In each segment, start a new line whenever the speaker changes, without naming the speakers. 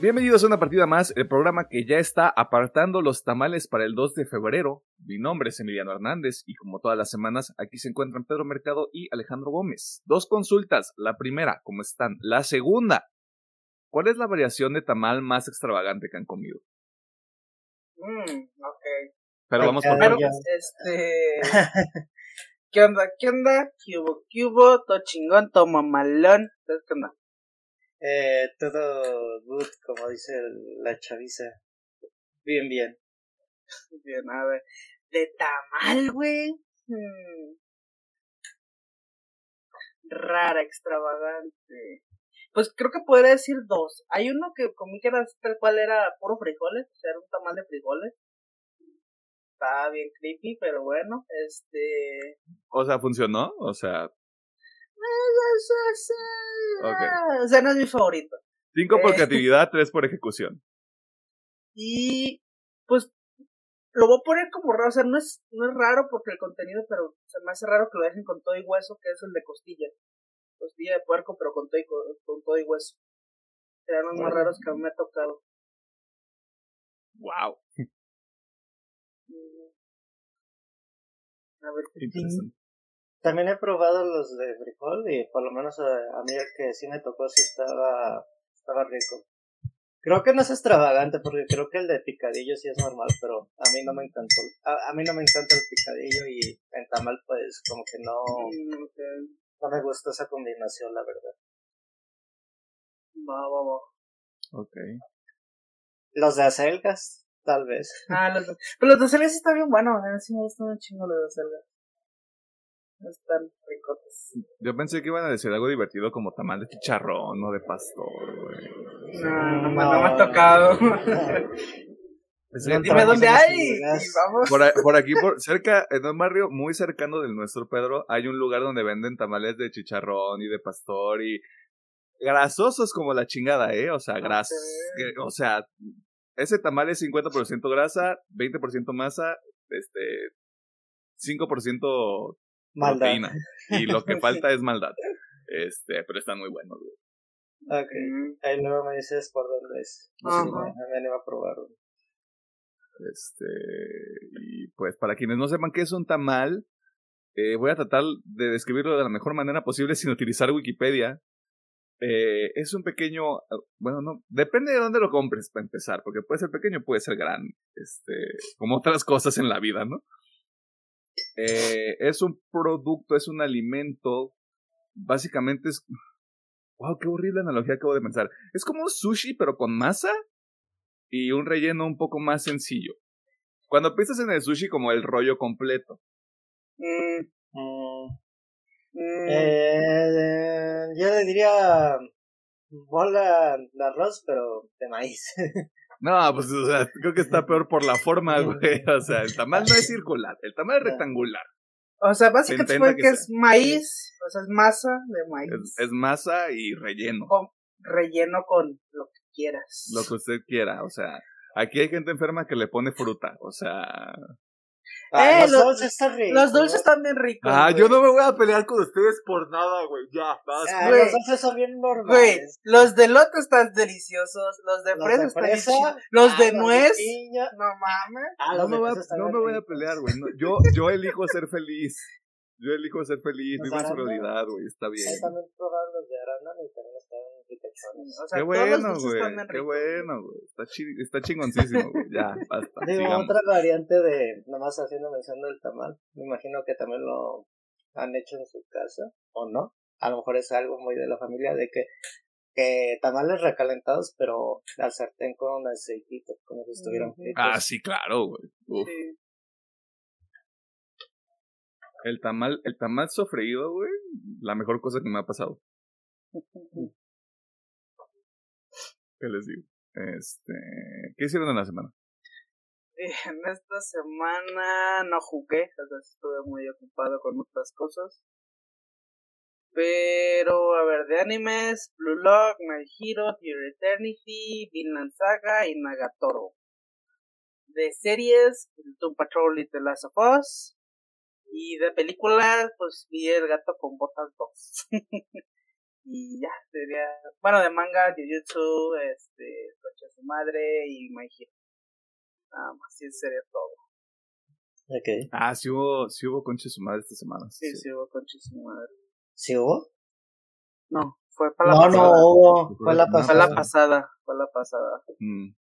Bienvenidos a una partida más, el programa que ya está apartando los tamales para el 2 de febrero. Mi nombre es Emiliano Hernández y como todas las semanas aquí se encuentran Pedro Mercado y Alejandro Gómez. Dos consultas, la primera, ¿cómo están? La segunda, ¿cuál es la variación de tamal más extravagante que han comido?
Mm, ok.
Pero vamos por
Pero, este. ¿Qué onda? ¿Qué onda? ¿Qué hubo? ¿Qué hubo? Todo chingón, todo mamalón. ¿Sabes qué onda?
Eh, todo good, como dice el- la chaviza. Bien, bien.
Bien, a ver. De tamal, güey. Hmm. Rara, extravagante. Pues creo que podría decir dos. Hay uno que comí que era tal cual era puro frijoles, o sea, era un tamal de frijoles. Estaba bien creepy, pero bueno, este.
O sea, ¿funcionó? O sea, Ok.
O sea, no es mi favorito.
5 por
Eh.
creatividad, 3 por ejecución.
Y pues lo voy a poner como raro, o sea, no es, no es raro porque el contenido, pero se me hace raro que lo dejen con todo y hueso, que es el de costilla. Costilla de puerco, pero con todo y, co- con todo y hueso. Serán los más raros que a mí me ha tocado.
Wow,
Mm. A ver,
interesante.
También he probado los de frijol y por lo menos a, a mí el que sí me tocó sí estaba, estaba rico. Creo que no es extravagante porque creo que el de picadillo sí es normal, pero a mí no me encantó. A, a mí no me encanta el picadillo y en tamal pues como que no,
Mm,
no me gustó esa combinación, la verdad.
Va, va, va.
Ok.
Los de acelgas, tal vez.
Ah, los, pero los de acelga sí están bien buenos, a mí sí me gustan un chingo los de Están ricotes.
Yo pensé que iban a decir algo divertido como tamal de chicharrón o de pastor, güey.
No, no, me- no me ha tocado. Dime dónde hay. Vamos.
Por, a- por aquí, por cerca, en un barrio muy cercano del nuestro, Pedro, hay un lugar donde venden tamales de chicharrón y de pastor y grasosos como la chingada, ¿eh? O sea, gras,
Ok.
que- o sea, ese tamal es 50% grasa, 20% masa, este, 5%
Maldad.
proteína. Y lo que falta es maldad. Este, pero están muy buenos, güey.
Ok.
Mm.
Ahí luego me dices por dónde es.
Ajá.
Sí, me animo a probarlo.
Este, y pues para quienes no sepan qué es un tamal, eh, voy a tratar de describirlo de la mejor manera posible sin utilizar Wikipedia. Eh, es un pequeño, bueno, no, depende de dónde lo compres para empezar, porque puede ser pequeño, puede ser grande, este, como otras cosas en la vida, ¿no? Eh, es un producto, es un alimento, básicamente es, wow, qué horrible analogía acabo de pensar. Es como un sushi, pero con masa y un relleno un poco más sencillo. Cuando piensas en el sushi como el rollo completo.
Mm,
Mm,
mm.
eh, yo le diría bola de arroz, pero de maíz.
No, pues o sea, creo que está peor por la forma, güey. O sea, el tamal no es circular, el tamal es rectangular.
O sea, básicamente
Se
que,
que
es maíz, o sea, es masa de maíz.
Es, es masa y relleno,
con relleno con lo que quieras.
lo que usted quiera. O sea, aquí hay gente enferma que le pone fruta. O sea,
Ah,
Eh,
los
los-
dulces están ricos.
Los dulces están bien ricos.
ah,
güey.
yo no me voy a pelear con ustedes por nada, güey. Ya, basta.
Ah,
Güey.
los dulces son bien
Güey,
normales.
los de lote están deliciosos, los de
Los
fresa
de
están deliciosos, los de
ah,
nuez,
piña.
no mames.
Ah,
No
los
me,
de
voy no me voy a pelear, güey. no, yo, yo elijo ser feliz. Yo elijo ser feliz.
Los
Vivo en soledad, güey. Está bien.
Ahí también probaron los de arándano
O sea,
Qué bueno, güey. Qué bueno, güey. Está, chi- está chingoncísimo, güey. Ya, basta.
Digo,
sigamos.
otra variante de, nomás haciendo mención del tamal, me imagino que también lo han hecho en su casa, o no, a lo mejor es algo muy de la familia, de que, que tamales recalentados, pero al sartén con aceitito, como si estuvieran fritos.
Ah, sí, claro, güey.
Sí.
El tamal, el tamal sofreído, güey. La mejor cosa que me ha pasado. ¿Qué les digo? Este, ¿qué hicieron en la semana?
En esta semana no jugué, sea, estuve muy ocupado con otras cosas. Pero, a ver, de animes, Blue Lock, My Hero, Your Eternity, Vinland Saga y Nagatoro. De series, Doom Patrol y The Last of Us. Y de películas, pues vi El Gato con Botas 2. Y ya, sería. Bueno, de manga, Jujutsu, este, Coche su madre y My Hero. Nada más, sí sería todo.
Ok.
Ah, sí hubo, sí hubo conche su madre esta semana.
Sí, sí, hubo Coche su madre.
¿Sí hubo?
No, fue para la
No,
pasada.
no hubo. Fue la
No,
Fue
pasada.
la pasada, fue la pasada.
Mm.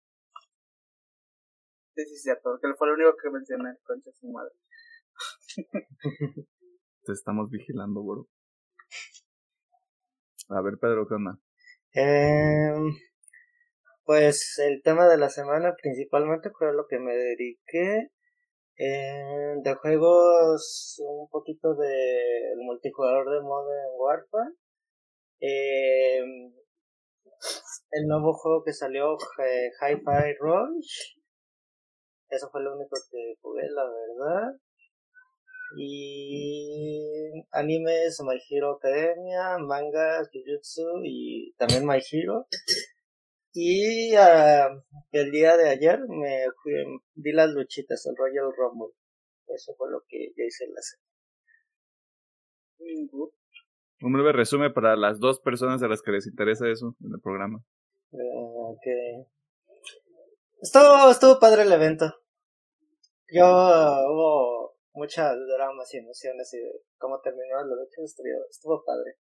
Sí, sí, cierto, porque fue lo único que mencioné, concha su madre.
Te estamos vigilando, bro. A ver, Pedro, ¿qué onda?
Em, pues el tema de la semana principalmente fue lo que me dediqué. Em, de juegos, un poquito de multijugador de Modern Warfare. Em, el nuevo juego que salió, eh, Hi-Fi Rush. Eso fue lo único que jugué, la verdad. Y animes, My Hero Academia, mangas, Jujutsu y también My Hero. Y ah, el día de ayer me fui, vi las luchitas, el Royal Rumble. Eso fue lo que yo hice en la.
Mm,
Un breve resumen para las dos personas a las que les interesa eso en el programa.
Eh, que estuvo, estuvo padre el evento. Yo hubo muchas dramas y emociones y de cómo terminó la lucha estuvo, estuvo padre.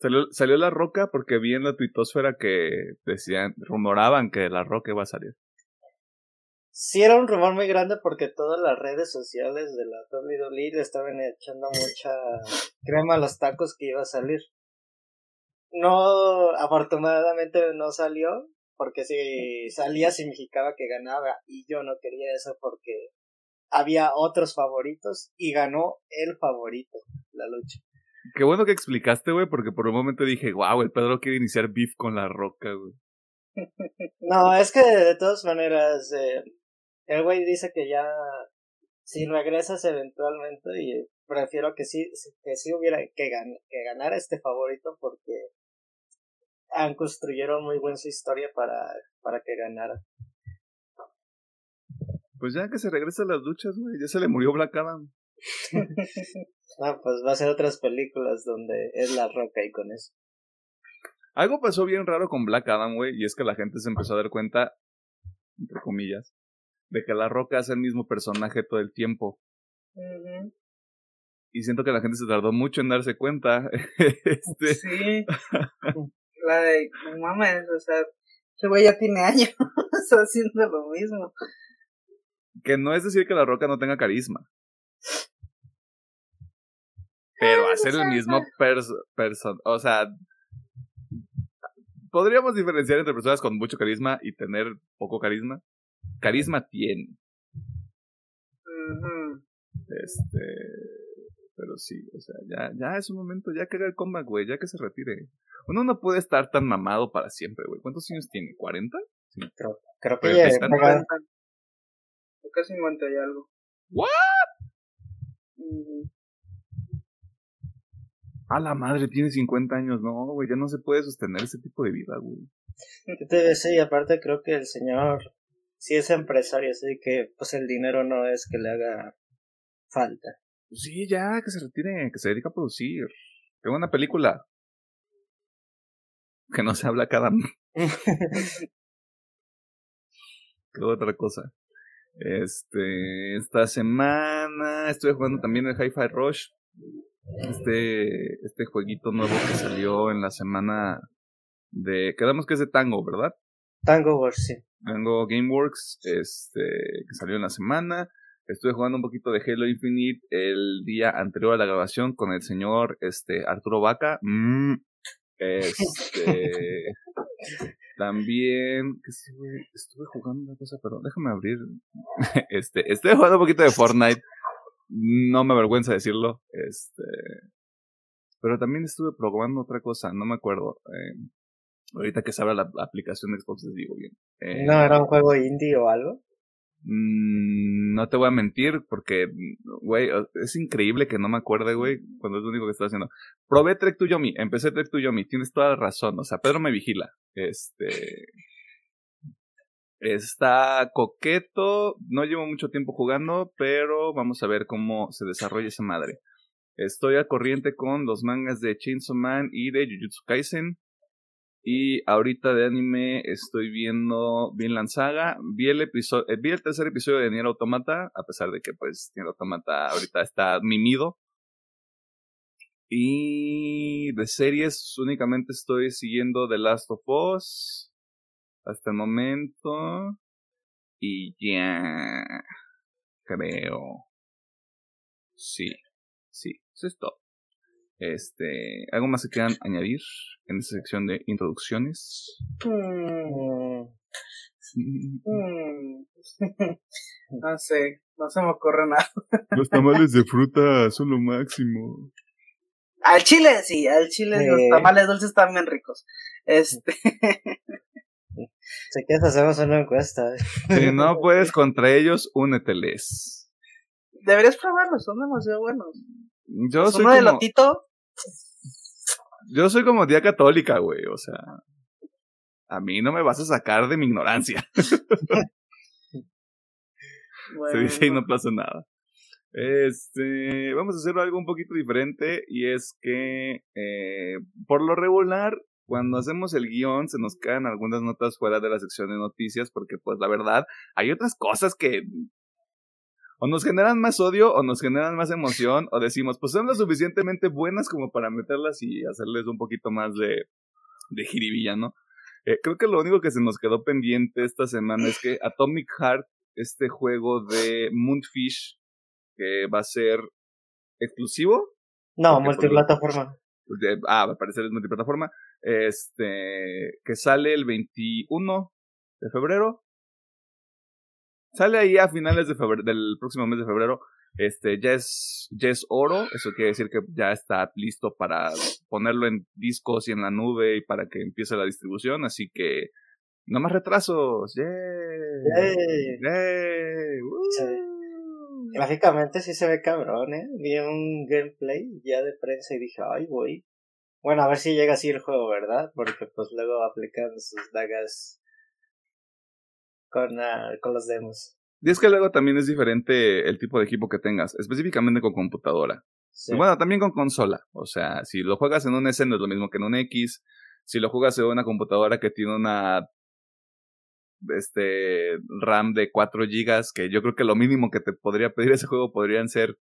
Salió, salió la roca porque vi en la tuitosfera que decían, rumoraban que la roca iba a salir.
Sí, era un rumor muy grande porque todas las redes sociales de la WWE le estaban echando mucha crema a los tacos que iba a salir. No, afortunadamente no salió, porque si salía significaba que ganaba y yo no quería eso porque había otros favoritos y ganó el favorito, la lucha.
Qué bueno que explicaste, güey, porque por un momento dije, wow, el Pedro quiere iniciar beef con la roca, güey.
No, es que de todas maneras, eh, el güey dice que ya, si regresas eventualmente, y prefiero que sí, que sí hubiera que, gan que ganara este favorito porque han construyeron muy buena su historia para, para que ganara.
Pues ya que se regresa a las luchas, güey, ya se le murió Black Adam.
Ah, pues va a ser otras películas donde es la roca y con eso.
Algo pasó bien raro con Black Adam, güey, y es que la gente se empezó a dar cuenta, entre comillas, de que la roca es el mismo personaje todo el tiempo. Y siento que la gente se tardó mucho en darse cuenta. este,
Sí. La de, no mames, o sea, ese güey ya tiene años haciendo lo mismo.
Que no es decir que la roca no tenga carisma. Pero hacer el mismo perso person, o sea, podríamos diferenciar entre personas con mucho carisma y tener poco carisma. Carisma tiene, este, pero sí, o sea, ya, ya es un momento, ya que haga el comeback, güey, ya que se retire. Uno no puede estar tan mamado para siempre, güey. ¿Cuántos años tiene? ¿40?
Creo, creo que ya
que 50 y algo.
¿What? A la madre, tiene 50 años. No, güey, ya no se puede sostener ese tipo de vida, güey.
TBC y aparte creo que el señor sí es empresario, así que pues el dinero no es que le haga falta.
Pues sí, ya, que se retire, que se dedica a producir. Qué buena película. Que no se habla cada... Qué otra cosa. Este, esta semana estuve jugando también el Hi-Fi Rush. Este, este jueguito nuevo que salió en la semana de... Quedamos que es de Tango, ¿verdad?
Tango Wars, sí.
Tango Gameworks, este, que salió en la semana. Estuve jugando un poquito de Halo Infinite el día anterior a la grabación con el señor este, Arturo Vaca. Mm, este, también que estuve, estuve jugando una cosa, pero déjame abrir. Este, estuve jugando un poquito de Fortnite. No me avergüenza decirlo. Este, pero también estuve probando otra cosa, no me acuerdo. Eh, ahorita que se abra la, la aplicación de Xbox les digo bien. Eh,
¿No era un juego indie o algo?
Mm, no te voy a mentir porque, güey, es increíble que no me acuerde, güey, cuando es lo único que estoy haciendo. Probé Trek to Yomi, empecé Trek to Yomi, tienes toda la razón, o sea, Pedro me vigila. Este... Está coqueto, no llevo mucho tiempo jugando, pero vamos a ver cómo se desarrolla esa madre. Estoy al corriente con los mangas de Chainsaw Man y de Jujutsu Kaisen. Y ahorita de anime estoy viendo Vinland Saga. Vi el, episodio, eh, vi el tercer episodio de Nier Automata, a pesar de que pues Nier Automata ahorita está mimido. Y de series únicamente estoy siguiendo The Last of Us hasta el momento. Y ya. Creo. Sí. Sí, eso es todo. Este, ¿algo más que quieran añadir en esta sección de introducciones?
Mm. Mm. no sé, no se me ocurre nada.
Los tamales de fruta son lo máximo.
Al chile, sí, al chile los tamales dulces están bien ricos. Este.
Si quieres hacemos una encuesta.
Si no puedes contra ellos, úneteles.
Deberías probarlos, son demasiado buenos.
Yo soy
uno de
como,
lotito.
Yo soy como día católica, güey, o sea, a mí no me vas a sacar de mi ignorancia. Se dice y no pasa nada. Este, vamos a hacer algo un poquito diferente y es que eh, por lo regular cuando hacemos el guion se nos quedan algunas notas fuera de la sección de noticias porque pues la verdad hay otras cosas que o nos generan más odio o nos generan más emoción o decimos pues son lo suficientemente buenas como para meterlas y hacerles un poquito más de, de jiribilla, ¿no? Eh, creo que lo único que se nos quedó pendiente esta semana es que Atomic Heart, este juego de Moonfish, que va a ser exclusivo.
No,
pues,
multiplataforma.
de- ah, va a parecer es multiplataforma. Este, que sale el 21 de febrero. Sale ahí a finales de febrero, del próximo mes de febrero. Este, ya es, ya es oro. Eso quiere decir que ya está listo para ponerlo en discos y en la nube y para que empiece la distribución. Así que, no más retrasos. ¡Yay! ¡Woo!
Sí. Gráficamente sí se ve cabrón, ¿eh? Vi un gameplay ya de prensa y dije, ay, güey. Bueno, a ver si llega así el juego, ¿verdad? Porque pues luego aplican sus dagas con, ah, con los demos.
Y es que luego también es diferente el tipo de equipo que tengas, específicamente con computadora.
Sí.
Y bueno, también con consola. O sea, si lo juegas en un S no es lo mismo que en un X. Si lo juegas en una computadora que tiene una este RAM de 4 GB, que yo creo que lo mínimo que te podría pedir ese juego podrían ser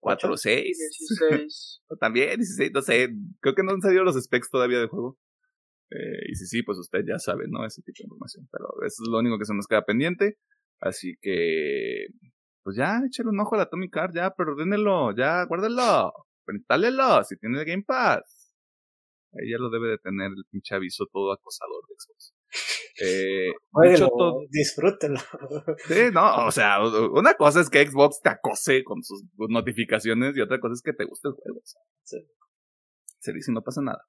4 o 6.
16.
O también 16, no sé. Creo que no han salido los specs todavía del juego. Eh, y si sí, pues usted ya sabe, ¿no? Ese tipo de información. Pero eso es lo único que se nos queda pendiente. Así que, pues ya, échale un ojo al Atomic Heart, ya, pero ordénelo, ya, guárdalo, instálelo, si tiene el Game Pass. Ahí ya lo debe de tener el pinche aviso todo acosador de Xbox. Eh, todo,
disfrútenlo.
sí, no, o sea, una cosa es que Xbox te acose con sus notificaciones y otra cosa es que te guste el juego. o sea.
Sí.
Se dice, no pasa nada.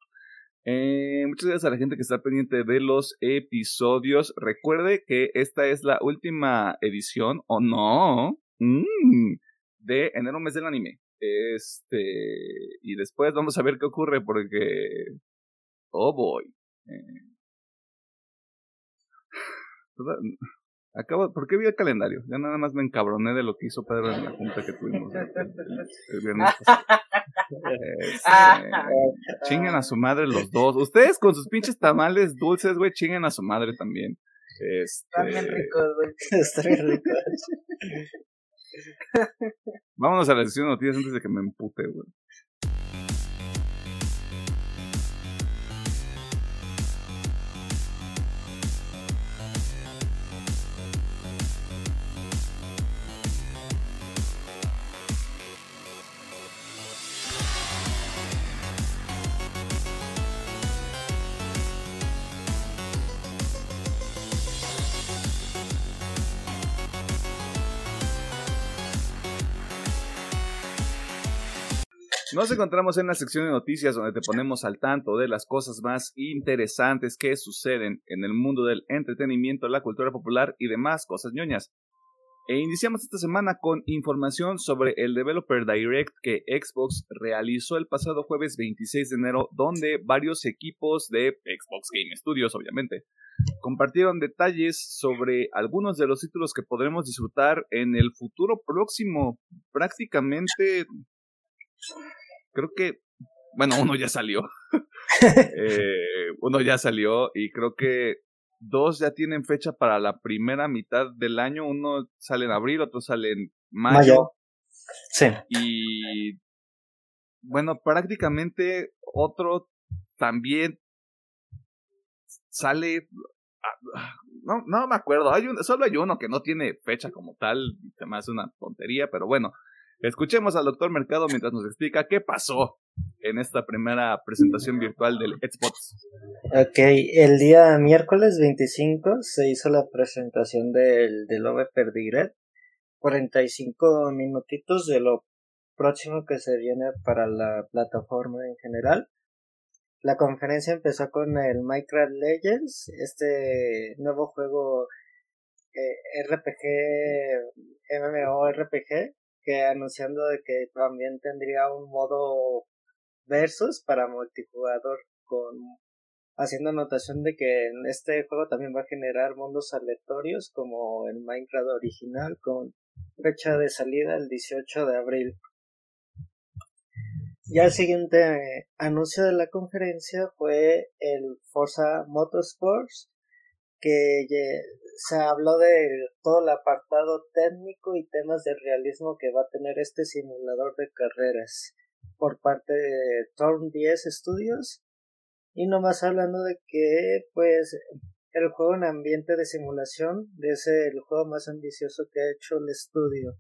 Eh, muchas gracias a la gente que está pendiente de los episodios. Recuerde que esta es la última edición, o no, mm, de enero mes del anime. Este, y después vamos a ver qué ocurre porque, oh boy. Eh, Acabo, ¿por qué vi el calendario? Ya nada más me encabroné de lo que hizo Pedro en la junta que tuvimos el, el- el viernes pasado. Chinguen a su madre los dos. Ustedes con sus pinches tamales dulces, güey, chinguen a su madre también. Este,
Están bien ricos, güey.
Está bien rico.
vámonos a la sesión de noticias antes de que me empute, güey. Nos encontramos en la sección de noticias donde te ponemos al tanto de las cosas más interesantes que suceden en el mundo del entretenimiento, la cultura popular y demás cosas ñoñas. E iniciamos esta semana con información sobre el Developer Direct que Xbox realizó el pasado jueves 26 de enero, donde varios equipos de Xbox Game Studios, obviamente, compartieron detalles sobre algunos de los títulos que podremos disfrutar en el futuro próximo, prácticamente creo que, bueno, uno ya salió. eh, uno ya salió y creo que dos ya tienen fecha para la primera mitad del año. Uno sale en abril, otro sale en mayo.
Sí.
Y bueno, prácticamente otro también sale. Ah, no, no me acuerdo. Hay un, solo hay uno que no tiene fecha como tal. Se me hace una tontería, pero bueno. Escuchemos al doctor Mercado mientras nos explica qué pasó en esta primera presentación virtual del Xbox.
Ok, el día miércoles 25 se hizo la presentación del, del OVE Perdigret. 45 minutitos de lo próximo que se viene para la plataforma en general. La conferencia empezó con el Minecraft Legends, este nuevo juego eh, RPG, MMORPG, que anunciando de que también tendría un modo versus para multijugador con haciendo anotación de que en este juego también va a generar mundos aleatorios como el Minecraft original con fecha de salida el 18 de abril. Ya el siguiente anuncio de la conferencia fue el Forza Motorsports que se habló de todo el apartado técnico y temas de realismo que va a tener este simulador de carreras por parte de Turn 10 Studios y nomás hablando de que pues el juego en ambiente de simulación es el juego más ambicioso que ha hecho el estudio.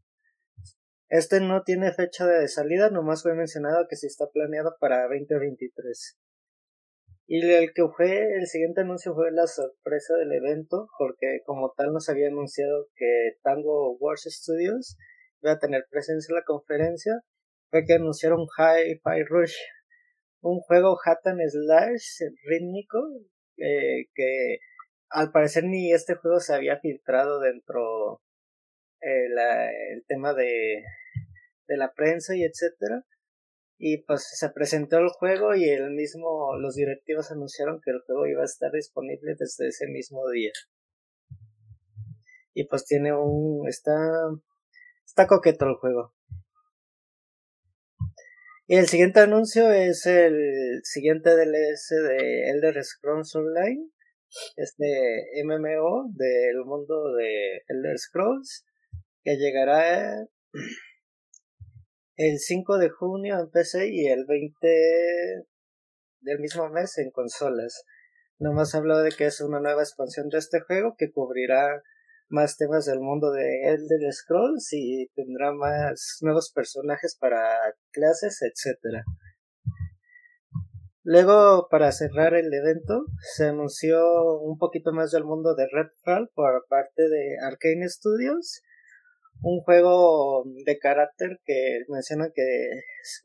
Este no tiene fecha de salida, nomás fue mencionado que sí está planeado para 2023. Y el que fue, el siguiente anuncio fue la sorpresa del evento, porque como tal nos había anunciado que Tango Wars Studios iba a tener presencia en la conferencia, fue que anunciaron Hi-Fi Rush, un juego hat and slash rítmico, eh, que al parecer ni este juego se había filtrado dentro eh, el tema de, de la prensa y etcétera y pues se presentó el juego y el mismo los directivos anunciaron que el juego iba a estar disponible desde ese mismo día. Y pues tiene un está está coqueto el juego. Y el siguiente anuncio es el siguiente DLC de Elder Scrolls Online. Este MMO del mundo de Elder Scrolls que llegará el 5 de junio en PC y el 20 del mismo mes en consolas. Nomás habló de que es una nueva expansión de este juego que cubrirá más temas del mundo de Elder Scrolls y tendrá más nuevos personajes para clases, etcétera. Luego, para cerrar el evento, se anunció un poquito más del mundo de Redfall por parte de Arkane Studios un juego de carácter que menciona que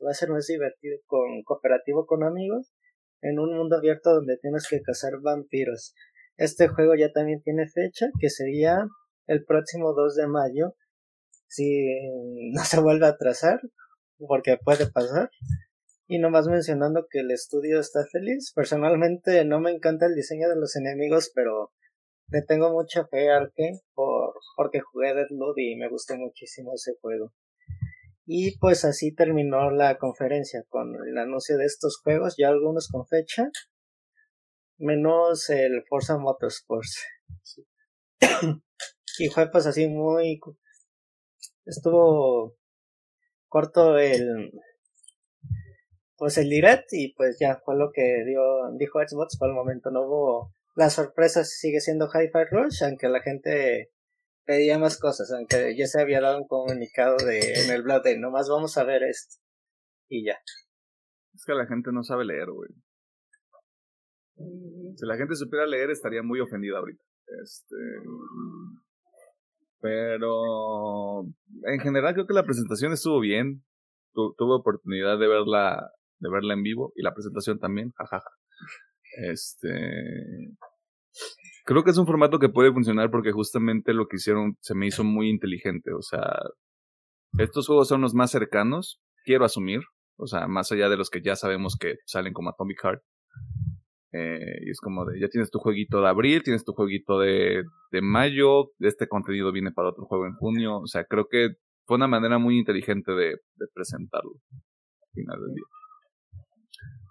va a ser más divertido con cooperativo con amigos en un mundo abierto donde tienes que cazar vampiros. Este juego ya también tiene fecha que sería el próximo 2 de mayo si no se vuelve a atrasar porque puede pasar y nomás mencionando que el estudio está feliz personalmente no me encanta el diseño de los enemigos pero le tengo mucha fe al que por, porque jugué Deathloop y me gustó muchísimo ese juego. Y pues así terminó la conferencia con el anuncio de estos juegos, ya algunos con fecha, menos el Forza Motorsports. y fue pues así muy... Estuvo corto el... Pues el direct y pues ya fue lo que dio, dijo Xbox por el momento, no hubo la sorpresa sigue siendo Hi-Fi Rush, aunque la gente pedía más cosas, aunque ya se había dado un comunicado de en el blog de nomás vamos a ver esto. Y ya.
Es que la gente no sabe leer, güey. Si la gente supiera leer estaría muy ofendida ahorita. Este pero en general creo que la presentación estuvo bien. tuve oportunidad de verla de verla en vivo y la presentación también, jajaja. Este Creo que es un formato que puede funcionar porque justamente lo que hicieron se me hizo muy inteligente. O sea, estos juegos son los más cercanos, quiero asumir. O sea, más allá de los que ya sabemos que salen como Atomic Heart. Eh, y es como de, ya tienes tu jueguito de abril, tienes tu jueguito de, de mayo, este contenido viene para otro juego en junio. O sea, creo que fue una manera muy inteligente de, de presentarlo. final del día.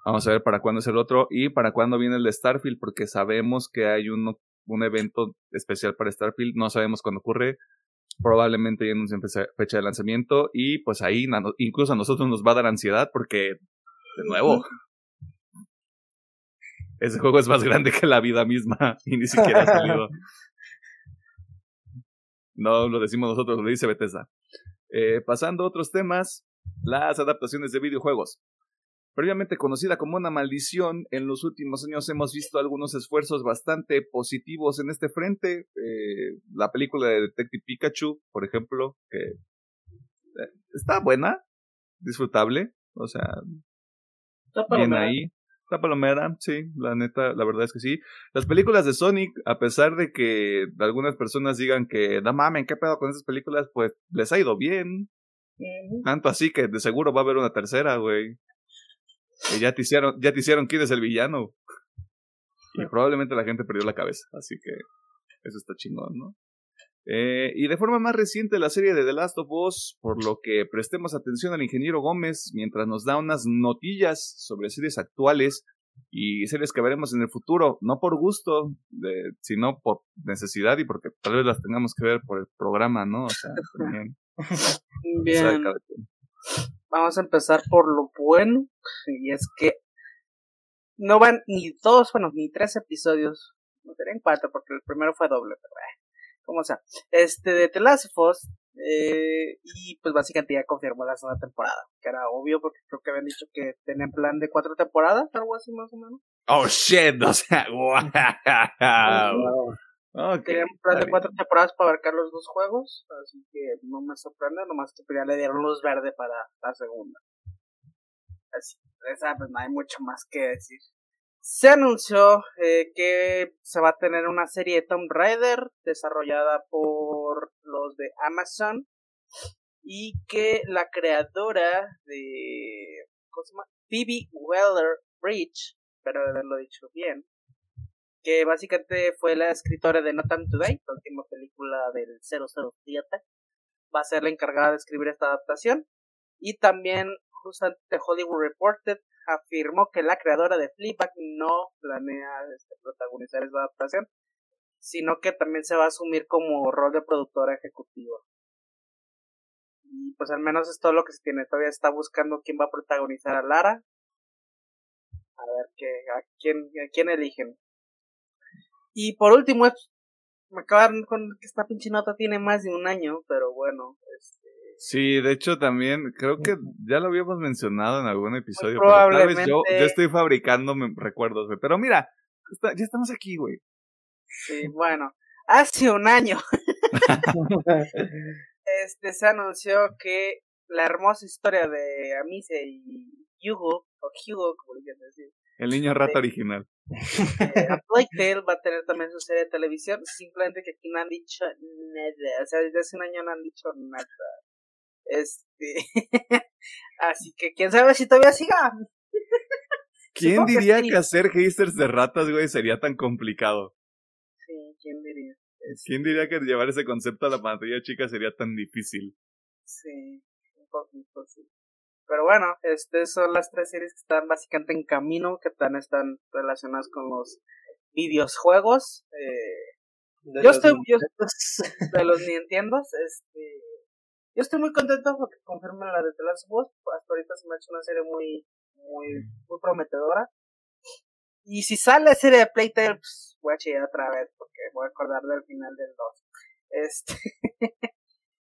Vamos a ver para cuándo es el otro y para cuándo viene el de Starfield, porque sabemos que hay uno, un evento especial para Starfield, no sabemos cuándo ocurre, probablemente ya anuncien fecha de lanzamiento y pues ahí incluso a nosotros nos va a dar ansiedad porque, de nuevo, ese juego es más grande que la vida misma y ni siquiera ha salido. No lo decimos nosotros, lo dice Bethesda. Eh, pasando a otros temas, las adaptaciones de videojuegos. Previamente conocida como una maldición, en los últimos años hemos visto algunos esfuerzos bastante positivos en este frente. Eh, la película de Detective Pikachu, por ejemplo, que eh, está buena, disfrutable, o sea, bien ahí. La palomera, sí, la neta, la verdad es que sí. Las películas de Sonic, a pesar de que algunas personas digan que no mamen, ¿qué pedo con esas películas? Pues les ha ido bien. Tanto así que de seguro va a haber una tercera, güey. Y ya te hicieron, ya te hicieron quién es el villano. Y probablemente la gente perdió la cabeza. Así que eso está chingón, ¿no? Eh, y de forma más reciente la serie de The Last of Us, por lo que prestemos atención al ingeniero Gómez mientras nos da unas notillas sobre series actuales y series que veremos en el futuro, no por gusto, sino por necesidad y porque tal vez las tengamos que ver por el programa, ¿no? O sea, también.
Bien. Vamos a empezar por lo bueno. Y es que no van ni dos, bueno, ni tres episodios. No serían cuatro porque el primero fue doble, pero eh, como sea. Este de The Last of Us, eh, y pues básicamente ya confirmó la segunda temporada. Que era obvio porque creo que habían dicho que tenían plan de cuatro temporadas, algo así más o menos.
Oh shit, o sea,
wow. Okay, un plan de cuatro temporadas para abarcar los dos juegos, así que no me sorprende, nomás que ya le dieron luz verde para la segunda. Así, esa pues no hay mucho más que decir. Se anunció eh, que se va a tener una serie de Tomb Raider desarrollada por los de Amazon y que la creadora de ¿cómo se llama? Phoebe Weller Bridge, espero haberlo dicho bien, que básicamente fue la escritora de No Time Today, la última película del 007, va a ser la encargada de escribir esta adaptación. Y también, justamente Hollywood Reported afirmó que la creadora de Fleabag no planea este, protagonizar esta adaptación, sino que también se va a asumir como rol de productora ejecutiva. Y pues al menos es todo lo que se tiene. Todavía está buscando quién va a protagonizar a Lara. A ver qué, a quién, a quién eligen. Y por último, me acabaron con que esta pinche nota tiene más de un año, pero bueno. Este...
Sí, de hecho también creo que ya lo habíamos mencionado en algún episodio. probablemente. yo, estoy fabricando recuerdos, güey. Pero mira, ya estamos aquí, güey.
Sí, bueno, hace un año. este se anunció que la hermosa historia de Amise y Hugo, o Hugo, como le quieran decir,
el niño rata original.
A Plague Tale va a tener también su serie de televisión, simplemente que aquí no han dicho nada, o sea, desde hace un año no han dicho nada. Este, así que quién sabe si todavía siga.
¿Quién diría que, hacer hasters de ratas, güey, sería tan complicado?
Sí, ¿quién diría?
¿Quién diría que llevar ese concepto a la pantalla chica sería tan difícil?
Sí, un poquito, sí. Pero bueno, estas son las tres series que están básicamente en camino, que también están relacionadas con los videojuegos. Eh, yo estoy yo, de los Nintendo, este, yo estoy muy contento porque confirman la de The Last of Us, hasta ahorita se me ha hecho una serie muy, muy, muy prometedora. Y si sale la serie de Playtale, pues voy a chillar otra vez porque voy a acordar del final del 2. Este.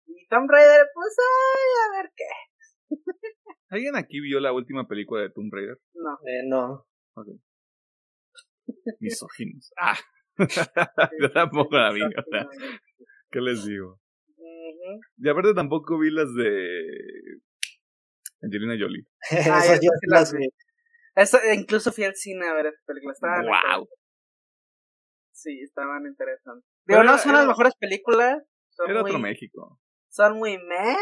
y Tomb Raider, pues ay, a ver qué.
¿Alguien aquí vio la última película de Tomb Raider?
No.
Eh, no.
Ok. Misóginos. Ah. Yo tampoco la vi. ¿Qué les digo? Y aparte tampoco vi las de Angelina Jolie.
ah, Esas yo las vi. Eso, incluso fui al cine a ver esa película. Estaban
wow.
Sí, estaban interesantes. Digo, no son las mejores películas.
Son era otro México.
Son muy meh.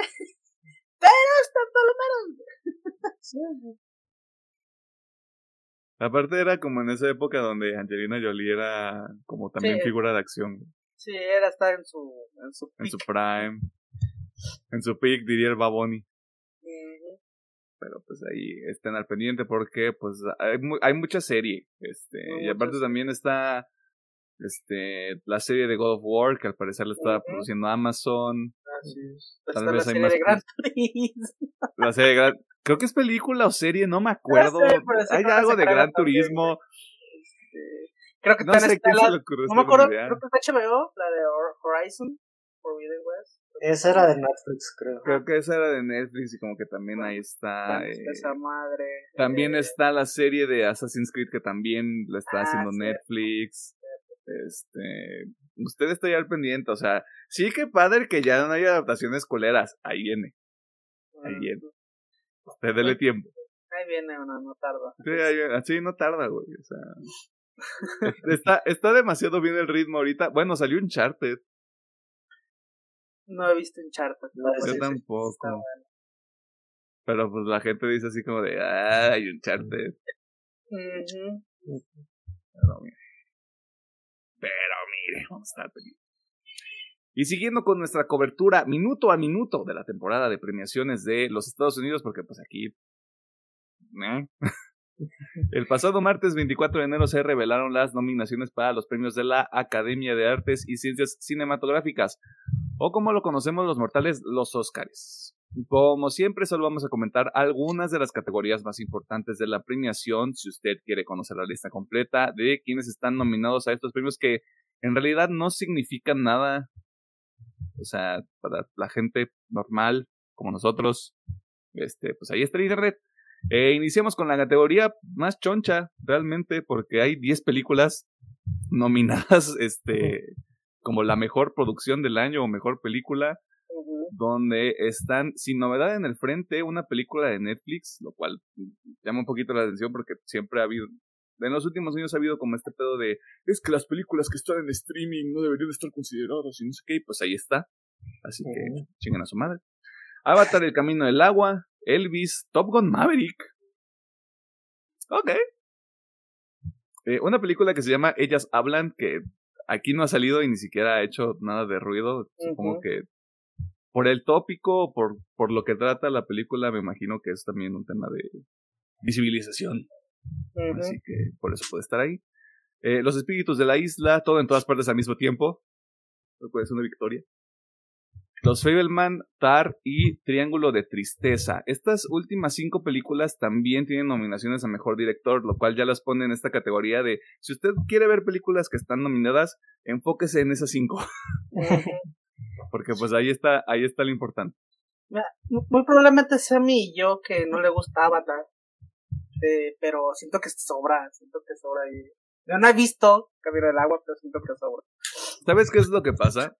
Pero están por lo menos.
Aparte era como en esa época donde Angelina Jolie era como también figura de acción.
Sí, era estar en su en su,
en su prime. En su peak diría el Baboni. pero pues ahí estén al pendiente porque pues hay, hay mucha serie, este, y aparte también está este la serie de God of War que al parecer le estaba produciendo Amazon.
Así es. Tal vez la serie de Gran Turismo.
La serie de Gran creo que es película o serie, no me acuerdo. hay algo de Gran Turismo.
Este, creo que
no sé qué se le ocurrió.
No me acuerdo, creo que es HBO, la de Horizon, Forbidden West.
Esa era de Netflix, creo.
Creo que esa era de Netflix y como que también ahí está. Eh,
esa madre.
También está la serie de Assassin's Creed que también la está ah, haciendo Netflix. Este. Usted está ya al pendiente, o sea, sí que padre que ya no hay adaptaciones coleras. Ahí viene. Ahí viene. Usted dele tiempo.
Ahí viene una, no tarda.
Sí, ahí, sí, no tarda, güey. O sea. está, está demasiado bien el ritmo ahorita. Bueno, salió un charter.
No he visto Uncharted. No,
yo tampoco. Pero pues la gente dice así como de, ay, Uncharted.
Uh
Pero mire. Pero mire, vamos a estar Y siguiendo con nuestra cobertura minuto a minuto de la temporada de premiaciones de los Estados Unidos, porque pues aquí... ¿eh? El pasado martes 24 de enero se revelaron las nominaciones para los premios de la Academia de Artes y Ciencias Cinematográficas, o como lo conocemos los mortales, los Óscares. Como siempre, solo vamos a comentar algunas de las categorías más importantes de la premiación, si usted quiere conocer la lista completa de quienes están nominados a estos premios que en realidad no significan nada, o sea, para la gente normal como nosotros, este, pues ahí está el internet. Eh, iniciamos con la categoría más choncha, realmente, porque hay 10 películas nominadas este, como la mejor producción del año o mejor película, donde están sin novedad en el frente una película de Netflix, lo cual llama un poquito la atención porque siempre ha habido, en los últimos años ha habido como este pedo de, es que las películas que están en streaming no deberían estar consideradas y no sé qué, pues ahí está. Así que chingan a su madre. Avatar, El Camino del Agua, Elvis, Top Gun Maverick. Ok. Eh, una película que se llama Ellas Hablan, que aquí no ha salido y ni siquiera ha hecho nada de ruido. Supongo que por el tópico, por, por lo que trata la película, me imagino que es también un tema de visibilización. Así que por eso puede estar ahí. Eh, los espíritus de la isla, todo en todas partes al mismo tiempo. Puede ser una victoria. Los Fableman, Tar y Triángulo de Tristeza. Estas últimas cinco películas también tienen nominaciones a Mejor Director, lo cual ya las pone en esta categoría de, si usted quiere ver películas que están nominadas, enfóquese en esas cinco. Porque pues ahí está, ahí está lo importante.
Muy probablemente sea mi y yo que no le gusta Avatar. Eh, pero siento que sobra, siento que sobra. Yo no he visto Camino del Agua, pero siento que sobra.
¿Sabes qué es lo que pasa?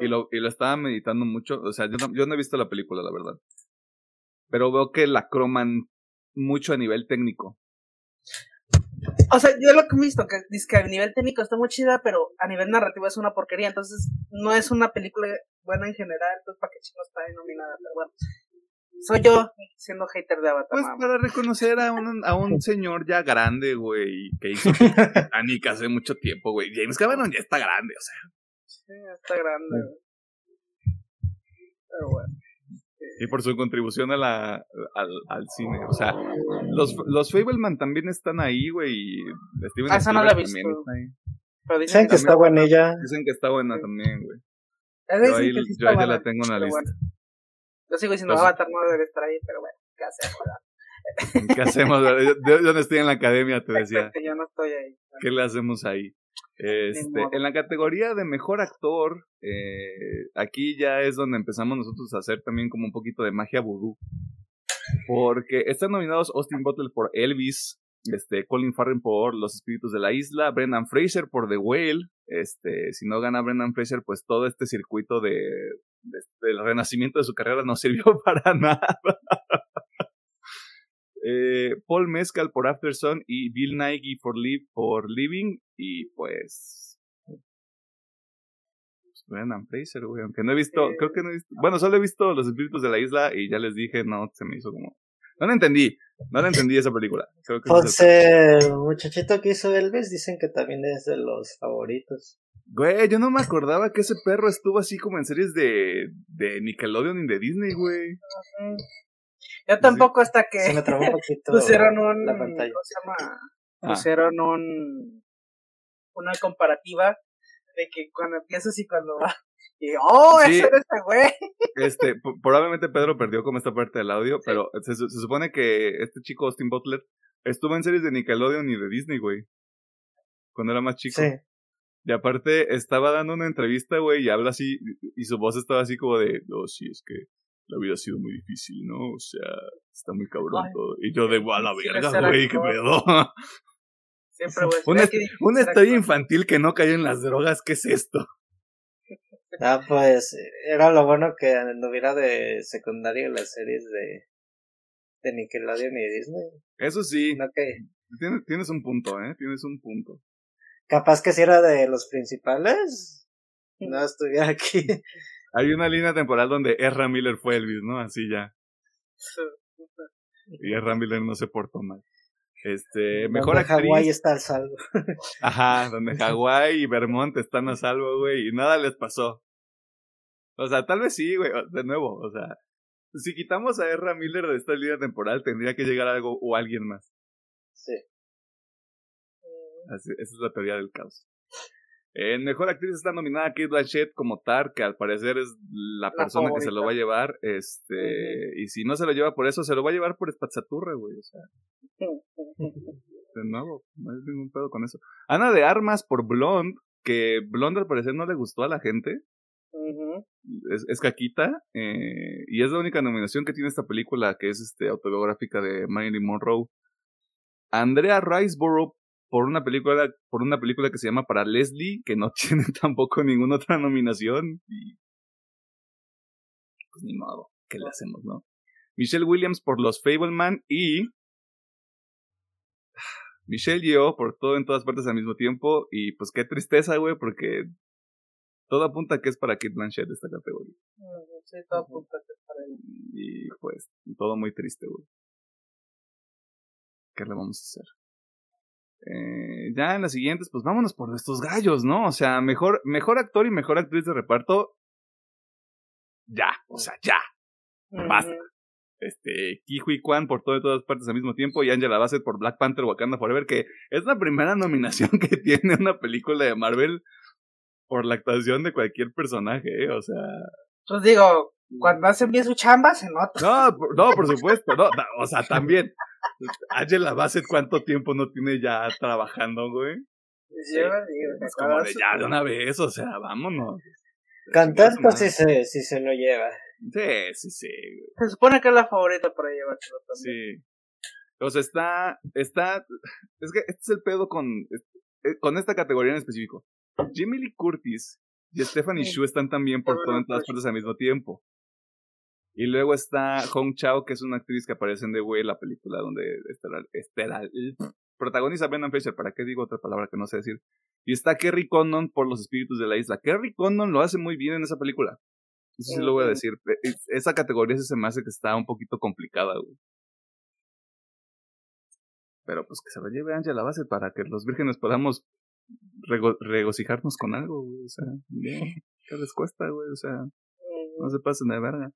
Y lo, y lo estaba meditando mucho. O sea, yo no, yo no he visto la película, la verdad. Pero veo que la croman mucho a nivel técnico.
O sea, yo lo que he visto, que dice que a nivel técnico está muy chida, pero a nivel narrativo es una porquería. Entonces, no es una película buena en general. Entonces, ¿para qué chino está denominada? Pero bueno. Soy yo siendo hater de Avatar.
Pues para reconocer a un, a un señor ya grande, güey, que hizo Titanic hace mucho tiempo, güey. James Cameron ya está grande, o sea.
Sí, está grande. Pero bueno.
Y por su contribución a la, al, al cine. O sea, los, los Fableman también están ahí, güey.
ah, esa no la he visto.
dicen, que está buena ella.
Dicen que está buena también, güey. Yo ahí, yo ahí ya la tengo en la lista.
Yo sigo diciendo, pues, Avatar no debe estar ahí, pero bueno, ¿qué hacemos?
¿Qué hacemos? Yo, no estoy en la academia, te decía.
Yo no estoy ahí.
¿Qué le hacemos ahí? Este, en la categoría de mejor actor, eh, aquí ya es donde empezamos nosotros a hacer también como un poquito de magia vudú. Porque están nominados Austin Butler por Elvis, este, Colin Farrell por Los Espíritus de la Isla, Brendan Fraser por The Whale. Este, si no gana Brendan Fraser, pues todo este circuito de, del renacimiento de su carrera no sirvió para nada. Eh, Paul Mescal por Afterson y Bill Nighy por, Live, por Living. Y pues. Brendan Fraser, güey. Aunque no he visto. Creo que no he visto. Bueno, solo he visto Los Espíritus de la Isla y ya les dije, no, se me hizo como. No la entendí. No la entendí esa película.
Creo que pues el muchachito que hizo Elvis dicen que también es de los favoritos.
Güey, yo no me acordaba que ese perro estuvo así como en series de, de Nickelodeon y de Disney, güey.
Yo tampoco hasta que
Se me trabó un poquito
pusieron un
la pantalla.
¿cómo se llama?
Ah.
Pusieron un una comparativa de que cuando empiezas y cuando va y oh,
Sí.
ese era este güey.
Este, probablemente Pedro perdió como esta parte del audio, pero se, su- se supone que este chico Austin Butler estuvo en series de Nickelodeon y de Disney, güey. Cuando era más chico.
Sí.
Y aparte estaba dando una entrevista, güey, y habla así, y su voz estaba así como de, no, sí, es que la vida ha sido muy difícil, ¿no? O sea, está muy cabrón
Ay.
todo. Y yo de, guau, la
Sí,
verga, güey, qué
actor.
pedo.
Siempre.
Una,
qué difícil
una
ser
historia
actor.
infantil que no cayó en las drogas, ¿qué es esto?
Ah, pues era lo bueno que anduviera de secundario las series de, de Nickelodeon y Disney.
Eso sí,
No que,
tienes, tienes un punto, ¿eh? Tienes un punto.
capaz que si era de los principales, no estuviera aquí.
Hay una línea temporal donde Ezra Miller fue Elvis, ¿no? Así ya. Y Ezra Miller no se portó mal. Este, mejor
Donde
actriz.
Hawái está al salvo.
Ajá, donde Hawái y Vermont están a salvo, güey, y nada les pasó. O sea, tal vez sí, güey, de nuevo, o sea, si quitamos a Ezra Miller de esta línea temporal, tendría que llegar algo o alguien más.
Sí.
Así- esa es la teoría del caos. En mejor actriz está nominada Kate Blanchett como Tar, que al parecer es la,
La
persona que se lo va a llevar. Este, y si no se lo lleva por eso, se lo va a llevar por Espazzaturra, güey. O sea, de nuevo, no hay ningún pedo con eso. Ana de Armas por Blonde, que Blonde al parecer no le gustó a la gente. Es caquita. eh, y es la única nominación que tiene esta película, que es este autobiográfica de Marilyn Monroe. Andrea Riceborough por una película por una película que se llama Para Leslie, que no tiene tampoco ninguna otra nominación. Y pues ni modo, ¿qué le hacemos, no? Michelle Williams por Los Fableman y Michelle Yeoh por todo en todas partes al mismo tiempo y pues qué tristeza, güey, porque todo apunta que es para Kate Blanchett esta categoría.
Sí, todo apunta que es para él.
Y pues, todo muy triste, güey. ¿Qué le vamos a hacer? Eh, ya en las siguientes, pues vámonos por estos gallos, ¿no? O sea, mejor, mejor actor y mejor actriz de reparto. Ya, o sea, ya. Basta.
Ujú.
Este, Kihui Kwan por todo en todas partes al mismo tiempo y Angela Bassett por Black Panther Wakanda Forever, que es la primera nominación que tiene una película de Marvel por la actuación de cualquier personaje, ¿eh? O sea,
Pues digo, cuando hacen bien su chamba se nota.
No, no, por supuesto, no, o sea, también. Angela Bassett, ¿cuánto tiempo no tiene ya trabajando, güey?
Yo digo,
Es como de ya de una vez, o sea, vámonos.
Cantar, pues sí se, sí se lo lleva.
Sí, sí, sí, güey,
Se supone que es la favorita para llevárselo también.
sí. O sea, está, está, es que este es el pedo con, eh, con esta categoría en específico. Jimmy Lee Curtis y Stephanie
Sí.
Shu están también por todo en todas
pues.
partes al mismo tiempo. Y luego está Hong Chao, que es una actriz que aparece en The Way, la película donde Estela, Estela- protagoniza Brendan Fraser, ¿para qué digo otra palabra que no sé decir? Y está Kerry Condon por Los Espíritus de la Isla. Kerry Condon lo hace muy bien en esa película. Eso sí lo voy a decir. Es- Esa categoría sí se me hace que está un poquito complicada, güey. Pero pues que se lo lleve Angela Bassett para que los vírgenes podamos rego- regocijarnos con algo, güey. O sea, bien, ¿qué les cuesta, güey? O sea, no se pasen de verga.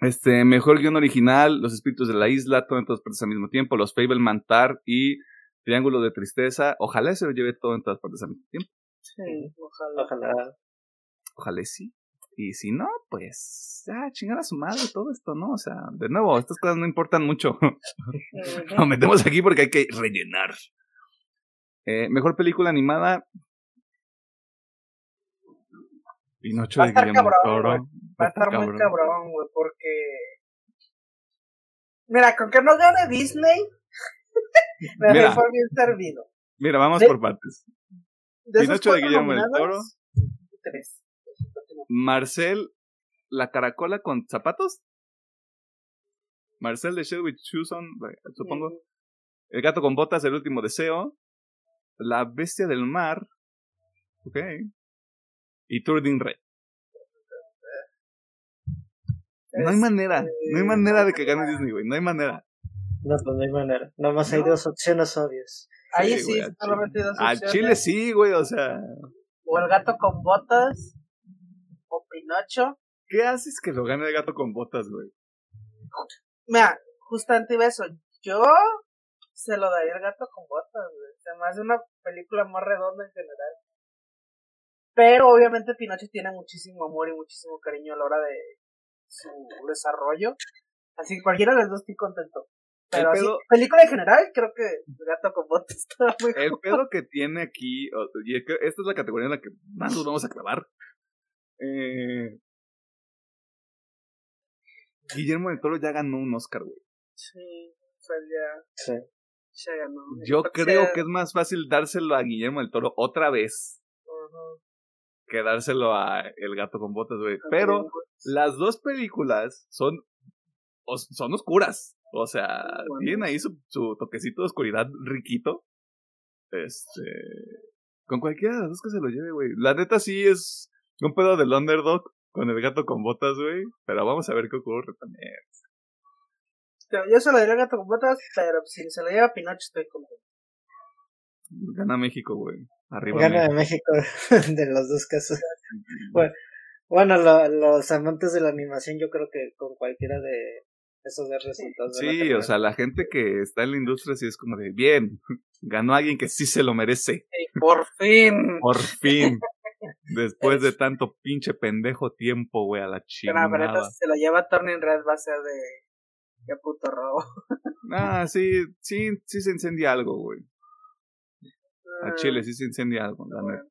Este, mejor guion original, Los Espíritus de la Isla, todo en todas partes al mismo tiempo, Los Fableman Tar y Triángulo de Tristeza. Ojalá se lo lleve todo en todas partes al mismo tiempo.
Sí, ojalá.
Ojalá.
Ojalá y sí. Y si no, pues, ya, chingar a su madre todo esto, ¿no? O sea, de nuevo, estas cosas no importan mucho. Lo metemos aquí porque hay que rellenar. Eh, mejor película animada. Pinocho de Guillermo Toro.
Va a estar muy
cabrón.
güey, porque. Mira, con que no gane Disney, me
Mira.
fue bien servido.
Mira, vamos
De-
por partes.
De
Pinocho de Guillermo del Toro.
Tres.
Marcel, la caracola con zapatos. Marcel de Shelby Chuson, supongo. El gato con botas, el último deseo. La bestia del mar. Ok. Y Turdin Red. No hay manera. No hay manera de que gane Disney, güey. No hay manera.
No, pues no hay manera. Nomás hay dos opciones obvias.
Ahí
Sí, güey, a
solamente dos
A
opciones.
Chile sí, güey. O sea,
O el gato con botas, o Pinocho.
¿qué haces que lo gane el gato con botas, güey?
Mira, justamente iba eso. Yo se lo daría al gato con botas, güey. Se me hace una película más redonda en general. Pero obviamente Pinocho tiene muchísimo amor y muchísimo cariño a la hora de su desarrollo. Así que cualquiera de los dos estoy contento. Pero
El
así,
pedo-
película en general, creo que gato con botas está muy
El pedo que tiene aquí, y es que esta es la categoría en la que más nos vamos a clavar. Eh, Guillermo del Toro ya ganó un Oscar, güey.
Sí, o sea, ya,
Sí.
ya ganó.
Yo creo que es más fácil dárselo a Guillermo del Toro otra vez
ujú,
que dárselo a El gato con botas, güey. Pero las dos películas son, son oscuras. O sea,
Bueno.
tienen ahí su, su toquecito de oscuridad riquito. Este. Con cualquiera de las dos que se lo lleve, güey. La neta sí es un pedo del underdog con el gato con botas, güey. Pero vamos a ver qué ocurre también.
Yo se lo daría al gato con botas, pero si se lo lleva Pinocho estoy contento.
Gana México, güey. Arriba.
Gana
México.
de México de los dos casos. Bueno, bueno lo- los amantes de la animación yo creo que con cualquiera de esos dos resultados.
Sí, o sea, la gente que está en la industria sí es como de, bien, ganó alguien que sí se lo merece.
Y por fin.
Por fin. Después de tanto pinche pendejo tiempo, güey, a la
Pero la verdad,
chingada.
si se lo lleva Turning Red va a ser de. Qué puto robo.
Ah, sí, sí, sí se incendia algo, güey. A Chile sí se incendia algo, la neta.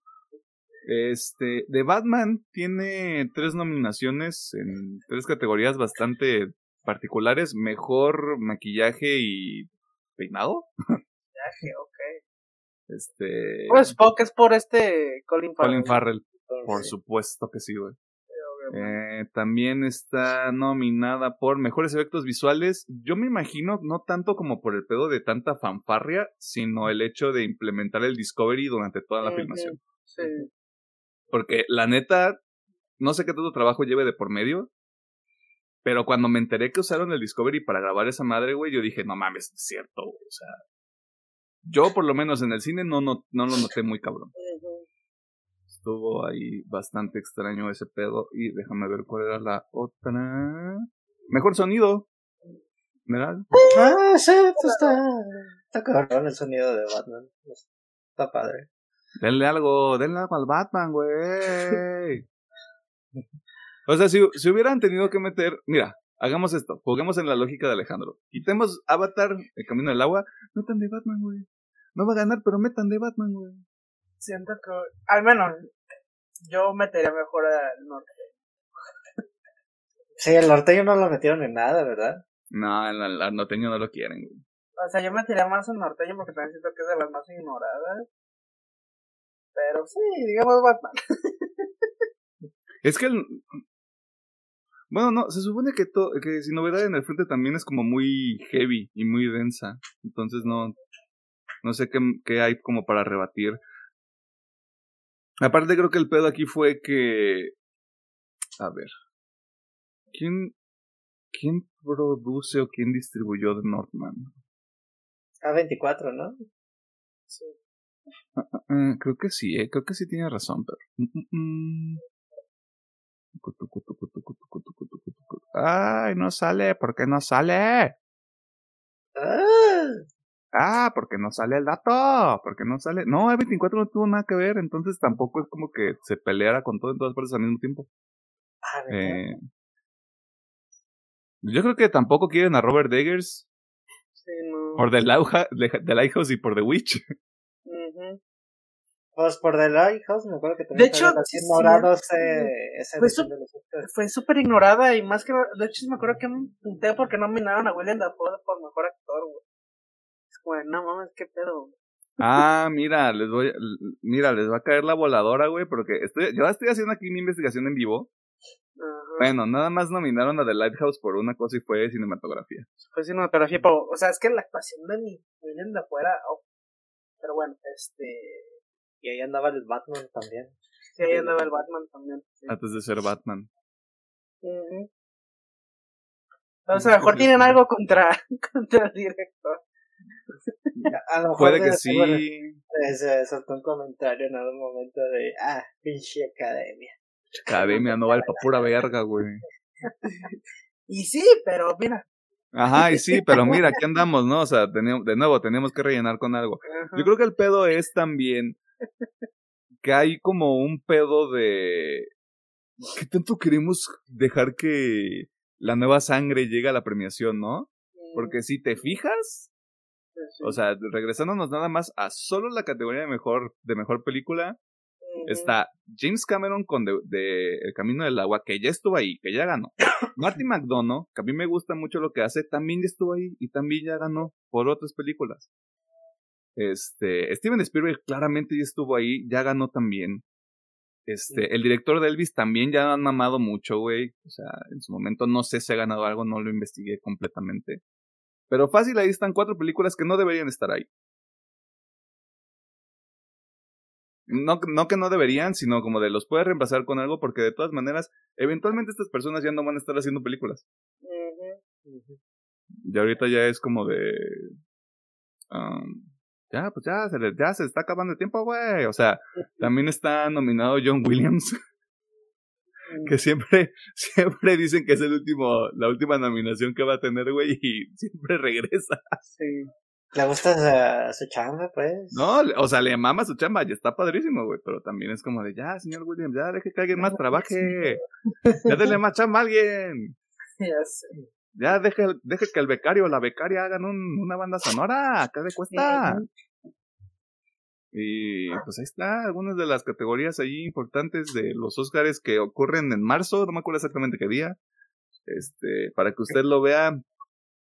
Este, de Batman tiene tres nominaciones en tres categorías bastante particulares. Mejor maquillaje y peinado.
Viaje, ok.
Este,
Pues supongo que es por este Colin Farrell.
Colin Farrell, por supuesto que sí, güey. Eh, también está nominada por mejores efectos visuales. Yo me imagino, no tanto como por el pedo de tanta fanfarria, sino el hecho de implementar el Discovery durante toda la filmación.
Sí.
Porque la neta, no sé qué tanto trabajo lleve de por medio. Pero cuando me enteré que usaron el Discovery para grabar esa madre, güey, yo dije, no mames, es cierto, güey. O sea, yo por lo menos en el cine no, no, no lo noté muy cabrón. Estuvo ahí bastante extraño ese pedo. Y déjame ver cuál era la otra. Mejor sonido. ¿Verdad?
Ah, sí, está, está cabrón el sonido de Batman. Está padre.
Denle algo, denle algo al Batman, güey. o sea, si, si hubieran tenido que meter. Mira, hagamos esto. Juguemos en la lógica de Alejandro. Quitemos Avatar, el camino del agua. Metan de Batman, güey. No va a ganar, pero metan de Batman, güey.
Siento que. Al menos. Yo metería mejor al norte.
Sí, el norteño no lo metieron en nada, ¿verdad?
No, el, el- el norteño no lo quieren, güey.
O sea, yo metería más al norteño porque también siento que es de las más ignoradas. Pero sí, digamos Batman.
Es que el... Bueno, no, se supone que, to- que sin novedad en el frente también es como muy heavy y muy densa. Entonces no, no sé qué, qué hay como para rebatir. Aparte creo que el pedo aquí fue que... A ver. ¿Quién, quién produce o quién distribuyó The Northman?
A24, ¿no?
Sí.
Eh, creo que sí, eh, creo que sí tiene razón, pero... Mm, mm, mm. Ay, no sale, ¿por qué no sale?
Ah,
Ah, porque no sale el dato, porque no sale. No, E24 no tuvo nada que ver, entonces tampoco es como que se peleara con todo en todas partes al mismo tiempo.
ah, ¿verdad?
Eh, yo creo que tampoco quieren a Robert Eggers
Sí, no.
por The, Lauja- The- Lighthouse y por The Witch.
Pues por The Lighthouse, me acuerdo que también
De hecho, sí,
ignorado
sí.
ese,
Fue su-. Fue súper ignorada y más que. De hecho, me acuerdo que me punté porque no nominaron a William Dafoe por mejor actor, güey. Es como, de, no mames, qué pedo.
Ah, mira, les voy, a- mira, les va a caer la voladora, güey, porque estoy, yo estoy haciendo aquí una investigación en vivo.
Ajá.
Bueno, nada más nominaron a The Lighthouse por una cosa y fue cinematografía.
Fue cinematografía, pero, o sea, es que la actuación de mi William Dafoe era. oh. Pero bueno, este.
Y ahí andaba el Batman también.
Sí, ahí andaba el Batman también. sí.
Antes de ser Batman.
O sea, a lo mejor tienen algo contra, contra el director.
A lo mejor
Puede que sí.
bueno, Se soltó un comentario en algún momento de, ah, pinche academia.
Academia no vale pa' pura verga, güey.
Y sí, pero mira,
Ajá, y sí, pero mira, aquí andamos, ¿no? O sea, de nuevo, tenemos que rellenar con algo. Yo creo que el pedo es también que hay como un pedo de... ¿Qué tanto queremos dejar que la nueva sangre llegue a la premiación, no? Porque si te fijas, o sea, regresándonos nada más a solo la categoría de mejor, de mejor película, está James Cameron con de, El Camino del Agua, que ya estuvo ahí, que ya ganó. Marty McDonough, que a mí me gusta mucho lo que hace, también ya estuvo ahí y también ya ganó por otras películas. Este, Steven Spielberg claramente ya estuvo ahí, ya ganó también. Este, el director de Elvis también ya han mamado mucho, güey. O sea, en su momento no sé si ha ganado algo, no lo investigué completamente. Pero fácil, ahí están cuatro películas que no deberían estar ahí. No, no que no deberían, sino como de los puedes reemplazar con algo porque de todas maneras, eventualmente estas personas ya no van a estar haciendo películas. Y ahorita ya es como de... Um, ya, pues ya se, ya se está acabando el tiempo, güey. O sea, también está nominado John Williams. que siempre, siempre dicen que es el último, la última nominación que va a tener, güey, y siempre regresa.
Sí. Le gusta su, chamba, pues.
No, o sea, le mama su chamba y está padrísimo, güey. Pero también es como de, ya, señor Williams, ya deje que alguien más trabaje. Ya denle más chamba a alguien.
Ya sé.
Ya deje, deje que el becario o la becaria hagan un, una banda sonora. ¿Qué le cuesta? Y pues ahí está, algunas de las categorías ahí importantes de los Oscars que ocurren en marzo, no me acuerdo exactamente qué día. Este, para que usted lo vea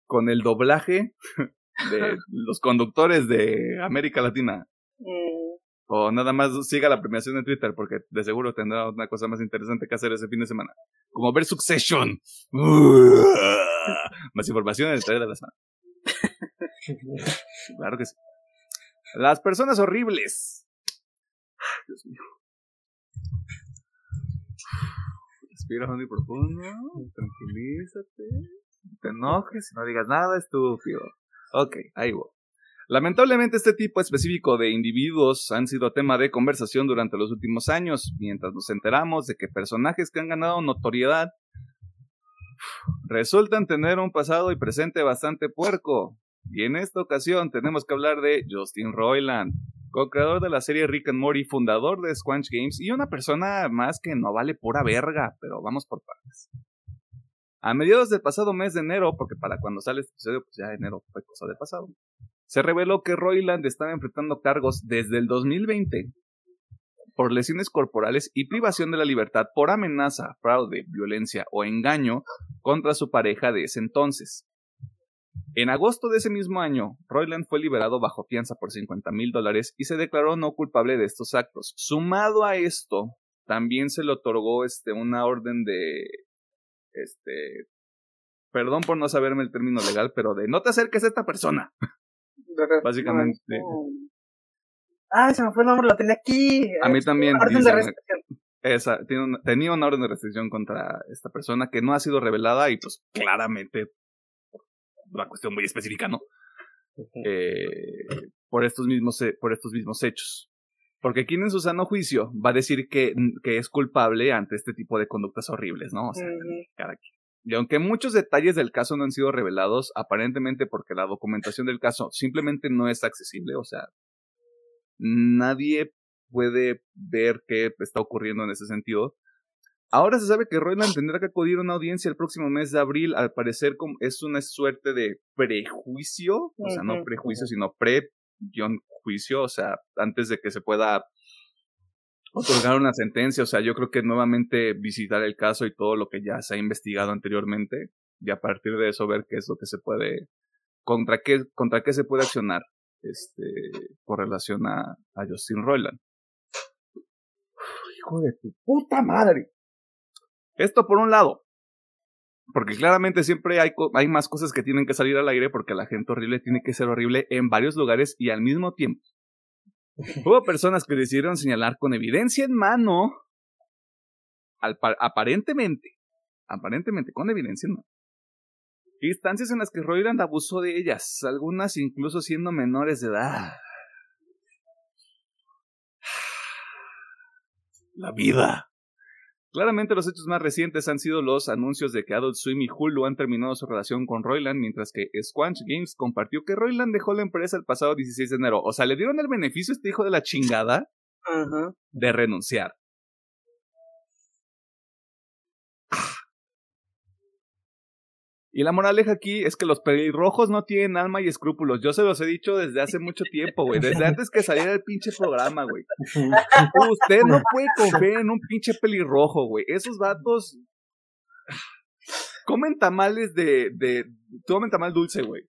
con el doblaje de los conductores de América Latina. Mm. O nada más siga la premiación en Twitter, porque de seguro tendrá una cosa más interesante que hacer ese fin de semana. Como ver Succession. Más información en el trailer de la semana. Claro que sí. Las personas horribles. Dios mío. Respira hondo y profundo. Tranquilízate. No te enojes y no digas nada estúpido. Ok, ahí voy. Lamentablemente este tipo específico de individuos han sido tema de conversación durante los últimos años, mientras nos enteramos de que personajes que han ganado notoriedad resultan tener un pasado y presente bastante puerco. Y en esta ocasión tenemos que hablar de Justin Roiland, co-creador de la serie Rick and Morty, fundador de Squanch Games y una persona más que no vale pura verga, pero vamos por partes. A mediados del pasado mes de enero, porque para cuando sale este episodio, pues ya enero fue cosa de pasado, se reveló que Roiland estaba enfrentando cargos desde el 2020 por lesiones corporales y privación de la libertad por amenaza, fraude, violencia o engaño contra su pareja de ese entonces. En agosto de ese mismo año, Royland fue liberado bajo fianza por 50 mil dólares y se declaró no culpable de estos actos. Sumado a esto, también se le otorgó este, una orden de este, perdón por no saberme el término legal, pero de no te acerques a esta persona. Básicamente.
Ah, se me fue el nombre, lo tenía aquí.
A mí también. Orden de restricción. Esa, tenía una orden de restricción contra esta persona que no ha sido revelada y pues claramente una cuestión muy específica, ¿no? Eh, por estos mismos por estos mismos hechos. Porque quien en su sano juicio va a decir que, que es culpable ante este tipo de conductas horribles, ¿no? O sea, Y aunque muchos detalles del caso no han sido revelados, aparentemente porque la documentación del caso simplemente no es accesible, o sea, nadie puede ver qué está ocurriendo en ese sentido. Ahora se sabe que Royland tendrá que acudir a una audiencia el próximo mes de abril. Al parecer es una suerte de prejuicio, o sea, no prejuicio, sino pre juicio, o sea, antes de que se pueda otorgar una sentencia, o sea, yo creo que nuevamente visitar el caso y todo lo que ya se ha investigado anteriormente y a partir de eso ver qué es lo que se puede, contra qué, contra qué se puede accionar, este, por relación a, a Justin Roiland. Hijo de tu puta madre. Esto por un lado. Porque claramente siempre hay, hay más cosas que tienen que salir al aire porque la gente horrible tiene que ser horrible en varios lugares y al mismo tiempo. Hubo personas que decidieron señalar con evidencia en mano, aparentemente, aparentemente con evidencia en mano, instancias en las que Royland abusó de ellas, algunas incluso siendo menores de edad. La vida. Claramente los hechos más recientes han sido los anuncios de que Adult Swim y Hulu han terminado su relación con Royland, mientras que Squanch Games compartió que Royland dejó la empresa el pasado 16 de enero. O sea, le dieron el beneficio a este hijo de la chingada de renunciar. Y la moraleja aquí es que los pelirrojos no tienen alma y escrúpulos. Yo se los he dicho desde hace mucho tiempo, güey. Desde antes que saliera el pinche programa, güey. Usted no puede confiar en un pinche pelirrojo, güey. Esos vatos comen tamales de, de, comen tamal dulce, güey.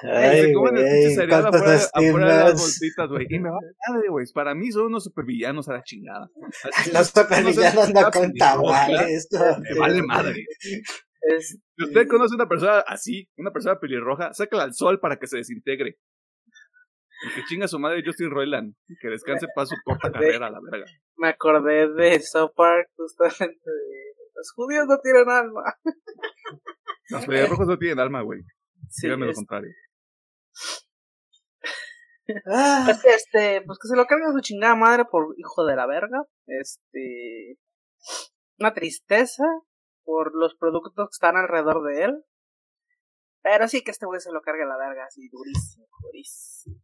se comen el pinche cereal afuera, afuera, de las bolsitas, güey. Y me va madre, güey. Para mí son unos supervillanos a la chingada.
los supervillanos no con tamales.
Me vale madre. Si usted conoce una persona así, una persona pelirroja, sácala al sol para que se desintegre. Y que chinga su madre Justin Roiland. Que descanse para su corta carrera, a la verga.
Me acordé de South Park, justamente. Los judíos no tienen alma.
Los pelirrojos no tienen alma, güey. Sí, Dígame lo contrario.
Ah. Pues, este, pues que se lo carga su chingada madre por hijo de la verga. Este. Una tristeza por los productos que están alrededor de él. Pero sí que este güey se lo cargue a la verga, así durísimo, durísimo.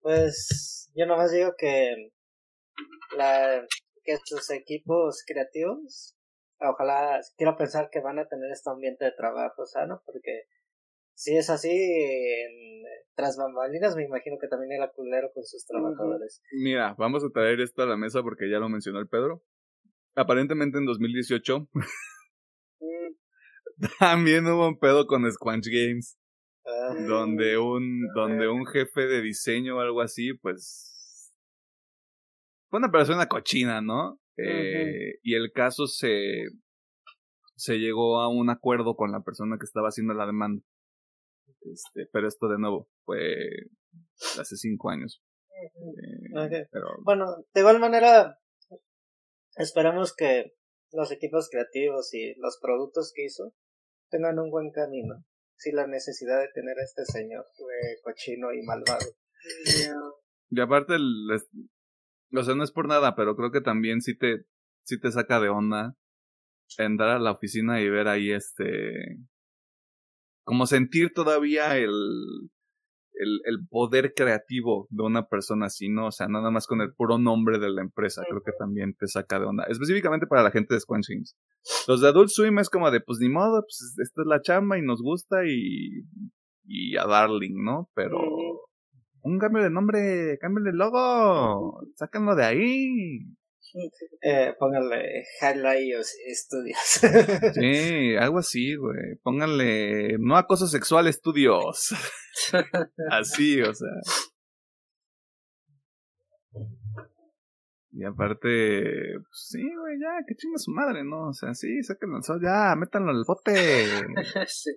Pues yo nomás digo que la que estos equipos creativos, ojalá, quiero pensar que van a tener este ambiente de trabajo sano, porque si es así, tras bambalinas me imagino que también era culero con sus trabajadores.
Mira, vamos a traer esto a la mesa porque ya lo mencionó el Pedro. Aparentemente en 2018 También hubo un pedo con Squanch Games. donde un donde un jefe de diseño o algo así, pues fue una persona cochina, ¿no? Eh, y el caso se se llegó a un acuerdo con la persona que estaba haciendo la demanda. Este, pero esto de nuevo fue hace cinco años.
Eh, bueno, de igual manera, esperamos que los equipos creativos y los productos que hizo tengan un buen camino, sin la necesidad de tener a este señor cochino y malvado.
Y aparte, el, o sea, no es por nada, pero creo que también sí te, sí te saca de onda entrar a la oficina y ver ahí este, como sentir todavía el, el, el, poder creativo de una persona así, ¿no? O sea, nada más con el puro nombre de la empresa, creo que también te saca de onda. Específicamente para la gente de Squanch Los de Adult Swim es como de, pues ni modo, pues esta es la chamba y nos gusta y, y a Darling, ¿no? Pero un cambio de nombre, cambio de logo, sácanlo de ahí.
Eh, pónganle Highlight Studios.
sí, algo así, güey. Pónganle no acoso sexual estudios. así, o sea. Y aparte, pues, sí, güey, ya, que chinga su madre, ¿no? O sea, sí, sáquenlo al sol, ya, métanlo al bote. sí.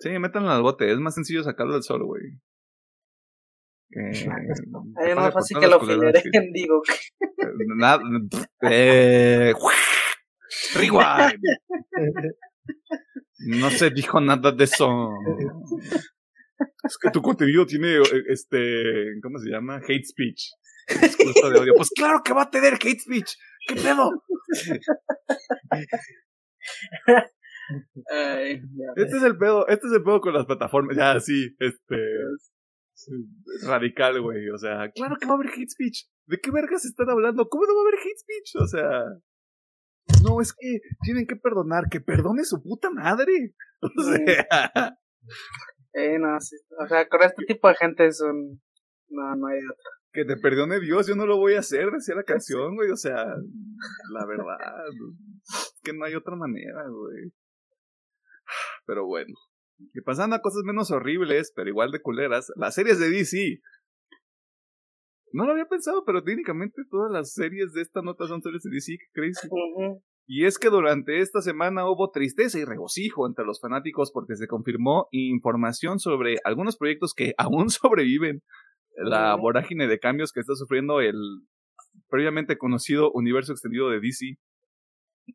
Sí, métanlo al bote, es más sencillo sacarlo al sol, güey.
Eh, es más fácil que lo fileren, digo.
Nada, eh, rewind. No se dijo nada de eso. Es que tu contenido tiene, este, ¿cómo se llama? Hate speech. De odio. Pues claro que va a tener hate speech. ¿Qué pedo? este es el pedo, este es el pedo con las plataformas. Ya, sí, este radical, güey. O sea, claro que va a haber hate speech. ¿De qué vergas están hablando? ¿Cómo no va a haber hate speech? O sea, no, es que tienen que perdonar. Que perdone su puta madre. O sea.
Eh, no, sí. O sea, con este tipo de gente es un. No, no hay otra.
Que te perdone Dios, yo no lo voy a hacer, decía la canción, güey. O sea, la verdad. Es que no hay otra manera, güey. Pero bueno. Y pasando a cosas menos horribles, pero igual de culeras, las series de DC. No lo había pensado, pero técnicamente todas las series de esta nota son series de DC, ¿qué crees? Y es que durante esta semana hubo tristeza y regocijo entre los fanáticos porque se confirmó información sobre algunos proyectos que aún sobreviven. La vorágine de cambios que está sufriendo el previamente conocido universo extendido de DC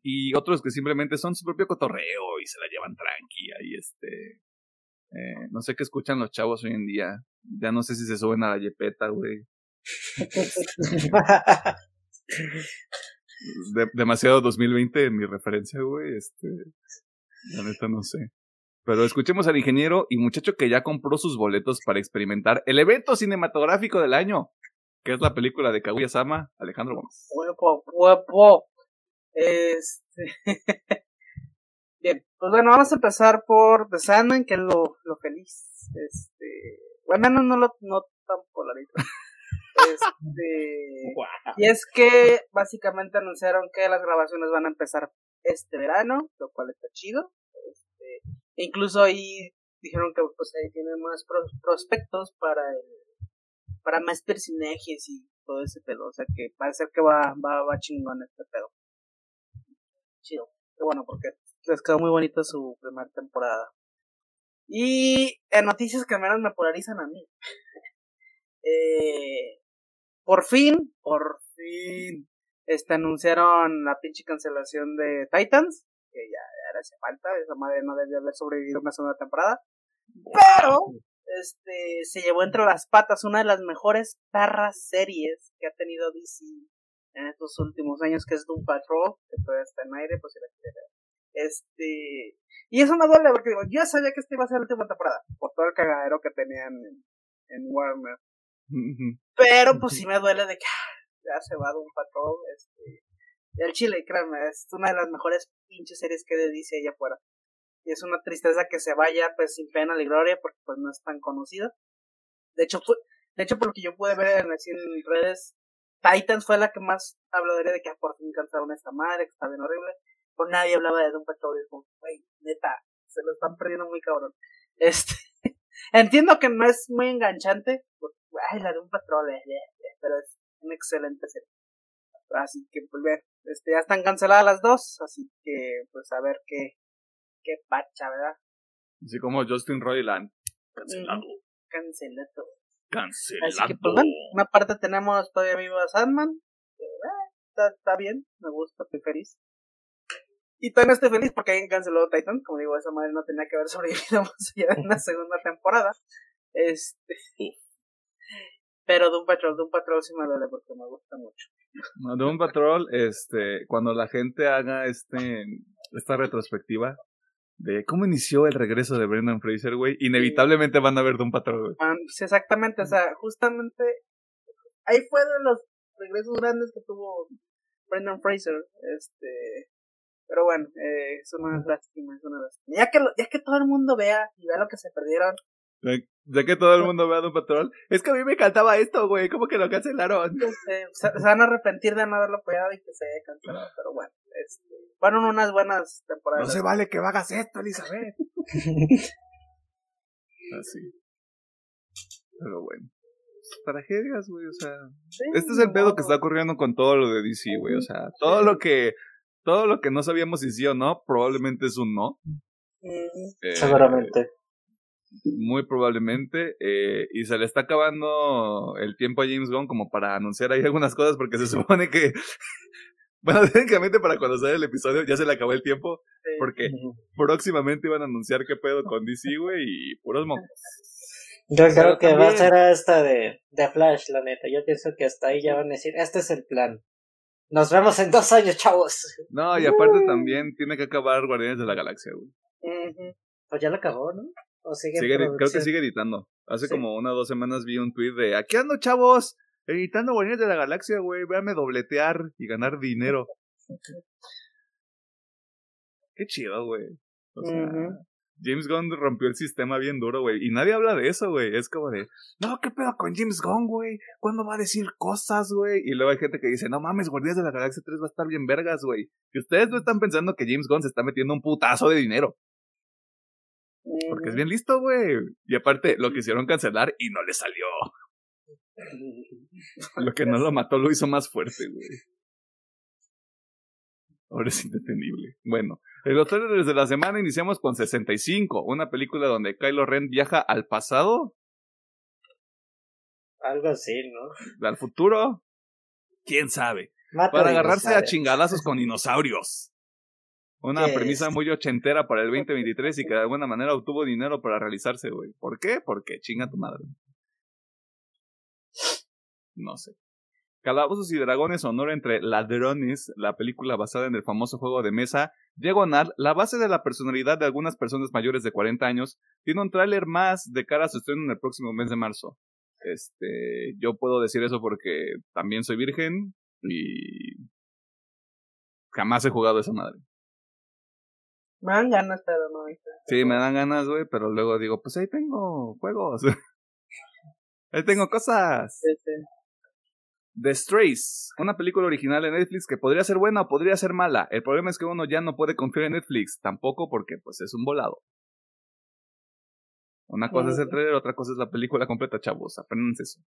y otros que simplemente son su propio cotorreo y se la llevan tranqui y este eh, no sé qué escuchan los chavos hoy en día. Ya no sé si se suben a la yepeta güey demasiado 2020 en mi referencia, güey. Este, la neta no sé. Pero escuchemos al ingeniero y muchacho que ya compró sus boletos para experimentar el evento cinematográfico del año, que es la película de Kaguya-sama, Alejandro Gómez.
Huevo, huevo. Este... Bien, pues bueno, vamos a empezar por The Sandman, que es lo, lo feliz. Este, bueno, no, no, lo, no tan polarito. Este, Y es que básicamente anunciaron que las grabaciones van a empezar este verano, lo cual está chido. Este, incluso ahí dijeron que pues ahí tienen más prospectos para el, para más personajes y todo ese pedo. O sea que parece que va, va, va chingón este pedo. Chido. Qué bueno, porque les quedó muy bonita su primera temporada. Y en noticias que menos me polarizan a mí. eh, por fin, por fin, este, anunciaron la pinche cancelación de Titans, que ya, ya hacía falta, esa madre no debía haber sobrevivido una temporada. Pero, este, se llevó entre las patas una de las mejores perras series que ha tenido DC en estos últimos años, que es Doom Patrol, que todavía está en aire, pues si la quiere ver. Este, y eso me duele porque digo, yo sabía que esta iba a ser la última temporada, por todo el cagadero que tenían en, en Warner. Pero pues sí me duele de que ah, ya se va de un patrón. Este, el Chile, créanme, es una de las mejores pinches series que dice allá afuera. Y es una tristeza que se vaya pues sin pena ni gloria porque pues no es tan conocida. De hecho, fue, de hecho por lo que yo pude ver en, en redes, Titans fue la que más hablaría de que ah, por fin cantaron esta madre, que está bien horrible. Pues nadie hablaba de un Patrol. Y como, güey, neta, se lo están perdiendo muy cabrón. Este, entiendo que no es muy enganchante, porque ay, la de un patrón, eh, eh, eh, pero es un excelente serie. Así que, pues, ver, este, ya están canceladas las dos, así que, pues, a ver qué, qué pacha, ¿verdad?
Así como Justin Roiland.
Cancelado. Cancelado.
Cancelado.
Así que, pues, bueno, una parte tenemos todavía vivo a Sandman. está, está bien, me gusta, estoy feliz. Y también estoy feliz porque alguien canceló Titan. Como digo, esa madre no tenía que haber sobrevivido más allá de una segunda temporada. Este. Pero Doom Patrol, Doom Patrol sí me duele porque me gusta mucho.
No, Doom Patrol, este, cuando la gente haga este, esta retrospectiva de cómo inició el regreso de Brendan Fraser, güey, inevitablemente van a ver Doom Patrol,
güey. Sí, exactamente, o sea, justamente ahí fue de los regresos grandes que tuvo Brendan Fraser, este, pero bueno, eh, es una lástima, es una lástima. Ya que, ya que todo el mundo vea y vea lo que se perdieron,
ya que todo el mundo vea Doom Patrol. Es que a mí me encantaba esto, güey. ¿Cómo que lo cancelaron?
se, van a arrepentir de no haberlo apoyado y que se haya cancelado. Pero bueno, este, fueron unas buenas temporadas.
No se vale que hagas esto, Elizabeth. Así. Pero bueno. Tragedias, güey. O sea. este es el pedo que está ocurriendo con todo lo de DC, güey. O sea, todo lo que. Todo lo que no sabíamos si sí o no, probablemente es un no.
Eh, Seguramente.
Muy probablemente. Eh, y se le está acabando el tiempo a James Gunn como para anunciar ahí algunas cosas porque se supone que... bueno, técnicamente para cuando sale el episodio ya se le acabó el tiempo. Porque próximamente iban a anunciar qué pedo con DC, güey, y puros mocos.
Yo creo que va a ser esta de, de Flash, la neta. Yo pienso que hasta ahí ya van a decir, este es el plan. Nos vemos en dos años, chavos.
No, y aparte uh. también tiene que acabar Guardianes de la Galaxia, güey.
Pues ya lo acabó, ¿no?
creo que sigue editando. Hace como una o dos semanas vi un tweet de aquí ando chavos, editando Guardianes de la Galaxia, güey, véame dobletear y ganar dinero. Qué chido, güey. O sea, James Gunn rompió el sistema bien duro, güey. Y nadie habla de eso, güey. Es como de, no, ¿qué pedo con James Gunn, güey? ¿Cuándo va a decir cosas, güey? Y luego hay gente que dice, no mames, Guardianes de la Galaxia 3 va a estar bien vergas, güey. Y ustedes no están pensando que James Gunn se está metiendo un putazo de dinero. Porque es bien listo, güey. Y aparte, lo quisieron cancelar y no le salió. Lo que no lo mató lo hizo más fuerte, güey. Ahora es indetenible. Bueno, en los trailers de la semana iniciamos con 65, una película donde Kylo Ren viaja al pasado.
Algo así, ¿no?
Al futuro. ¿Quién sabe? Para agarrarse a chingadazos con dinosaurios. Una premisa muy ochentera para el 2023 y que de alguna manera obtuvo dinero para realizarse, güey. ¿Por qué? Porque chinga tu madre. No sé. Calabozos y Dragones Honor entre Ladrones, la película basada en el famoso juego de mesa Diagonal, la base de la personalidad de algunas personas mayores de 40 años, tiene un tráiler más de cara a su estreno en el próximo mes de marzo. Este, yo puedo decir eso porque también soy virgen y jamás he jugado esa madre.
Me dan ganas, pero no.
Sí, me dan ganas, güey, pero luego digo, pues ahí tengo juegos. ahí tengo cosas.
Sí, sí.
The Strays, una película original de Netflix que podría ser buena o podría ser mala. El problema es que uno ya no puede confiar en Netflix, tampoco porque pues es un volado. Una cosa es el trailer, otra cosa es la película completa, chavos, aprendanse eso.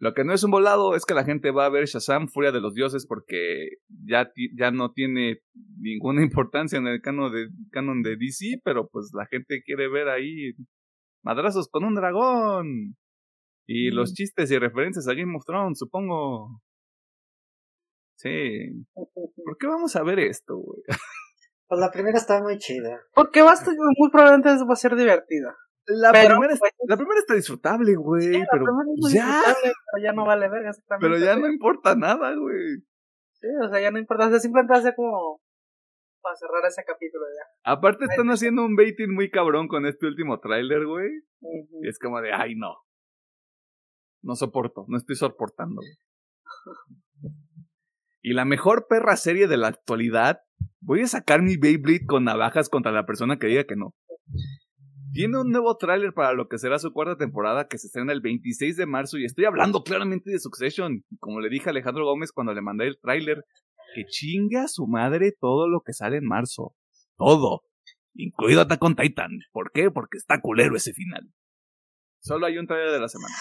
Lo que no es un volado es que la gente va a ver Shazam, Furia de los Dioses, porque ya, ya no tiene ninguna importancia en el canon de, canon de DC, pero pues la gente quiere ver ahí madrazos con un dragón. Y los chistes y referencias a Game of Thrones, supongo. Sí. ¿Por qué vamos a ver esto, güey?
Pues la primera está muy chida.
Porque va a estar, muy probablemente va a ser divertida.
La, primera, está, la primera está disfrutable, güey. pero ya.
Pero ya no vale verga,
Pero ya no importa nada, güey.
Sí, o sea, ya no importa. O sea, simplemente hace como para cerrar ese capítulo ya.
Aparte están haciendo un baiting muy cabrón con este último tráiler, güey. Y es como de, ay, no. No soporto, no estoy soportando. y la mejor perra serie de la actualidad, voy a sacar mi Beyblade con navajas contra la persona que diga que no. Tiene un nuevo tráiler para lo que será su cuarta temporada que se estrena el 26 de marzo y estoy hablando claramente de Succession. Como le dije a Alejandro Gómez cuando le mandé el tráiler, que chinga a su madre todo lo que sale en marzo. Todo. Incluido Attack on Titan. ¿Por qué? Porque está culero ese final. Solo hay un tráiler de la semana.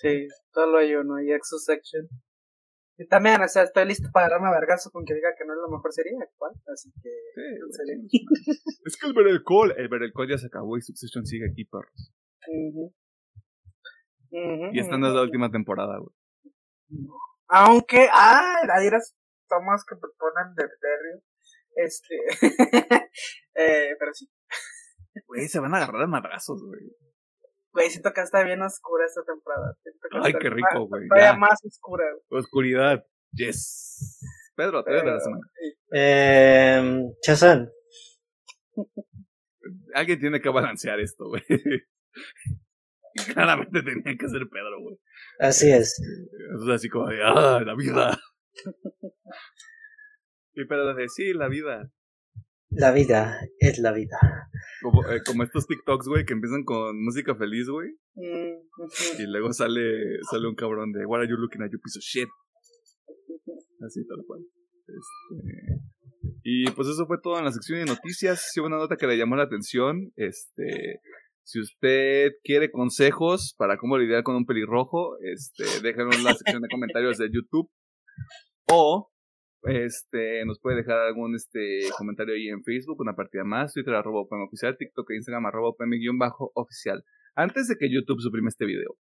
Sí, solo hay uno, y Exo Section. Y también, o sea, estoy listo para darme a vergazo con que diga que no es la mejor serie actual, así que...
Sí, es que el Ver el Call, el Ver el Call ya se acabó y Succession sigue aquí, perros. y esta no es la última temporada, güey.
Aunque, ah, las tomas que proponen de Terry, este... eh, pero sí.
Güey, se van a agarrar a madrazos, güey.
Güey, siento que está bien oscura esta temporada.
Ay, qué rico, güey.
Todavía más oscura.
Oscuridad. Yes. Pedro, te de la semana.
Eh, Chazán.
Alguien tiene que balancear esto, güey. Claramente tenía que ser Pedro, güey.
Así es.
Es así como de, ah, la vida. y Pedro de, sí, la vida.
La vida es la vida.
Como, eh, como estos TikToks, güey, que empiezan con música feliz, güey. Mm, y luego sale, sale un cabrón de, What are you looking at, you piece of shit? Así, tal cual. Este... Y pues eso fue todo en la sección de noticias. Si hubo una nota que le llamó la atención. Este, si usted quiere consejos para cómo lidiar con un pelirrojo, este, déjenlo en la sección de comentarios de YouTube. O este, nos puede dejar algún este comentario ahí en Facebook, una partida más, Twitter arroba oficial, TikTok e Instagram arroba bajo oficial. Antes de que YouTube suprime este video.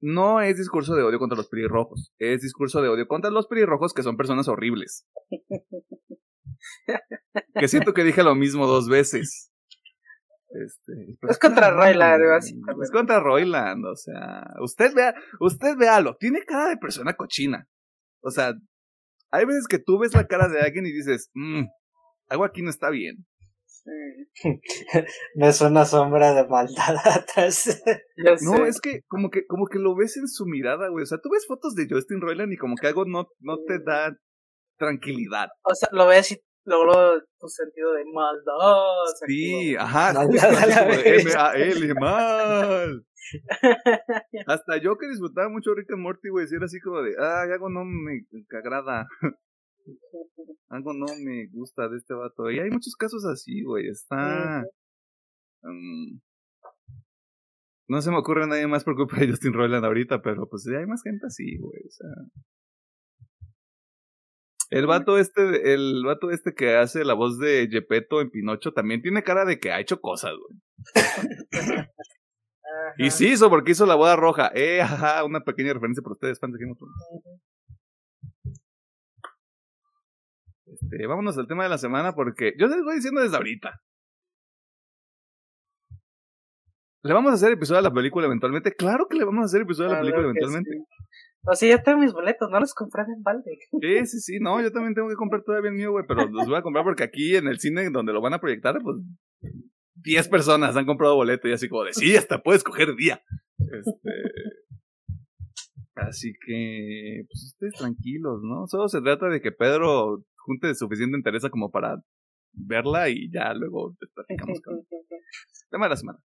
No es discurso de odio contra los pelirrojos, es discurso de odio contra los pelirrojos que son personas horribles. que siento que dije lo mismo dos veces. Este,
pues, es contra Royland,
Es contra Royland, o sea, usted vea, usted véalo, tiene cara de persona cochina. O sea, hay veces que tú ves la cara de alguien y dices, mmm, algo aquí no está bien.
Me suena sombra de maldad atrás.
no, es que como que como que lo ves en su mirada, güey. O sea, tú ves fotos de Justin Roiland y como que algo no, no te da tranquilidad.
O sea, lo ves y luego tu sentido de maldad.
Sí, ajá. M-A-L, mal. Hasta yo que disfrutaba mucho Rick and Morty, güey, era así como de, ah, algo no me agrada. algo no me gusta de este vato. Y hay muchos casos así, güey. Está. Mm, no se me ocurre nadie más por culpa de Justin Roiland ahorita, pero pues ya hay más gente así, güey. O sea. El vato este, el vato este que hace la voz de Gepetto en Pinocho también tiene cara de que ha hecho cosas, güey. Y sí hizo porque hizo la boda roja. Eh, ajá, una pequeña referencia para ustedes, fans de Game of Este, vámonos al tema de la semana porque yo les voy diciendo desde ahorita. ¿Le vamos a hacer episodio a la película eventualmente? Claro que le vamos a hacer episodio a la película eventualmente.
O sea, ya tengo mis boletos, no los compré en balde.
Sí, sí, sí, no, yo también tengo que comprar todavía el mío, güey, pero los voy a comprar porque aquí en el cine donde lo van a proyectar, pues 10 personas han comprado boleto y así como de, sí, hasta puedes coger día. Este, así que, pues ustedes tranquilos, ¿no? Solo se trata de que Pedro junte suficiente interés como para verla y ya luego platicamos con tema de la semana.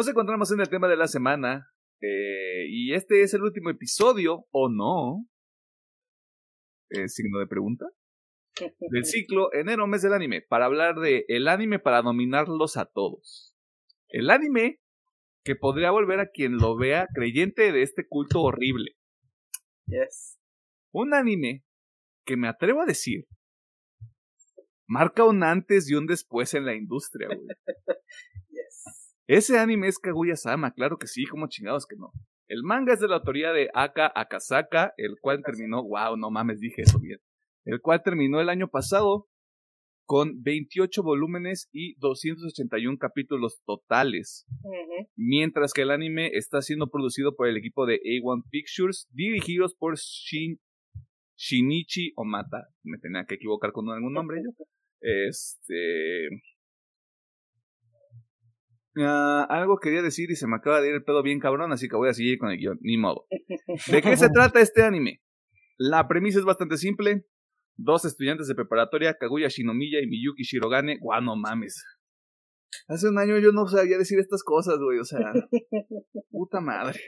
Nos encontramos en el tema de la semana. Eh, y este es el último episodio, ¿o no? Eh, signo de pregunta. Del ciclo enero mes del anime. Para hablar de el anime para dominarlos a todos. El anime que podría volver a quien lo vea creyente de este culto horrible.
Yes.
Un anime que me atrevo a decir marca un antes y un después en la industria, güey. Ese anime es Kaguya-sama, claro que sí, como chingados que no. El manga es de la autoría de Aka Akasaka, el cual terminó, wow, no mames, dije eso bien. El cual terminó el año pasado con 28 volúmenes y 281 capítulos totales. Mientras que el anime está siendo producido por el equipo de A1 Pictures, dirigidos por Shin, Shinichi Omata. Me tenía que equivocar con algún nombre yo. Este. Ah, algo quería decir y se me acaba de ir el pedo bien cabrón, así que voy a seguir con el guion, ni modo. ¿De qué se trata este anime? La premisa es bastante simple. Dos estudiantes de preparatoria, Kaguya Shinomiya y Miyuki Shirogane. Guau, no mames. Hace un año yo no sabía decir estas cosas, güey, o sea, puta madre.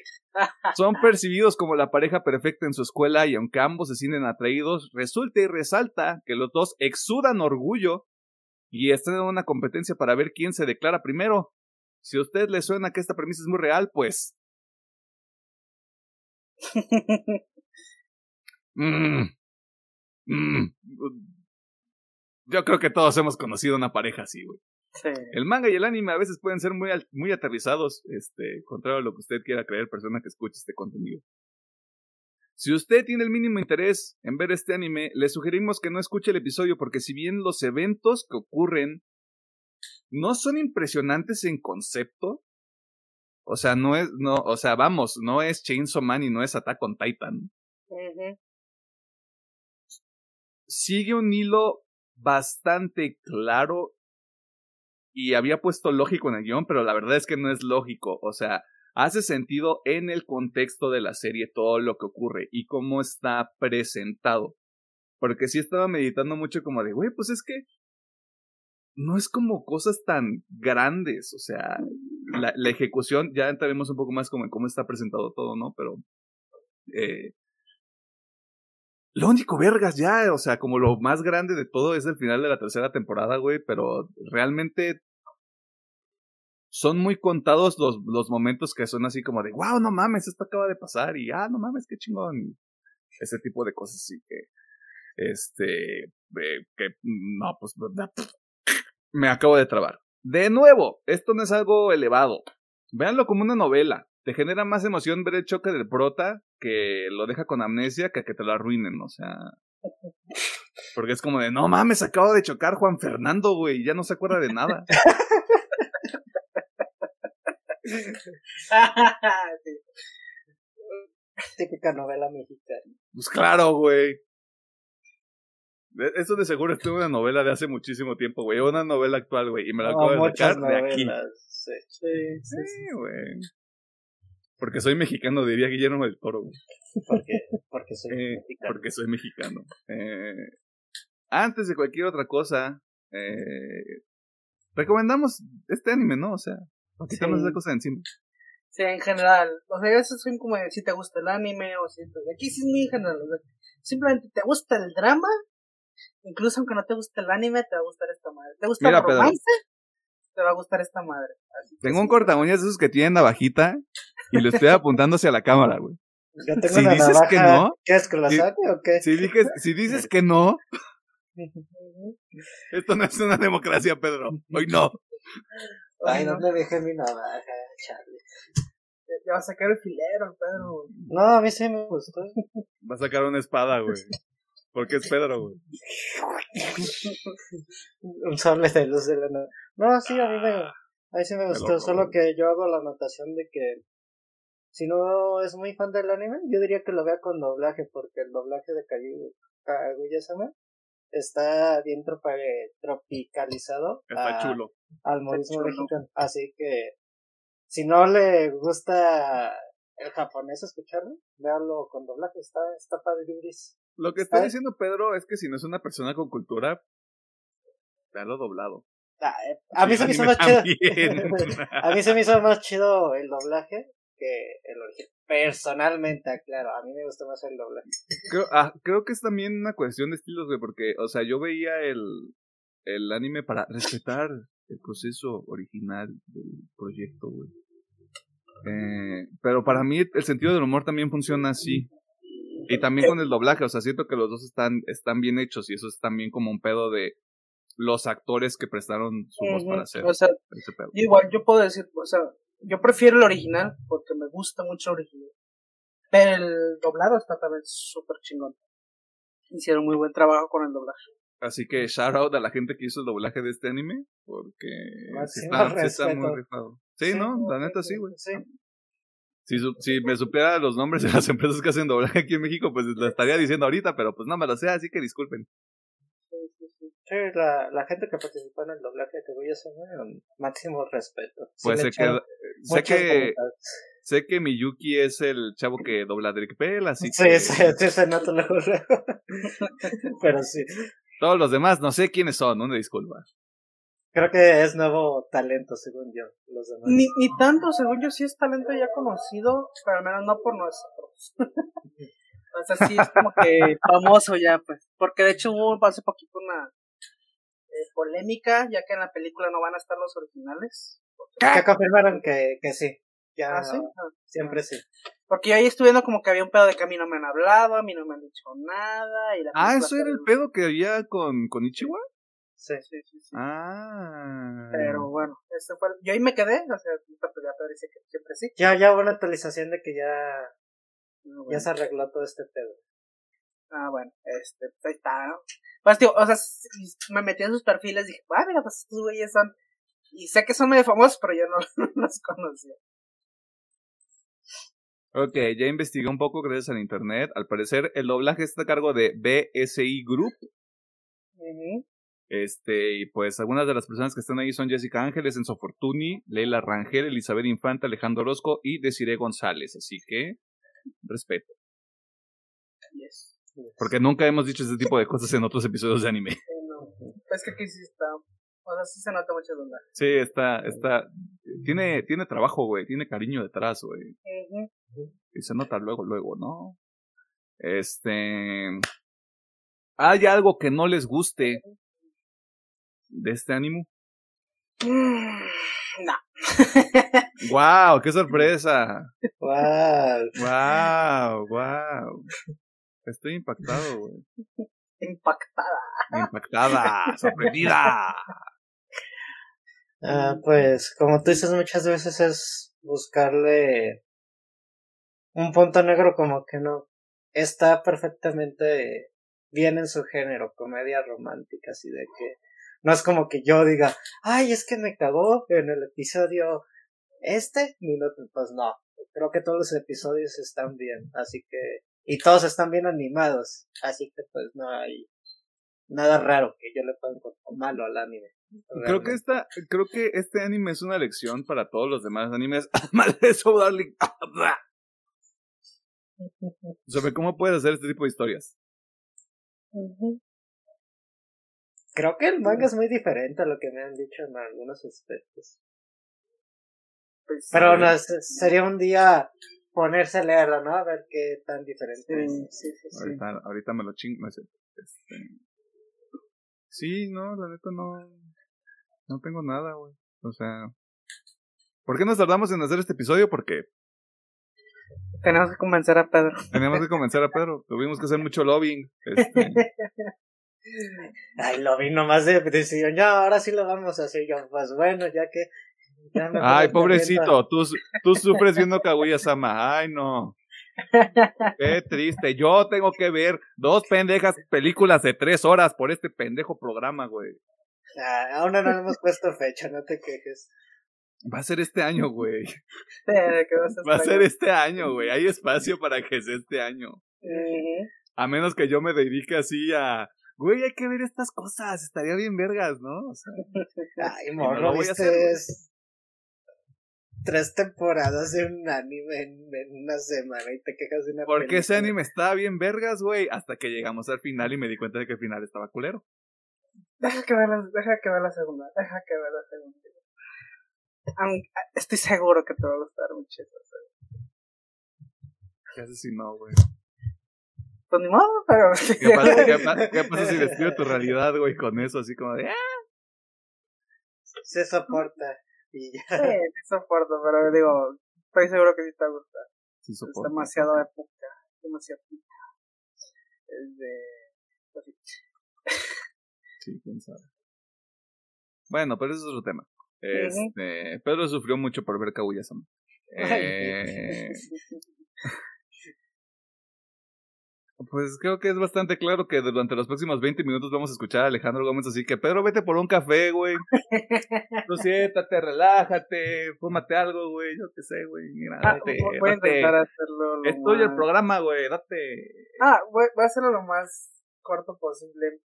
Son percibidos como la pareja perfecta en su escuela y aunque ambos se sienten atraídos, resulta y resalta que los dos exudan orgullo y están en una competencia para ver quién se declara primero. Si a usted le suena que esta premisa es muy real, pues... Mm, mm, yo creo que todos hemos conocido una pareja así, güey. El manga y el anime a veces pueden ser muy, muy aterrizados, este, contrario a lo que usted quiera creer, persona que escuche este contenido. Si usted tiene el mínimo interés en ver este anime, le sugerimos que no escuche el episodio porque si bien los eventos que ocurren no son impresionantes en concepto. O sea, no es, no, o sea, vamos, no es Chainsaw Man y no es Attack on Titan. Sigue un hilo bastante claro y había puesto lógico en el guion, pero la verdad es que no es lógico. O sea, hace sentido en el contexto de la serie todo lo que ocurre y cómo está presentado. Porque sí estaba meditando mucho como de, güey, pues es que no es como cosas tan grandes, o sea, la, ejecución, ya entraremos un poco más como en cómo está presentado todo, ¿no? Pero, eh, lo único vergas ya, o sea, como lo más grande de todo es el final de la tercera temporada, güey, pero realmente son muy contados los, los momentos que son así como de, wow, no mames, esto acaba de pasar y, ah, no mames, qué chingón. Ese tipo de cosas así que, este, eh, que, no, pues, me acabo de trabar. De nuevo, esto no es algo elevado. Véanlo como una novela. Te genera más emoción ver el choque del prota que lo deja con amnesia que que te lo arruinen, o sea. Porque es como de, no mames, acabo de chocar Juan Fernando, güey, ya no se acuerda de nada.
Típica novela mexicana.
Pues claro, güey. Eso de seguro es una novela de hace muchísimo tiempo, güey. Una novela actual, güey. Y me la acabo de sacar de aquí.
Sí, sí, sí,
güey. Porque soy mexicano, diría Guillermo del Toro, güey.
Porque, porque soy
eh,
mexicano.
Porque soy mexicano. Eh, antes de cualquier otra cosa, eh, recomendamos este anime, ¿no? O sea, quitamos sí. esa cosa de encima.
Sí, en general. O sea, eso son como si te gusta el anime o si... Aquí sí es muy en general. O sea, simplemente te gusta el drama Incluso aunque no te guste el anime, te va a gustar esta madre. ¿Te gusta
Mira,
el romance? te va a gustar esta madre. Así que
Tengo un
sí.
corta uñas de esos que tienen navajita y lo estoy apuntando hacia la cámara, güey.
Yo tengo
Si
una
dices
navaja.
que no,
¿Qué es con la
si-
sangre o qué?
Si, dices, si dices que no, esto no es una democracia, Pedro. Hoy no.
Ay,
no.
¿dónde dejé mi navaja, Charlie?
Ya- Ya va a sacar el filero, Pedro.
No, a mí sí me gustó.
Va a sacar una espada, güey. Porque es Pedro, güey.
Un sable de luz de la nada. No, sí, a mí me, a mí sí me gustó.
loco,
Solo que yo hago la anotación de que si no es muy fan del anime, yo diría que lo vea con doblaje, porque el doblaje de Kaguya- Kaguya-sama está bien tropa- tropicalizado
Está
a-
chulo.
al modismo
chulo.
mexicano. Así que si no le gusta el japonés escucharlo, véalo con doblaje, está, está padre. Gris.
Lo que está diciendo Pedro es que si no es una persona con cultura, véalo doblado.
Ah, eh, a mí se me hizo más chido.
también.
A mí se me hizo más chido el doblaje que el original. Personalmente, aclaro, a mí me gustó más el doblaje.
creo, ah, creo que es también una cuestión de estilos, güey, porque, o sea, yo veía el, el anime para respetar el proceso original del proyecto, güey. Eh, pero para mí el sentido del humor también funciona así. Y también con el doblaje, o sea, siento que los dos están, están bien hechos y eso es también como un pedo de los actores que prestaron su voz para hacer
O sea,
ese pedo.
igual, yo puedo decir, o sea, yo prefiero el original porque me gusta mucho el original. Pero el doblado está también súper chingón. Hicieron muy buen trabajo con el doblaje.
Así que shout out a la gente que hizo el doblaje de este anime, porque sí está, sí está muy rifado. Sí, ¿no? La neta sí, güey.
Sí.
Si, si me supiera los nombres de las empresas que hacen doblaje aquí en México, pues lo estaría diciendo ahorita, pero pues no me lo sé, así que disculpen.
Sí, sí, sí.
Sí, la, la gente que participó en el doblaje de Kaguya-sama, um, máximo respeto. Sí
Pues sé que, sé que sé que Miyuki es el chavo que dobla a Drake Bell, así
Sí,
que
sí, sí, se nota luego, luego. Pero sí,
todos los demás no sé quiénes son, una disculpa.
Creo que es nuevo talento, según yo, los demás.
Ni, ni tanto, según yo, sí es talento ya conocido, pero al menos no por nosotros. o sea, sí es como que famoso ya, pues. Porque de hecho hubo hace poquito una eh, polémica, ya que en la película no van a estar los originales.
Que confirmaron que, que sí. Ya,
¿Ah, sí? Ah.
siempre sí.
Porque yo ahí estuve viendo como que había un pedo de que a mí no me han hablado, a mí no me han dicho nada. Y la
Ah, eso era el pedo que había con, con Ichiwa.
Sí.
Sí, sí, sí.
Ah.
Pero bueno, ese fue, yo ahí me quedé, o sea, pues ya dice que siempre sí.
Ya, ya hubo una actualización de que ya,
Ah,
ya se arregló todo este pedo.
Ah, bueno, este, pues ahí está, ¿no? Pues, tío, o sea, me metí en sus perfiles, dije, ah, mira, pues estos güeyes son, y sé que son medio famosos, pero yo no, no los conocía.
Ok, ya investigué un poco gracias al internet. Al parecer, el doblaje está a cargo de BSI Group.
Ujú.
Este, y pues algunas de las personas que están ahí son Jessica Ángeles, Enzo Fortuny, Leila Rangel, Elizabeth Infante, Alejandro Orozco y Desiree González. Así que, respeto.
Yes.
Porque nunca hemos dicho este tipo de cosas en otros episodios de anime.
No, es que aquí sí está, o sea, sí se nota mucho doblaje.
Sí, está, está, tiene, tiene trabajo, güey, tiene cariño detrás, güey. Y se nota luego, luego, ¿no? Este. ¿Hay algo que no les guste de este anime?
Mm, No.
¡Wow! ¡Qué sorpresa!
Wow.
¡Wow! ¡Wow! Estoy impactado, güey.
Impactada.
Impactada, sorprendida.
Ah, pues, como tú dices muchas veces es buscarle un punto negro como que no está perfectamente bien en su género, comedia romántica, así de que no es como que yo diga, ay, es que me cagó en el episodio este minuto, pues no, creo que todos los episodios están bien, así que, y todos están bien animados, así que pues no hay nada raro que yo le pueda encontrar malo al anime.
Creo que esta, creo que este anime es una lección para todos los demás animes. Mal eso, darling. Sobre cómo puedes hacer este tipo de historias.
Creo que el manga es muy diferente a lo que me han dicho en algunos aspectos.
Pues,
Pero
Sí.
no, se- sería un día ponerse a leerlo, ¿no? A ver qué tan diferente
sí,
es.
sí, sí, sí.
Ahorita, ahorita me lo chingo. no es cierto. Este... Sí, no, la neta no. No tengo nada, güey. O sea, ¿por qué nos tardamos en hacer este episodio? Porque
tenemos que convencer a Pedro.
Tenemos que convencer a Pedro. Tuvimos que hacer mucho lobbying. Este.
Ay, lobbying nomás de decisión. Ya, ahora sí lo vamos a hacer. Yo, pues bueno, ya que.
Ay, pobrecito, tú, tú sufres viendo Kaguya-sama. Ay, no. Qué triste. Yo tengo que ver dos pendejas películas de tres horas por este pendejo programa, güey.
Ah, aún no le hemos puesto fecha, no te quejes.
Va a ser este año, güey. va a ser este año, güey. Hay espacio para que sea este año. A menos que yo me dedique así a. Güey, hay que ver estas cosas. Estaría bien vergas, ¿no? O sea,
Ay, morro, voy a hacer, tres temporadas de un anime en, una semana y te quejas de una
Porque ese anime estaba bien vergas, güey, hasta que llegamos al final y me di cuenta de que el final estaba culero.
Deja que vea la, deja que vea la segunda, deja que vea la segunda. estoy seguro que te va a gustar mucho.
¿Qué haces si no, güey?
Pues ni modo, pero...
¿Qué pasa, qué, pasa, si despido tu realidad, güey, con eso, así como de... ¡Ah!
Se soporta. Y ya. Sí,
sí soporto, pero digo, estoy seguro que sí te gusta. Sí Es demasiado época, demasiado época. Es de... Pues
sí, quién sabe. Bueno, pero eso es otro tema. Este, Pedro sufrió mucho por ver Kaguya-sama. Eh, Pues creo que es bastante claro que durante los próximos 20 minutos vamos a escuchar a Alejandro Gómez, así que Pedro, vete por un café, güey. Tú siéntate, relájate, fúmate algo, güey, yo qué sé, güey. Mira, ah, date, voy a intentar hacerlo. Lo el programa, güey, date.
Ah, voy, voy a hacerlo lo más corto posible.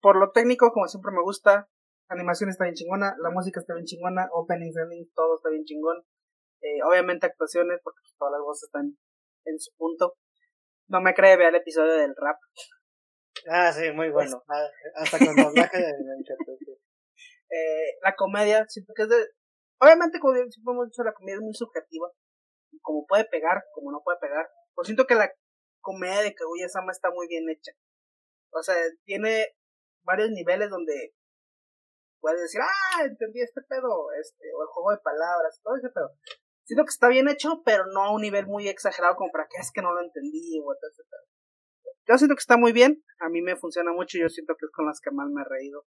Por lo técnico, como siempre me gusta, animación está bien chingona, la música está bien chingona, openings, endings, todo está bien chingón. Eh, obviamente actuaciones, porque todas las voces están en su punto. No me cree, vea el episodio del rap.
Ah, sí, muy bueno. Ah, hasta con doblaje de
eh, La comedia, siento que es de. Obviamente, como siempre hemos dicho, la comedia es muy subjetiva. Como puede pegar, como no puede pegar. Pero siento que la comedia de Kaguya-sama está muy bien hecha. O sea, tiene varios niveles donde puedes decir, ah, entendí este pedo, este, o el juego de palabras, todo ese pedo. Siento que está bien hecho, pero no a un nivel muy exagerado como para que es que no lo entendí o etc. Yo siento que está muy bien, a mí me funciona mucho, yo siento que es con las que más me he reído.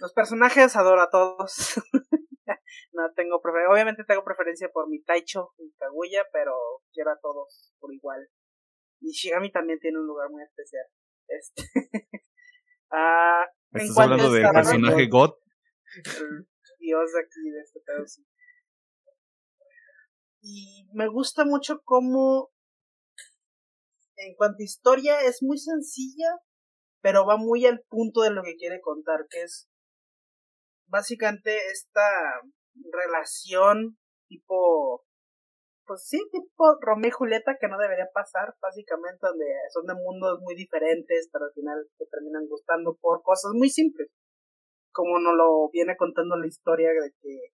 Los personajes adoro a todos. no tengo preferencia, obviamente tengo preferencia por mi Taicho y Kaguya, pero quiero a todos por igual. Y Shigami también tiene un lugar muy especial. Este.
ah, ¿Estás hablando del personaje God?
El dios aquí de este pedo, y me gusta mucho cómo en cuanto a historia es muy sencilla, pero va muy al punto de lo que quiere contar, que es básicamente esta relación tipo pues sí, tipo Romeo y Julieta que no debería pasar, básicamente, donde son de mundos muy diferentes, pero al final te terminan gustando por cosas muy simples. Como nos lo viene contando la historia de que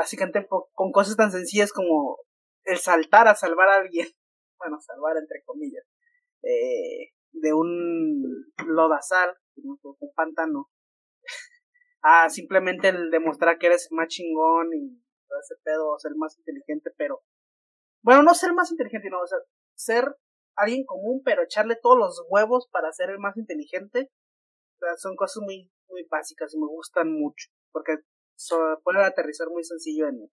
básicamente con cosas tan sencillas como el saltar a salvar a alguien, bueno, salvar entre comillas, eh, de un lodazal, un pantano, a simplemente el demostrar que eres más chingón y todo ese pedo, ser más inteligente, pero, bueno, no ser más inteligente, no, o sea, ser alguien común, pero echarle todos los huevos para ser el más inteligente, son cosas muy, muy básicas y me gustan mucho, porque So, pueden aterrizar muy sencillo en,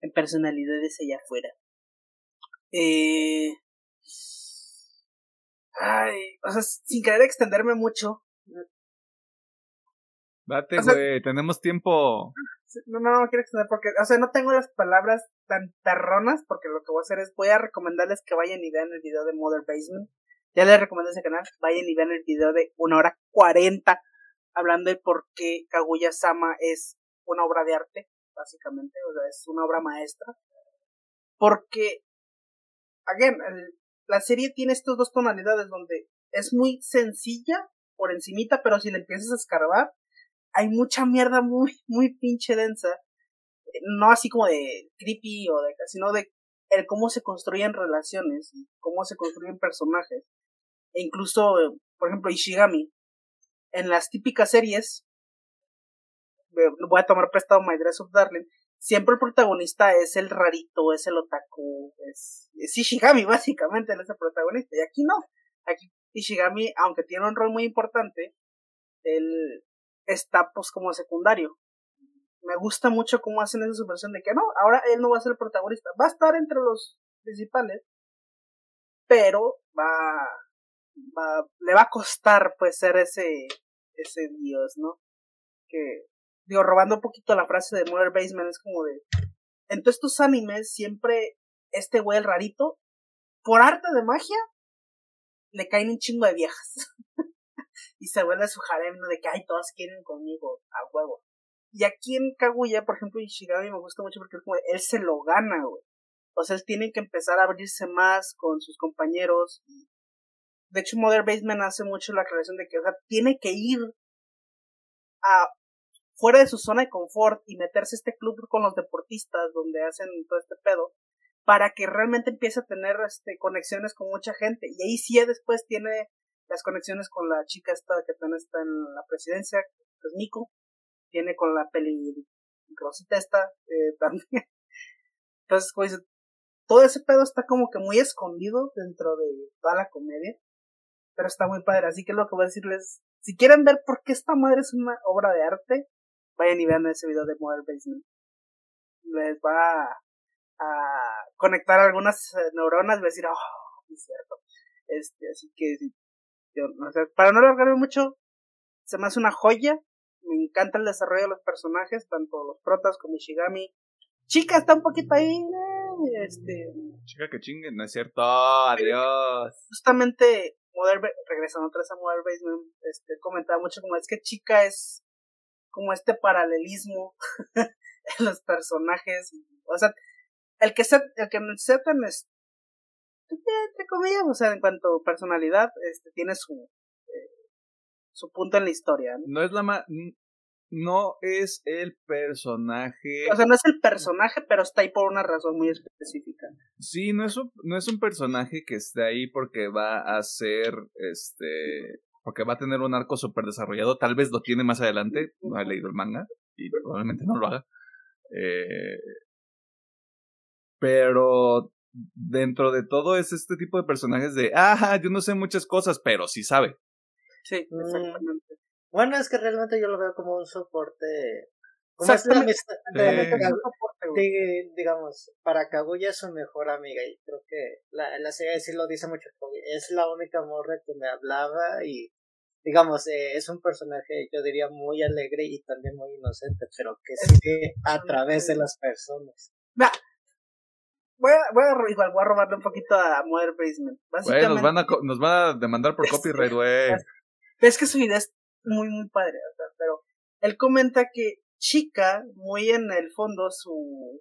en personalidades allá afuera. Eh, ay, o sea, sin querer extenderme mucho.
Date, güey, tenemos tiempo.
No, no, no quiero extender porque, o sea, no tengo las palabras tan perronas porque lo que voy a hacer es, voy a recomendarles que vayan y vean el video de Mother Basement. Ya les recomendé ese canal, vayan y vean el video de una hora cuarenta hablando de por qué Kaguya Sama es una obra de arte, básicamente, o sea, es una obra maestra. Porque, again, la serie tiene estas dos tonalidades donde es muy sencilla por encimita, pero si le empiezas a escarbar, hay mucha mierda muy, muy pinche densa. No así como de creepy o de, sino de el cómo se construyen relaciones, cómo se construyen personajes. E incluso, por ejemplo, Ishigami. En las típicas series, voy a tomar prestado My Dress of Darling, siempre el protagonista es el rarito, es el otaku, es, es Ishigami básicamente, él es el protagonista, y aquí no, aquí Ishigami, aunque tiene un rol muy importante, él está pues como secundario. Me gusta mucho cómo hacen esa subversión de que no, ahora él no va a ser el protagonista, va a estar entre los principales, pero va, va, le va a costar pues ser ese, ese dios, ¿no? Que, digo, robando un poquito la frase de Mother Basement, es como de, en todos estos animes siempre este güey el rarito, por arte de magia, le caen un chingo de viejas. y se vuelve su harem de que, ay, todas quieren conmigo, a huevo. Y aquí en Kaguya, por ejemplo, Ishigami me gusta mucho porque como, él se lo gana, güey. O sea, él tiene que empezar a abrirse más con sus compañeros. De hecho, Mother Basement hace mucho la aclaración de que, o sea, tiene que ir a fuera de su zona de confort y meterse este club con los deportistas donde hacen todo este pedo para que realmente empiece a tener este conexiones con mucha gente. Y ahí sí después tiene las conexiones con la chica esta que también está en la presidencia que es Nico. Tiene con la peli Rosita esta eh, también. Entonces pues todo ese pedo está como que muy escondido dentro de toda la comedia pero está muy padre. Así que lo que voy a decirles si quieren ver por qué esta madre es una obra de arte vayan y vean ese video de Modern Basement les va a a conectar algunas eh, neuronas y decir, oh, es cierto. Este, así que, yo, para no alargarme mucho, se me hace una joya. Me encanta el desarrollo de los personajes, tanto los protas como Ishigami. Chica está un poquito ahí, eh, este.
Chica que chingue, no es cierto, adiós.
Justamente, Modern, regresando otra vez a Modern Basement, este, comentaba mucho como es que Chica es como este paralelismo en los personajes. O sea, el que sea, el que sea tan es, entre comillas, o sea, en cuanto a personalidad, este, tiene su, eh, su punto en la historia.
¿no? no es la ma no es el personaje.
O sea, no es el personaje, pero está ahí por una razón muy específica.
Sí, no es un, no es un personaje que esté ahí porque va a ser, este, porque va a tener un arco súper desarrollado. Tal vez lo tiene más adelante. No he leído el manga y probablemente no lo haga. Eh, pero dentro de todo es este tipo de personajes de, ah, yo no sé muchas cosas, pero sí sabe.
Sí, mm. exactamente.
Bueno, es que realmente yo lo veo como un soporte. Como es digamos, para Kaguya es su mejor amiga y creo que la, la serie sí lo dice mucho. Es la única morra que me hablaba y, digamos, eh, es un personaje, yo diría, muy alegre y también muy inocente, pero que sigue a través de las personas
voy a, voy a, igual voy a robarle un poquito a Mother Basement.
Básicamente, nos van a, nos van a demandar por copyright, güey.
Es que su idea es muy, muy padre, o sea, pero él comenta que Chica, muy en el fondo, su,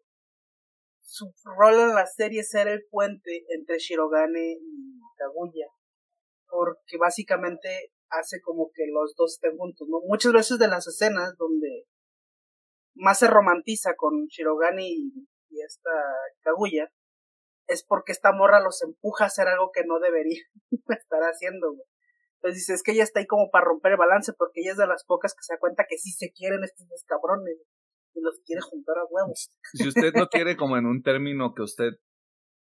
su rol en la serie es ser el puente entre Shirogane y Kaguya. Porque básicamente hace como que los dos estén juntos, ¿no? Muchas veces de las escenas donde más se romantiza con Shirogane y esta Kaguya, es porque esta morra los empuja a hacer algo que no debería estar haciendo, Entonces dice, es que ella está ahí como para romper el balance, porque ella es de las pocas que se da cuenta que sí se quieren estos dos cabrones, y los quiere juntar a huevos.
Si usted no quiere como en un término que usted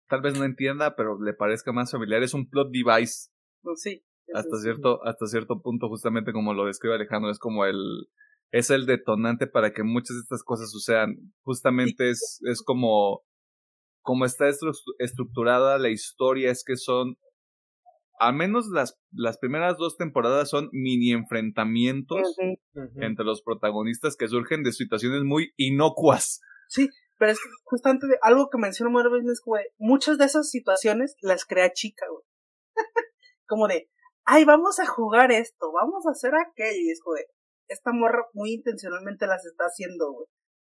tal vez no entienda, pero le parezca más familiar, es un plot device.
Pues sí.
Hasta cierto, hasta cierto punto, justamente como lo describe Alejandro, es como el, es el detonante para que muchas de estas cosas sucedan. Justamente es, es como, como está estructurada la historia, es que son, al menos las, las primeras dos temporadas son mini enfrentamientos entre los protagonistas que surgen de situaciones muy inocuas.
Sí, pero es que justamente algo que menciono muchas veces es que muchas de esas situaciones las crea chica, güey. como de, ay, vamos a jugar esto, vamos a hacer aquello, y es como de, esta morra muy intencionalmente las está haciendo, güey.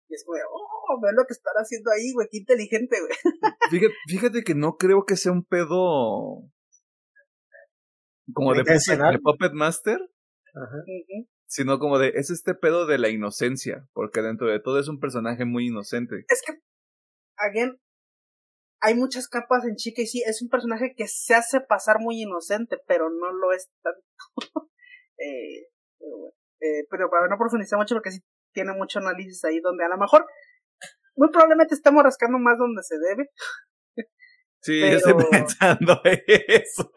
Y es güey, oh, ve lo que están haciendo ahí, güey, qué inteligente, güey.
Fíjate, fíjate que no creo que sea un pedo como de puppet, Master, Ajá. sino como de, es este pedo de la inocencia, porque dentro de todo es un personaje muy inocente.
Es que, again, hay muchas capas en Chica y sí, es un personaje que se hace pasar muy inocente, pero no lo es tanto. eh, pero bueno. Eh, pero para no profundizar mucho, porque sí, tiene mucho análisis ahí donde a lo mejor, muy probablemente estamos rascando más donde se debe.
Sí, yo estoy pensando eso.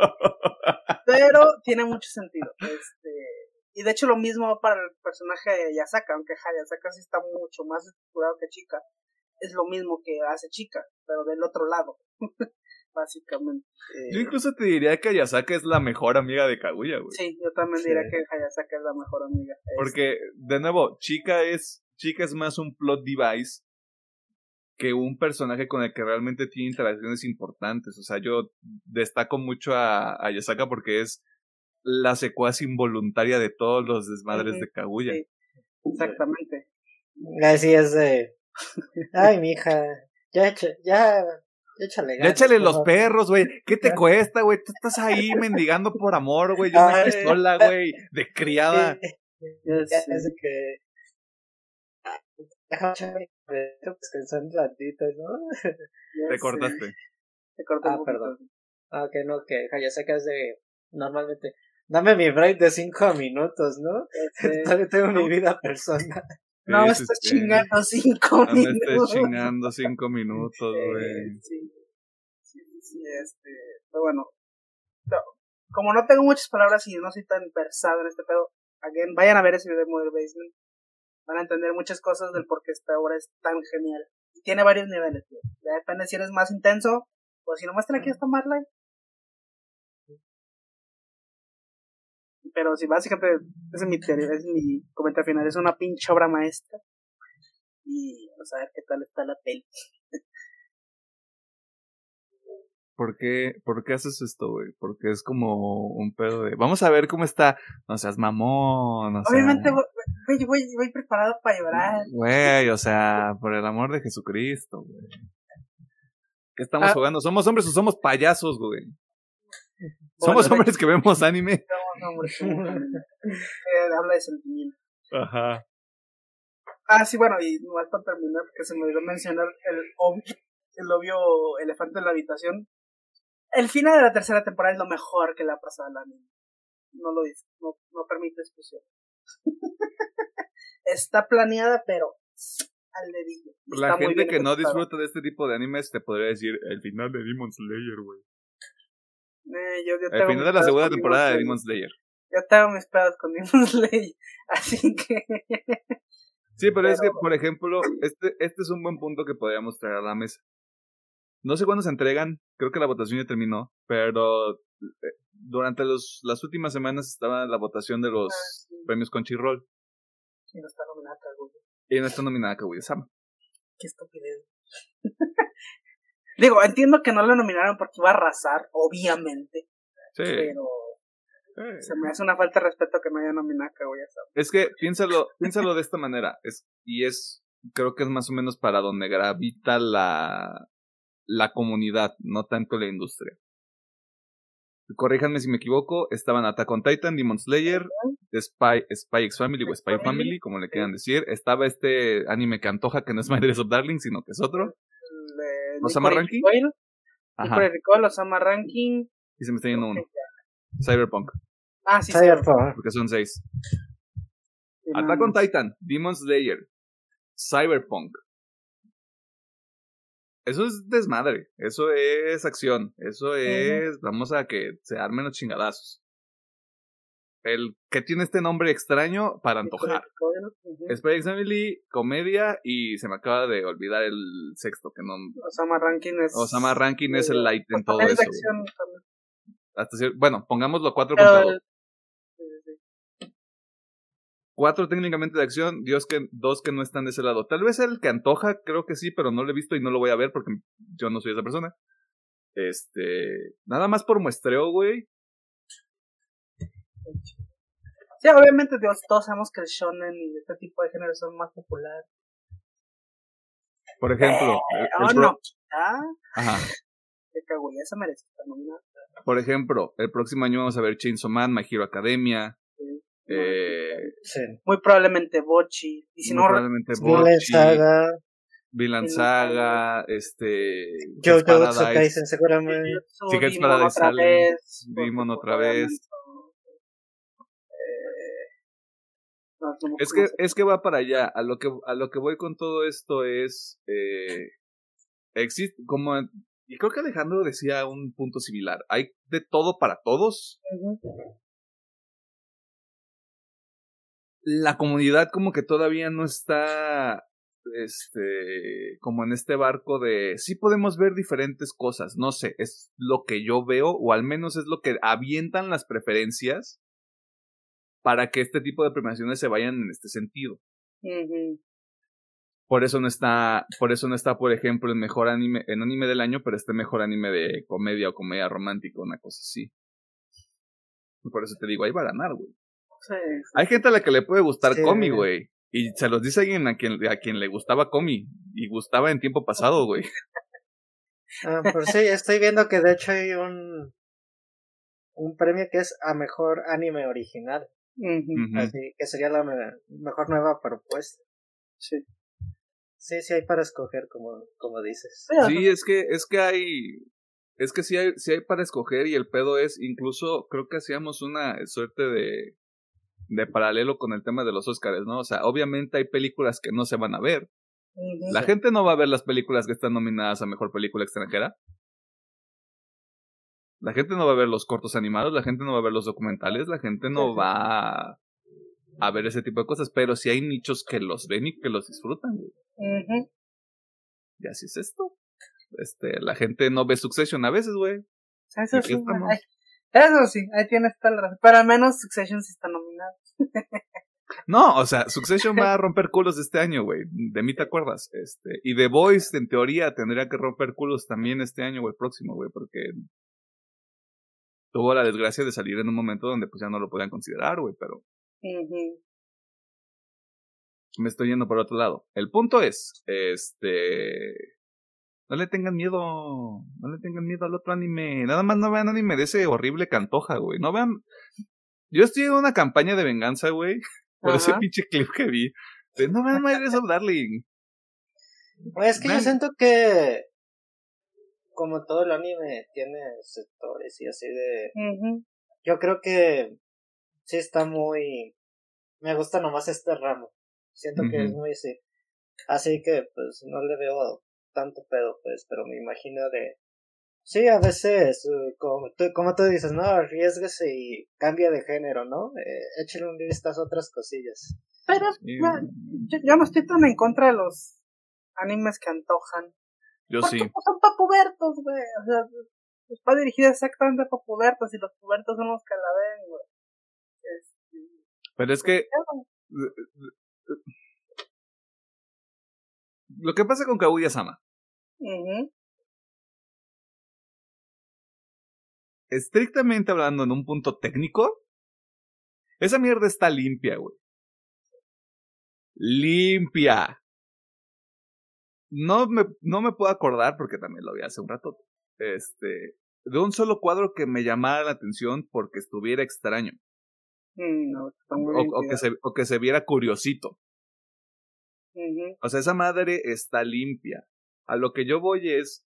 pero tiene mucho sentido. Este, y de hecho lo mismo para el personaje de Yasaka, aunque Hayasaka sí está mucho más estructurado que Chica. Es lo mismo que hace Chica, pero del otro lado. Básicamente.
Yo incluso te diría que Hayasaka es la mejor amiga de Kaguya, güey.
Sí, yo también diría que Hayasaka es la mejor amiga.
Porque, de nuevo, Chica es, Chica es más un plot device que un personaje con el que realmente tiene interacciones importantes. O sea, yo destaco mucho a, a Yasaka porque es la secuaz involuntaria de todos los desmadres de Kaguya. Sí,
exactamente.
Así es de. Ay, mija, ya, ya, échale
Ya échale los perros, güey. ¿Qué te cuesta, güey? Tú estás ahí mendigando por amor, güey. Yo una pistola, güey, de criada.
Es que. Déjame descansar un ratito, ¿no?
Te cortaste.
Te cortaste.
Ah, perdón. Ah, que no, que Hayasaka es de. Normalmente. Dame mi break de cinco minutos, ¿no? Todavía tengo mi vida personal.
no me estás chingando cinco no minutos.
No me estés chingando cinco minutos, güey.
Sí, sí, sí, este. Pero bueno. como no tengo muchas palabras y no soy tan versado en este pedo, again, vayan a ver ese video de Mother Basement. Van a entender muchas cosas del por qué esta obra es tan genial. Y tiene varios niveles, tío. Ya depende si eres más intenso o si no muestra aquí esta Marley. Pero sí, básicamente, ese es mi teoría, es mi comentario final. Es una pinche obra maestra. Y vamos a ver qué tal está la peli.
¿Por qué, ¿Por qué haces esto, güey? Porque es como un pedo de. Vamos a ver cómo está. No seas mamón. O
Obviamente, voy, voy, voy preparado para llorar.
Güey, o sea, por el amor de Jesucristo, güey. ¿Qué estamos ah. jugando? ¿Somos hombres o somos payasos, güey? Somos hombres que vemos anime.
Somos hombres eh, habla de sentimiento.
Ajá.
Ah, sí, bueno, y no para terminar, porque se me olvidó mencionar el obvio, el obvio elefante en la habitación. El final de la tercera temporada es lo mejor que le ha pasado al anime. No lo dice, no, no permite discusión. Está planeada, pero al dedillo.
La gente que no disfruta de este tipo de animes te podría decir el final de Demon Slayer, güey.
Eh, yo, yo
el final de la segunda temporada de Demon Slayer.
Yo tengo mis pedos con Demon Slayer, así que...
sí, pero, es que, por ejemplo, este, este es un buen punto que podríamos traer a la mesa. No sé cuándo se entregan, creo que la votación ya terminó, pero durante los, las últimas semanas estaba la votación de los ah, premios Conchirroll.
Y no está nominada Kaguya.
Y no está nominada Kaguya-sama.
Qué estupidez. Digo, entiendo que no la nominaron porque iba a arrasar, obviamente. Sí. Pero se me hace una falta de respeto que no haya nominado a Kaguya-sama.
Es que piénsalo, piénsalo de esta manera. Es, y es, creo que es más o menos para donde gravita la, la comunidad, no tanto la industria. Corríjanme si me equivoco, estaban Attack on Titan, Demon Slayer, Spy, Spy X Family o Spy Family, como le quieran decir. Estaba este anime que antoja que no es My Dress of Darling, sino que es otro. ¿Osama Ranking?
Ajá. Osama Ranking.
Y se me está yendo uno. Cyberpunk.
Ah, sí,
Cyberpunk.
Porque son seis. Attack on Titan, Demon Slayer, Cyberpunk, eso es desmadre, eso es acción, eso es, vamos a que se armen los chingadazos. El que tiene este nombre extraño para antojar. Space Family, comedia y se me acaba de olvidar el sexto que no.
Osama Rankin es.
Osama Rankin es el light en todo eso. Hasta, bueno, pongámoslo cuatro contra dos cuatro técnicamente de acción, Dios que, dos que no están de ese lado. Tal vez el que antoja, creo que sí, pero no lo he visto y no lo voy a ver porque yo no soy esa persona. Este, nada más por muestreo, güey.
Sí, obviamente todos sabemos que el shonen y este tipo de género son más populares.
Por ejemplo,
eh, el, oh, no.
¿Ah? Ajá.
merece estar nominada.
Por ejemplo, el próximo año vamos a ver Chainsaw Man, My Hero Academia, eh,
Muy probablemente Bochi. Y si
muy
no,
probablemente Bochi.
Saga.
Villain Saga, este.
Jojo Kaisen seguramente.
Secrets Paradise sale. Demon otra vez. es que es que va para allá. A lo que a lo que voy con todo esto es eh, existe como y creo que Alejandro decía un punto similar. Hay de todo para todos. La comunidad como que todavía no está este como en este barco de sí podemos ver diferentes cosas, no sé, es lo que yo veo o al menos es lo que avientan las preferencias para que este tipo de premiaciones se vayan en este sentido. Por eso no está, por eso no está, por ejemplo, el mejor anime, en anime del año, pero este mejor anime de comedia o comedia romántica, una cosa así. Por eso te digo, ahí va a ganar, güey. Hay gente a la que le puede gustar Comi, güey. Y se los dice alguien a quien, a quien le gustaba Comi. Y gustaba en tiempo pasado, güey.
Ah, pues sí, estoy viendo que de hecho hay un, un premio que es a mejor anime original. Así que sería la mejor nueva propuesta. Sí. Sí, sí hay para escoger, como, como dices.
Sí, es que, es que hay, es que sí hay, sí hay para escoger y el pedo es, incluso creo que hacíamos una suerte de, de paralelo con el tema de los Oscars, ¿no? O sea, obviamente hay películas que no se van a ver. La gente no va a ver las películas que están nominadas a Mejor Película Extranjera. La gente no va a ver los cortos animados, la gente no va a ver los documentales, la gente no va a ver ese tipo de cosas, pero sí hay nichos que los ven y que los disfrutan. Y así es esto. Este, la gente no ve Succession a veces, güey.
Eso sí, eso sí, ahí tienes tal razón. Pero al menos Succession sí está nominado.
no, o sea, Succession va a romper culos este año, güey. De mí te acuerdas. Este, y The Voice, en teoría, tendría que romper culos también este año o el próximo, güey, porque tuvo la desgracia de salir en un momento donde pues ya no lo podían considerar, güey, pero me estoy yendo por otro lado. El punto es, este, no le tengan miedo, no le tengan miedo al otro anime. Nada más no vean anime de ese horrible cantoja, güey. No vean. Yo estoy en una campaña de venganza, güey, por ese pinche clip que vi. no vean My of Darling.
es que yo siento que como todo el anime tiene sectores y así de yo creo que sí está muy me gusta nomás este ramo siento que es muy sí así que pues no le veo tanto pedo pues pero me imagino de sí a veces eh, como tú, como tú dices no arriesguese y cambia de género no eh, échale un estas otras cosillas
pero yo, no estoy tan en contra de los animes que antojan
yo sí.
Pues, son para pubertos, güey. O sea, pues va dirigido exactamente para pubertos y los pubertos son los que la ven, güey. Este,
Pero es que. Lo que pasa con Estrictamente hablando, en un punto técnico, esa mierda está limpia, güey. Limpia no me, no me puedo acordar, porque también lo vi hace un rato, este, de un solo cuadro que me llamara la atención porque estuviera extraño.
Mm,
o, que se, o que se viera curiosito. O sea, esa madre está limpia. A lo que yo voy es,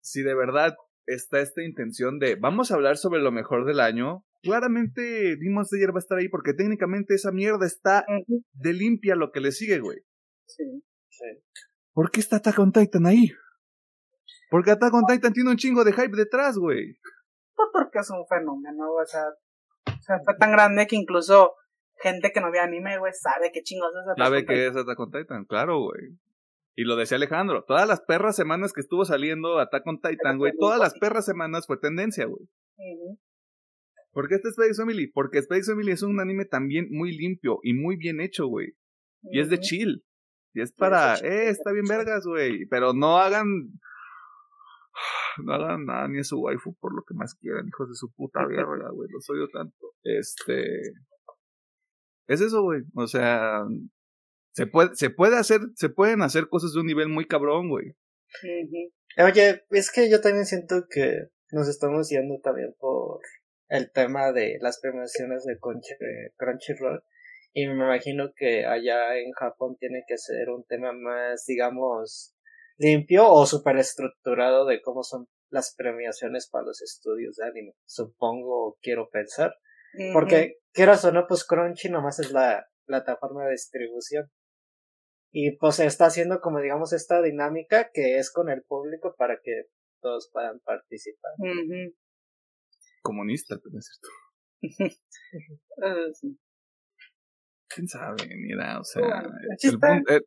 si de verdad está esta intención de, vamos a hablar sobre lo mejor del año, claramente Demon Slayer va a estar ahí porque técnicamente esa mierda está de limpia lo que le sigue, güey.
Sí. sí.
¿Por qué está Attack on Titan ahí? Porque Attack on Titan tiene un chingo de hype detrás, güey.
Pues porque es un fenómeno, o sea, o sea, fue tan grande que incluso gente que no ve anime, güey, sabe qué chingos es
Attack Sabe que es Attack on Titan, claro, güey. Y lo decía Alejandro, todas las perras semanas que estuvo saliendo Attack on Titan, güey, todas las perras semanas fue tendencia, güey. ¿Por qué este Space Family? Porque Space Family es un anime también muy limpio y muy bien hecho, güey. Y es de chill. Y es para, eh, está bien vergas, güey. Pero no hagan. No hagan nada ni a su waifu por lo que más quieran, hijos de su puta verga, güey. Los odio tanto. Este. Es eso, güey. O sea. Se puede, se puede hacer, se pueden hacer cosas de un nivel muy cabrón, güey.
Oye, es que yo también siento que nos estamos yendo también por el tema de las premiaciones de Crunchyroll y me imagino que allá en Japón tiene que ser un tema más, digamos, limpio o super estructurado de cómo son las premiaciones para los estudios de anime. Supongo, quiero pensar. Porque, quieras o no, pues Crunchy nomás es la plataforma de distribución. Y pues está haciendo como digamos esta dinámica que es con el público para que todos puedan participar.
Comunista, pero es cierto. ¿Quién sabe? Mira, o sea...
el, punto, el,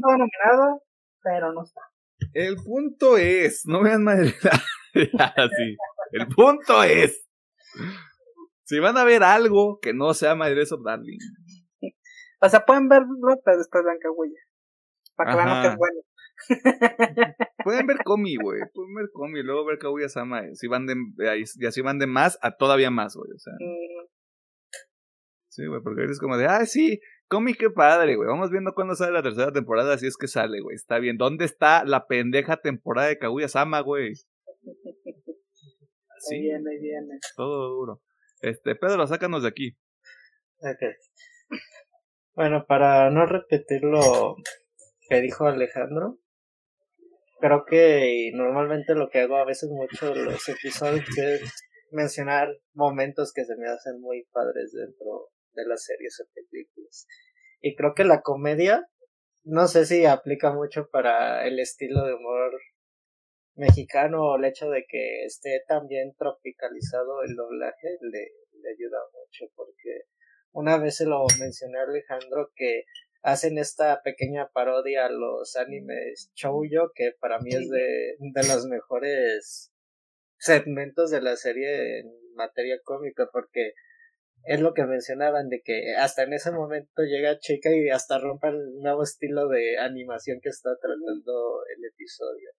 nominado, pero no está.
El punto es, no vean madre. Así. El punto es. Si van a ver algo que no sea My of Darling.
O sea, pueden verlo, pero después vean Kaguya. Para que vean que es bueno.
pueden ver Komi, güey. Pueden ver Komi, luego ver Kaguya Sama. Si van de, y así van de más a todavía más, güey. O sea. Mm. Sí, güey, porque es como de, ah, sí, Comi, qué padre, güey. Vamos viendo cuándo sale la tercera temporada, si es que sale, güey. Está bien. ¿Dónde está la pendeja temporada de Kaguya Sama, güey?
Ahí viene, ahí viene.
Todo duro. Este, Pedro, sácanos de aquí.
Ok. Bueno, para no repetir lo que dijo Alejandro, creo que normalmente lo que hago a veces mucho los episodios es mencionar momentos que se me hacen muy padres dentro de las series o películas. Y creo que la comedia, no sé si aplica mucho para el estilo de humor mexicano o el hecho de que esté tan bien tropicalizado el doblaje le, le ayuda mucho porque una vez se lo mencioné a Alejandro que hacen esta pequeña parodia a los animes Chouyo que para mí es de, de los mejores segmentos de la serie en materia cómica porque es lo que mencionaban de que hasta en ese momento llega Chica y hasta rompe el nuevo estilo de animación que está tratando el episodio.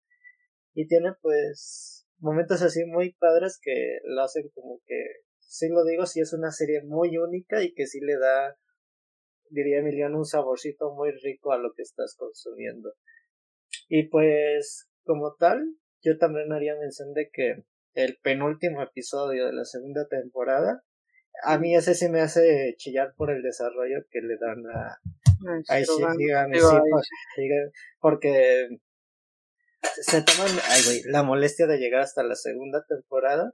Y tiene pues momentos así muy padres que lo hacen como que, sí lo digo, sí es una serie muy única y que sí le da, diría Emiliano, un saborcito muy rico a lo que estás consumiendo. Y pues, como tal, yo también haría mención de que el penúltimo episodio de la segunda temporada a mí ese sí me hace chillar por el desarrollo que le dan a, a porque se toman la molestia de llegar hasta la segunda temporada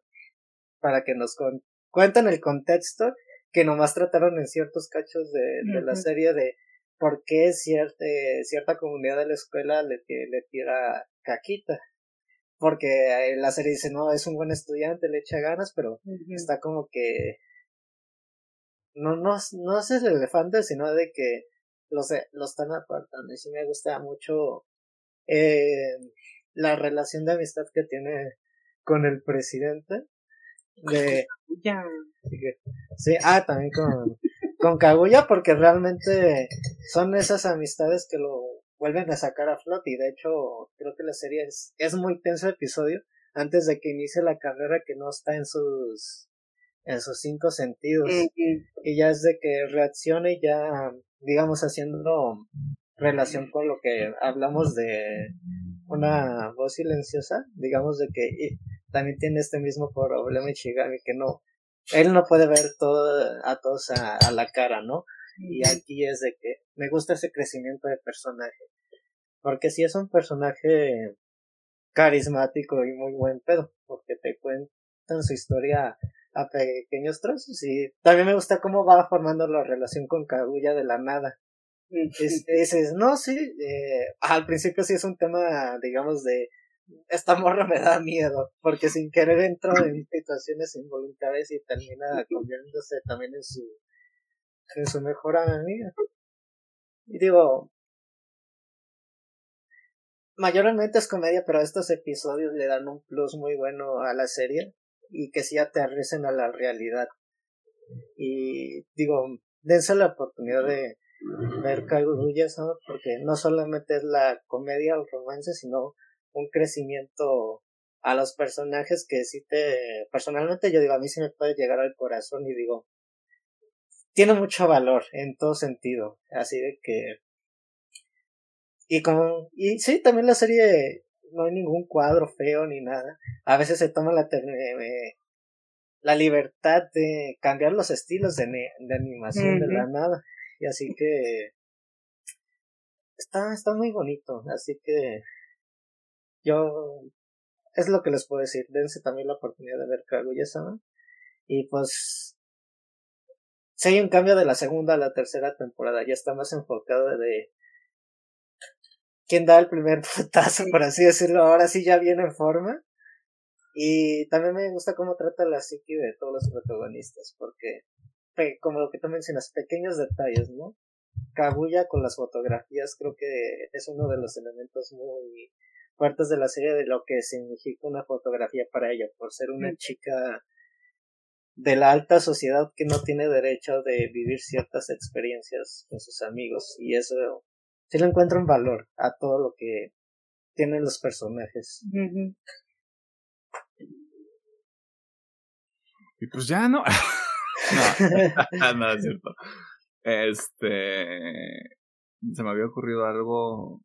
para que nos con, cuenten el contexto que nomás trataron en ciertos cachos de, de la serie de por qué cierta, cierta comunidad de la escuela le, le tira caquita. Porque la serie dice, no, es un buen estudiante, le echa ganas, pero está como que no, no, no es el elefante, sino de que los, los están apartando. Y sí me gusta mucho eh, la relación de amistad que tiene con el presidente. De, sí, ah, también con, con Kaguya, porque realmente son esas amistades que lo vuelven a sacar a flote. Y de hecho, creo que la serie es, es muy tenso el episodio antes de que inicie la carrera que no está en sus en sus cinco sentidos. Y ya es de que reaccione ya, digamos, haciendo relación con lo que hablamos de una voz silenciosa, digamos de que también tiene este mismo problema Ichigami que no, él no puede ver todo a todos a, a la cara, ¿no? Y aquí es de que me gusta ese crecimiento de personaje. Porque si es un personaje carismático y muy buen pedo, porque te cuentan su historia a pequeños trozos y también me gusta cómo va formando la relación con Kaguya de la nada. dices, no, sí, eh, al principio sí es un tema, digamos, de esta morra me da miedo, porque sin querer entro en situaciones involuntarias y termina convirtiéndose también en su, en su mejor amiga. Y digo, mayormente es comedia, pero estos episodios le dan un plus muy bueno a la serie y que sí aterricen a la realidad. Y digo, dense la oportunidad de ver Kaguya ¿no? porque no solamente es la comedia o romance, sino un crecimiento a los personajes que sí te, personalmente yo digo, a mí sí me puede llegar al corazón y digo, tiene mucho valor en todo sentido, así de que, y como, y sí, también la serie no hay ningún cuadro feo ni nada. A veces se toma la, eh, la libertad de cambiar los estilos de, de animación de la nada. Y así que está, está muy bonito. Así que yo es lo que les puedo decir. Dense también la oportunidad de ver Kaguya-sama. Y pues si hay un cambio de la segunda a la tercera temporada, ya está más enfocado de quién da el primer putazo, por así decirlo, ahora sí ya viene en forma. Y también me gusta cómo trata la psique de todos los protagonistas, porque, como lo que tú mencionas, pequeños detalles, ¿no? Kaguya con las fotografías creo que es uno de los elementos muy fuertes de la serie de lo que significa una fotografía para ella, por ser una chica de la alta sociedad que no tiene derecho de vivir ciertas experiencias con sus amigos y eso sí le encuentra un valor a todo lo que tienen los personajes.
Y pues ya no. no, no es cierto. Este. Se me había ocurrido algo.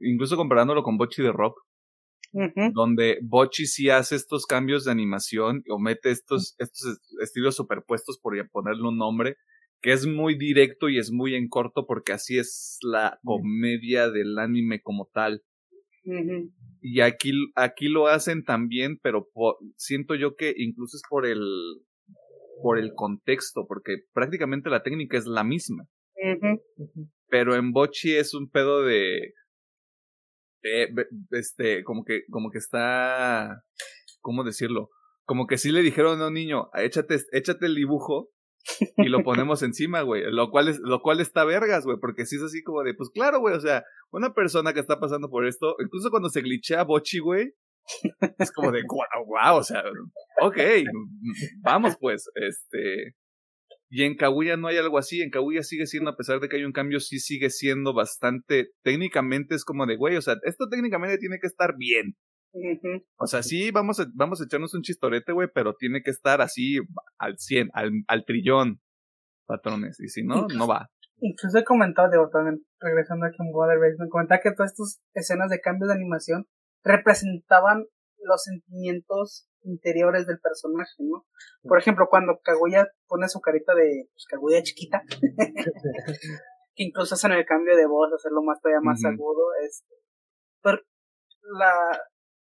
Incluso comparándolo con Bochi de Rock. Donde Bochi sí hace estos cambios de animación o mete estos, estos estilos superpuestos por ponerle un nombre que es muy directo y es muy en corto porque así es la comedia del anime como tal. Y aquí, aquí lo hacen también, pero siento yo que incluso es por el, por el contexto, porque prácticamente la técnica es la misma. Pero en Bochi es un pedo de, este, como que, como que está, ¿cómo decirlo? Como que sí le dijeron a un niño, échate, échate el dibujo y lo ponemos encima, güey. Lo cual es, lo cual está vergas, güey, porque si es así como de, pues claro, güey, o sea, una persona que está pasando por esto, incluso cuando se glitchea Bochi, güey, es como de, wow, wow, o sea, ok, vamos pues, este. Y en Kaguya no hay algo así, en Kaguya sigue siendo, a pesar de que hay un cambio, sí sigue siendo bastante, técnicamente es como de, güey, o sea, esto técnicamente tiene que estar bien. O sea, sí, vamos a, vamos a echarnos un chistorete, güey, pero tiene que estar así al 100, al, al trillón patrones. Y si no, no va.
Incluso he comentado, digo, también regresando aquí en Water me comentaba que todas estas escenas de cambios de animación representaban los sentimientos interiores del personaje, ¿no? Por ejemplo, cuando Kaguya pone su carita de pues, Kaguya chiquita, que incluso hacen el cambio de voz, hacerlo más todavía más agudo, este, pero la,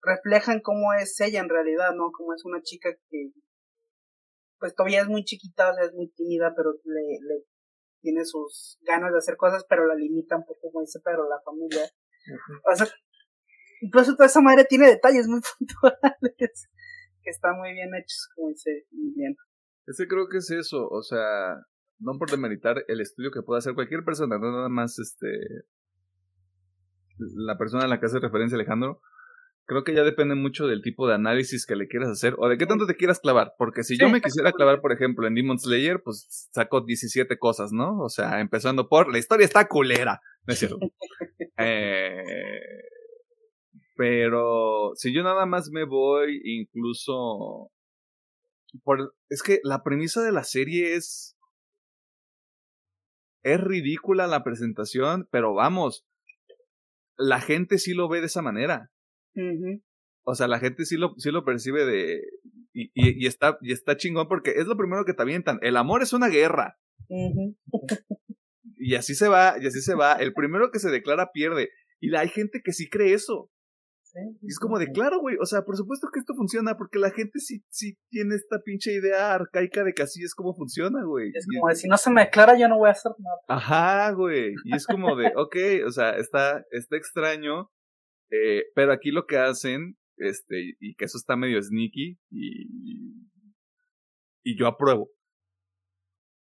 reflejan cómo es ella en realidad, ¿no? Como es una chica que pues todavía es muy chiquita, o sea, es muy tímida, pero le, le tiene sus ganas de hacer cosas, pero la limita un poco, como dice pero la familia. O sea, incluso toda esa madre tiene detalles muy puntuales que están muy bien hechos, como dice bien.
Ese creo que es eso, o sea, no por demeritar el estudio que pueda hacer cualquier persona, no nada más este la persona a la que hace referencia Alejandro, creo que ya depende mucho del tipo de análisis que le quieras hacer o de qué tanto te quieras clavar. Porque si yo me quisiera clavar, por ejemplo, en Demon Slayer, pues saco 17 cosas, ¿no? O sea, empezando por la historia está culera. No es cierto. eh, pero si yo nada más me voy, incluso. Por, es que la premisa de la serie es. Es ridícula la presentación, pero vamos. La gente sí lo ve de esa manera. O sea, la gente sí lo, sí lo percibe de. Y, y, está, y está chingón porque es lo primero que te avientan. El amor es una guerra. y así se va, y así se va. El primero que se declara pierde. Y hay gente que sí cree eso. Y es como de, claro, güey, o sea, por supuesto que esto funciona, porque la gente sí, sí tiene esta pinche idea arcaica de que así es como funciona, güey.
Es como de, si no se me declara, yo no voy a hacer nada.
Ajá, güey. Y es como de, ok, o sea, está, está extraño, eh, pero aquí lo que hacen, este, y que eso está medio sneaky, y, y yo apruebo.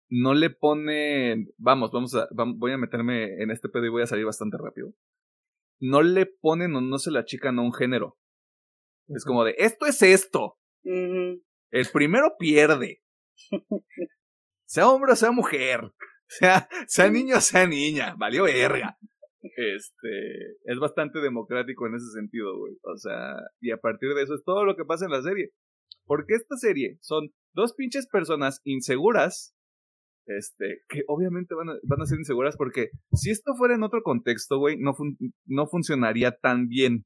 No le ponen, vamos, vamos a, voy a meterme en este pedo y voy a salir bastante rápido. No le ponen o no se le achican a un género. Es como de, esto es esto. El primero pierde. sea hombre o sea mujer. Sea, sea niño o sea niña. Valió verga. Este, es bastante democrático en ese sentido, güey. O sea, y a partir de eso es todo lo que pasa en la serie. Porque esta serie son dos pinches personas inseguras, este, que obviamente van a, van a ser inseguras porque si esto fuera en otro contexto, güey, no, no funcionaría tan bien.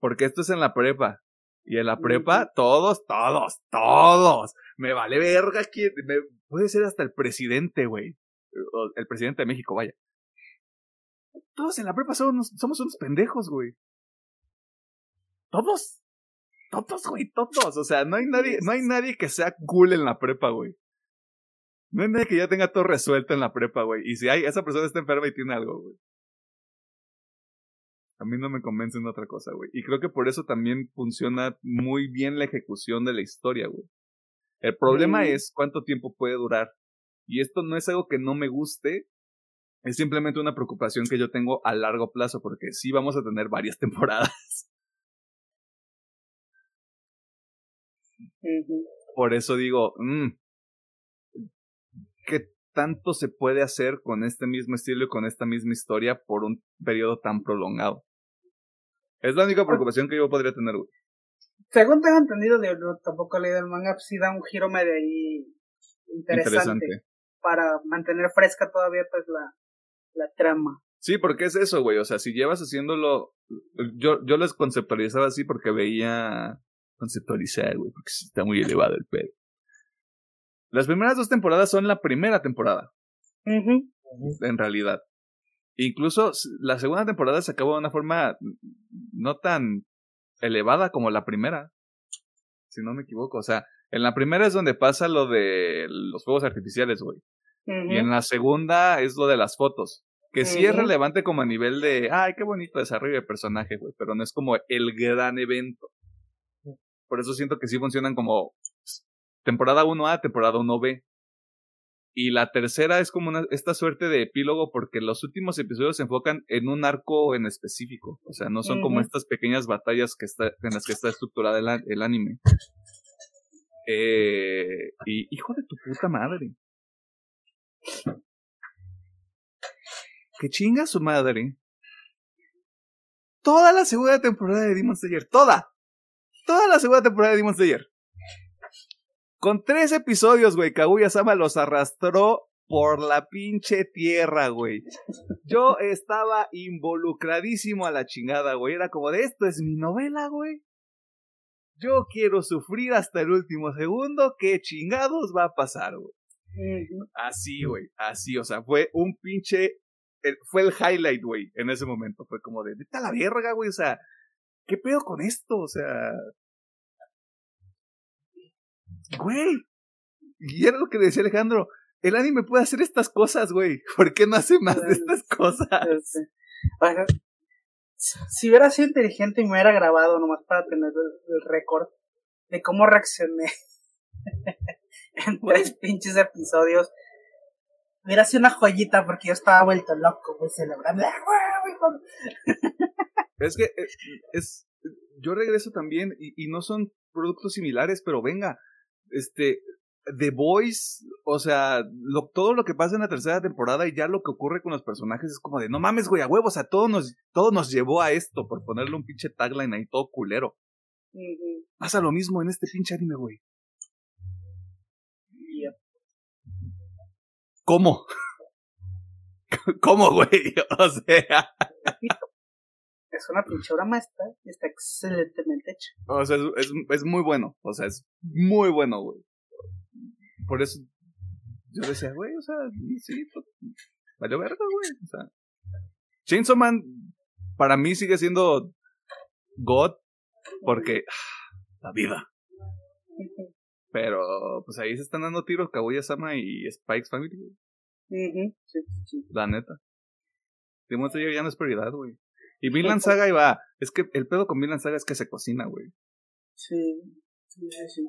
Porque esto es en la prepa. Y en la prepa, todos, todos, todos. Me vale verga quién. puede ser hasta el presidente, güey. El presidente de México, vaya. Todos en la prepa somos, somos unos pendejos, güey. Todos. Todos, güey, todos. O sea, no hay nadie, no hay nadie que sea cool en la prepa, güey. No hay nadie que ya tenga todo resuelto en la prepa, güey. Y si hay, esa persona está enferma y tiene algo, güey. A mí no me convence en otra cosa, güey. Y creo que por eso también funciona muy bien la ejecución de la historia, güey. El problema
Mm.
es cuánto tiempo puede durar. Y esto no es algo que no me guste, es simplemente una preocupación que yo tengo a largo plazo, porque sí vamos a tener varias temporadas. Por eso digo, mm, ¿qué tanto se puede hacer con este mismo estilo y con esta misma historia por un periodo tan prolongado? Es la única preocupación que yo podría tener, güey.
Según tengo entendido, no, tampoco he leído el manga, sí da un giro medio ahí interesante,
Interesante.
para mantener fresca todavía pues la, la trama.
Sí, porque es eso, güey. O sea, si llevas haciéndolo. Yo, yo les conceptualizaba así porque veía. Conceptualizar, güey, porque está muy elevado el pedo. Las primeras dos temporadas son la primera temporada, en realidad. Incluso la segunda temporada se acabó de una forma no tan elevada como la primera. Si no me equivoco. O sea, en la primera es donde pasa lo de los fuegos artificiales, güey. Y en la segunda es lo de las fotos. Que sí es relevante como a nivel de, ay, qué bonito desarrollo de personaje, güey, pero no es como el gran evento. Por eso siento que sí funcionan como temporada 1A, temporada 1B. Y la tercera es como una, esta suerte de epílogo porque los últimos episodios se enfocan en un arco en específico. O sea, no son como estas pequeñas batallas que está, en las que está estructurada el anime. Eh, y hijo de tu puta madre. Que chinga su madre. Toda la segunda temporada de Demon Slayer. Toda. Toda la segunda temporada de Demon Slayer. Con tres episodios, güey, Kaguya-sama los arrastró por la pinche tierra, güey. Yo estaba involucradísimo a la chingada, güey. Era como de esto es mi novela, güey. Yo quiero sufrir hasta el último segundo. ¿Qué chingados va a pasar, güey?
Ujú.
Así, güey. Así, o sea, fue un pinche. el- fue el highlight, güey, en ese momento. Fue como de, vete a la verga, güey. O sea, ¿qué pedo con esto? O sea. Güey. Y era lo que decía Alejandro. El anime puede hacer estas cosas, güey. ¿Por qué no hace más de estas cosas?
Si hubiera sido inteligente y me hubiera grabado nomás para tener el, el récord de cómo reaccioné en tres pinches episodios, hubiera sido una joyita porque yo estaba vuelto loco, güey, celebrando. ¡Ah!
Es que eh, es, yo regreso también y, y no son productos similares, pero venga, este, The Voice, o sea, lo, todo lo que pasa en la tercera temporada y ya lo que ocurre con los personajes es como de, no mames, güey, a huevo, o sea, todo nos, todo nos llevó a esto, por ponerle un pinche tagline ahí todo culero. Pasa lo mismo en este pinche anime, güey. ¿Cómo? ¿Cómo, güey? O sea,
Es una pinche obra maestra y está excelentemente hecha.
o sea, es, es, es muy bueno, o sea, es muy bueno, güey. Por eso yo decía, güey, o sea, sí, pues, valió verga, güey. O sea, Chainsaw Man para mí sigue siendo God porque ah, la vida. Pero pues ahí se están dando tiros Kaguya-sama y Spike's Family, güey,
Ujú. Sí, sí, sí.
la neta. Demon Slayer ya no es prioridad, güey. Y Vinland Saga ahí va. Es que el pedo con Vinland Saga es que se cocina, güey.
Sí, sí, sí.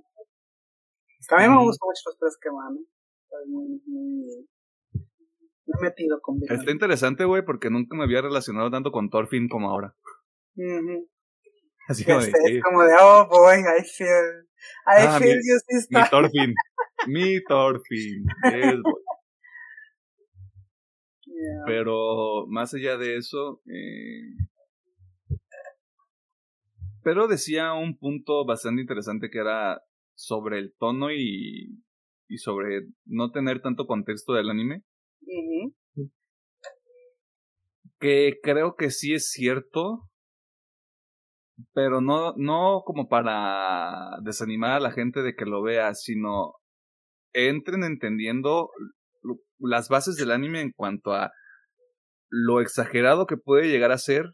A mí me gustan mucho los tres que van. Estoy muy, muy, muy metido con Vinland.
Está interesante, güey, porque nunca me había relacionado tanto con Thorfinn como ahora. Así
Ya
como de,
es como de, oh boy, I feel, I
Ah,
feel
mi-
you
mi
sister.
Thorfinn. mi Thorfinn. Yes, boy.
Yeah.
Pero más allá de eso, eh... pero decía un punto bastante interesante que era sobre el tono y, y sobre no tener tanto contexto del anime, que creo que sí es cierto, pero no, no como para desanimar a la gente de que lo vea, sino entren entendiendo las bases del anime en cuanto a lo exagerado que puede llegar a ser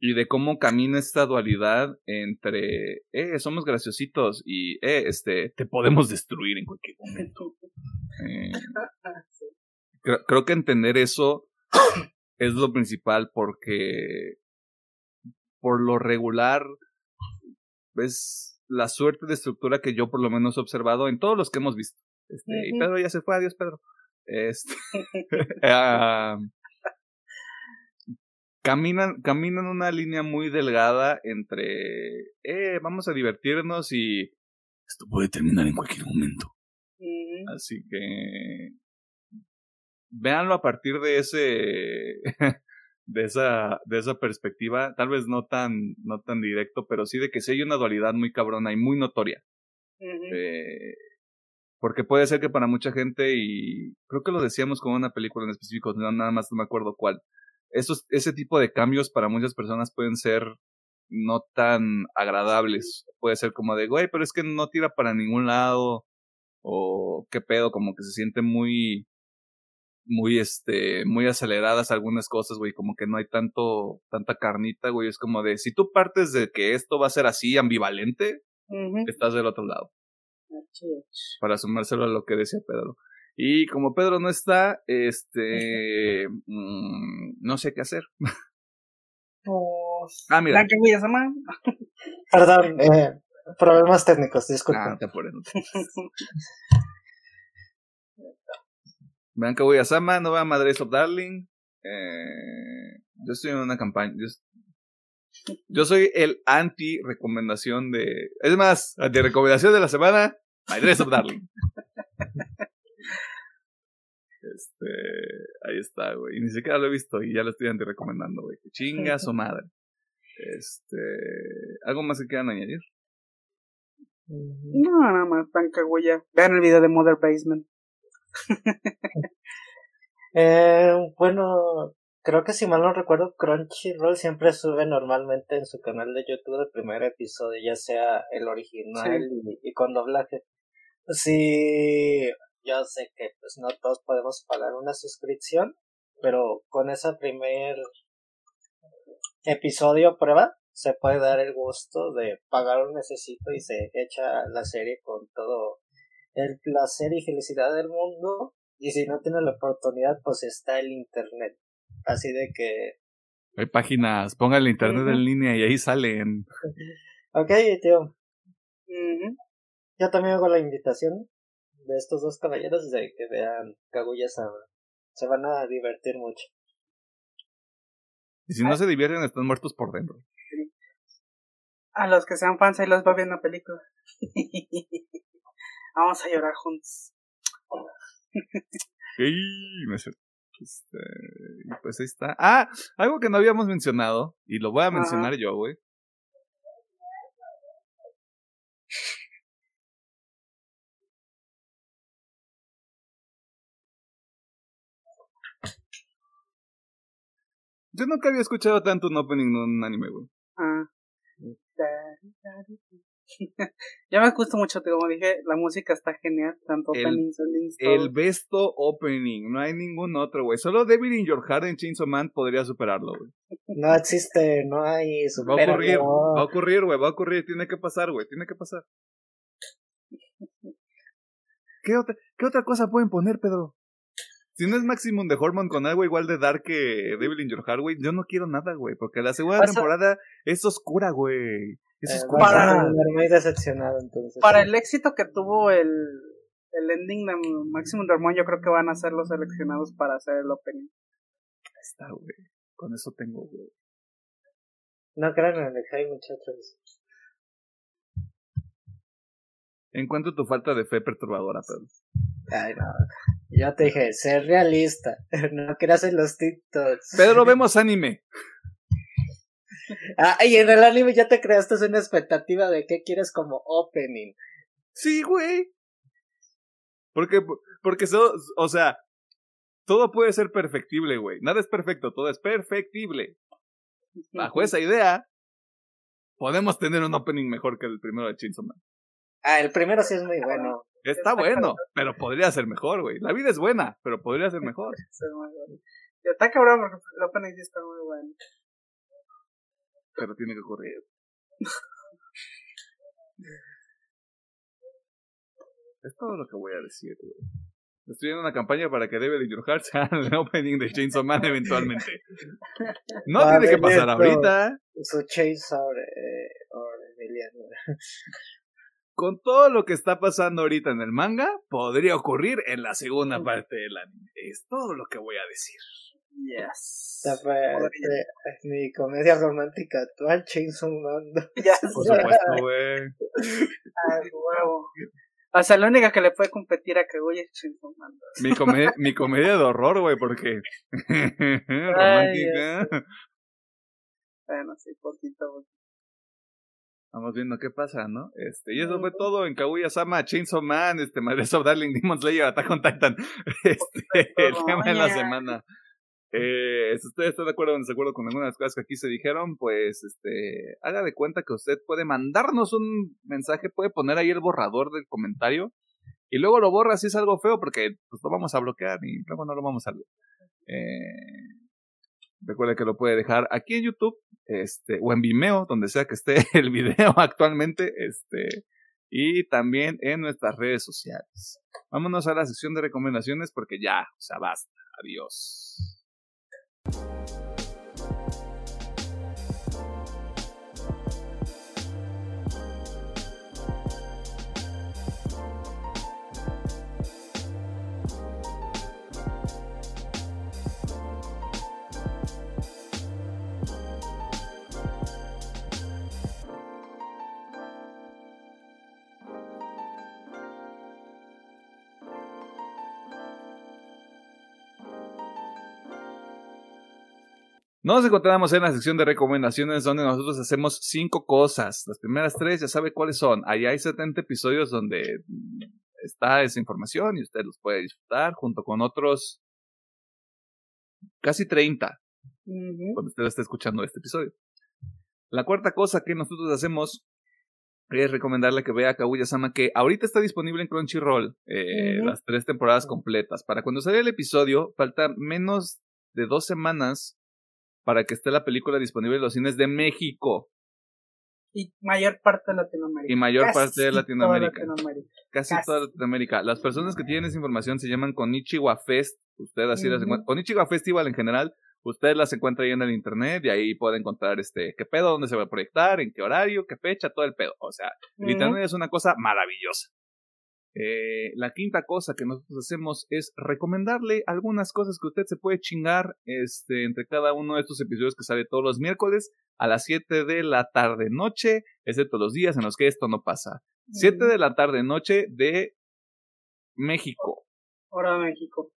y de cómo camina esta dualidad entre, eh, somos graciositos y, eh, este, te podemos destruir en cualquier momento. Eh, creo, creo que entender eso es lo principal porque por lo regular es la suerte de estructura que yo por lo menos he observado en todos los que hemos visto. Este, Y. Pedro ya se fue, adiós Pedro. Este, ah, caminan, caminan una línea muy delgada entre, eh, vamos a divertirnos y esto puede terminar en cualquier momento. Así que véanlo a partir de ese de esa de esa perspectiva, tal vez no tan no tan directo, pero sí de que sí hay una dualidad muy cabrona y muy notoria. Eh, porque puede ser que para mucha gente y creo que lo decíamos con una película en específico, no, nada más no me acuerdo cuál. Esos, ese tipo de cambios para muchas personas pueden ser no tan agradables. Puede ser como de, güey, pero es que no tira para ningún lado o qué pedo, como que se siente muy, muy, este, muy aceleradas algunas cosas, güey, como que no hay tanto, tanta carnita, güey, es como de, si tú partes de que esto va a ser así ambivalente, estás del otro lado, Para sumárselo a lo que decía Pedro. Y como Pedro no está, este, mm, no sé qué hacer.
Pues.
Ah, mira.
Blanca Guillasama.
Perdón, eh, problemas técnicos,
Ah,
disculpen.
no te apures, no te- Vean que voy a Sama, no va a Madres of Darling. Eh, yo estoy en una campaña. Yo, yo soy el anti recomendación de. Es más, anti recomendación de la semana: Madres of Darling. Este. Ahí está, güey. Y ni siquiera lo he visto y ya lo estoy anti recomendando, güey. Que chinga su madre. Este. ¿Algo más que quieran añadir?
No, nada más, Blanca Guilla. Vean el video de Mother Basement.
Eh, bueno, creo que si mal no recuerdo, Crunchyroll siempre sube normalmente en su canal de YouTube el primer episodio, ya sea el original y, y con doblaje. Sí, yo sé que pues no todos podemos pagar una suscripción, pero con ese primer episodio prueba se puede dar el gusto de pagar un necesito y se echa la serie con todo el placer y felicidad del mundo y si no tiene la oportunidad pues está el internet así de que
Hay páginas, pongan el internet en línea y ahí salen.
ok tío
Ujú.
Yo también hago la invitación de estos dos caballeros de que vean Kaguya Sama se van a divertir mucho
Y si no se divierten, están muertos por dentro.
A los que sean fans, ahí los va viendo la película. Vamos a llorar juntos.
Es cierto. Este, y pues ahí está. Ah, algo que no habíamos mencionado, y lo voy a
Ajá.
mencionar yo, güey. Yo nunca había escuchado tanto un opening de un anime, güey.
Ah. Ya me gusta mucho, como dije, la música está genial, tanto
El-
openings, endings,
El besto opening, no hay ningún otro, güey. Solo Devil in Your Heart en Chainsaw Man podría superarlo, güey.
no existe no hay
Va a ocurrir, va a ocurrir, güey, va a ocurrir, tiene que pasar, güey, tiene que pasar. ¿Qué otra, ¿Qué otra cosa pueden poner, Pedro? Si no es Maximum de Hormone con algo igual de dark que Devil in Your Heart, güey, yo no quiero nada, güey, porque la segunda temporada es oscura, güey. Es
Eh,
oscura.
Para-
muy decepcionado entonces
Para el éxito que tuvo el, el ending de Maximum Dormón, yo creo que van a ser los seleccionados para hacer el opening.
Ahí está, güey. Con eso tengo, güey.
no crean en el hype muchachos
Encuentro tu falta de fe perturbadora, Pedro.
Ay, no. Yo te dije, ser realista. No creas en los TikToks.
Pedro, vemos anime.
Ah, y en el anime ya te creaste una expectativa de qué quieres como opening.
Sí, güey. Porque, porque, so- o sea, todo puede ser perfectible, güey. Nada es perfecto, todo es perfectible. Bajo esa idea, podemos tener un opening mejor que el primero de Chainsaw Man.
Ah, el primero sí es muy bueno.
Está bueno, pero podría ser mejor, güey. La vida es buena, pero podría ser mejor.
Está cabrón porque el opening sí está muy bueno.
Pero tiene que ocurrir. Es todo lo que voy a decir, güey. Estoy en una campaña para que Devil in Your Heart sea el opening de Chainsaw Man eventualmente. No tiene que pasar
esto.
ahorita.
Su Chainsaw eh, o Emiliano.
Con todo lo que está pasando ahorita en el manga, podría ocurrir en la segunda parte del anime. Es todo lo que voy a decir.
Yes.
Esta fue eh, mi comedia romántica actual, Chainsaw Man.
Ya,
Por supuesto, güey.
Ay, huevo. O sea, la única que le puede competir a Kaguya es Chainsaw Man.
Mi, come- mi comedia de horror, güey, porque. Romántica.
Bueno, sí, poquito. güey.
Vamos viendo qué pasa, ¿no? Este, y eso fue todo en Kaguya-sama, Chainsaw Man, este, Madres of Darling, Demon Slayer, Attack on Titan. Este, el tema de la semana. Eh, si ustedes están de acuerdo o en desacuerdo con algunas de las cosas que aquí se dijeron, pues, este, haga de cuenta que usted puede mandarnos un mensaje, puede poner ahí el borrador del comentario, y luego lo borra si es algo feo, porque pues lo vamos a bloquear y luego no lo vamos a leer. Eh, recuerde que lo puede dejar aquí en YouTube, este, o en Vimeo, donde sea que esté el video actualmente, este, y también en nuestras redes sociales. Vámonos a la sección de recomendaciones porque ya, o sea, basta. Adiós. Nos encontramos en la sección de recomendaciones donde nosotros hacemos cinco cosas. Las primeras tres ya sabe cuáles son. Ahí hay 70 episodios donde está esa información y usted los puede disfrutar junto con otros casi 30
Ujú.
cuando usted esté escuchando este episodio. La cuarta cosa que nosotros hacemos es recomendarle que vea Kaguya-sama, que ahorita está disponible en Crunchyroll, eh, las tres temporadas completas. Para cuando salga el episodio, falta menos de dos semanas para que esté la película disponible en los cines de México
Y mayor parte de Latinoamérica.
y mayor
Casi
parte de
toda
Latinoamérica. Casi,
Casi.
toda Latinoamérica. Las personas que tienen esa información se llaman Konichiwa Fest. Usted así las encuentra. Konichiwa Festival en general. Usted las encuentra ahí en el internet y ahí puede encontrar este qué pedo, dónde se va a proyectar, en qué horario, qué fecha, todo el pedo. O sea, el internet es una cosa maravillosa. Eh, la quinta cosa que nosotros hacemos es recomendarle algunas cosas que usted se puede chingar este, entre cada uno de estos episodios que sale todos los miércoles a las 7 de la tarde noche, excepto los días en los que esto no pasa. 7 de la tarde noche de México.
Hora de México.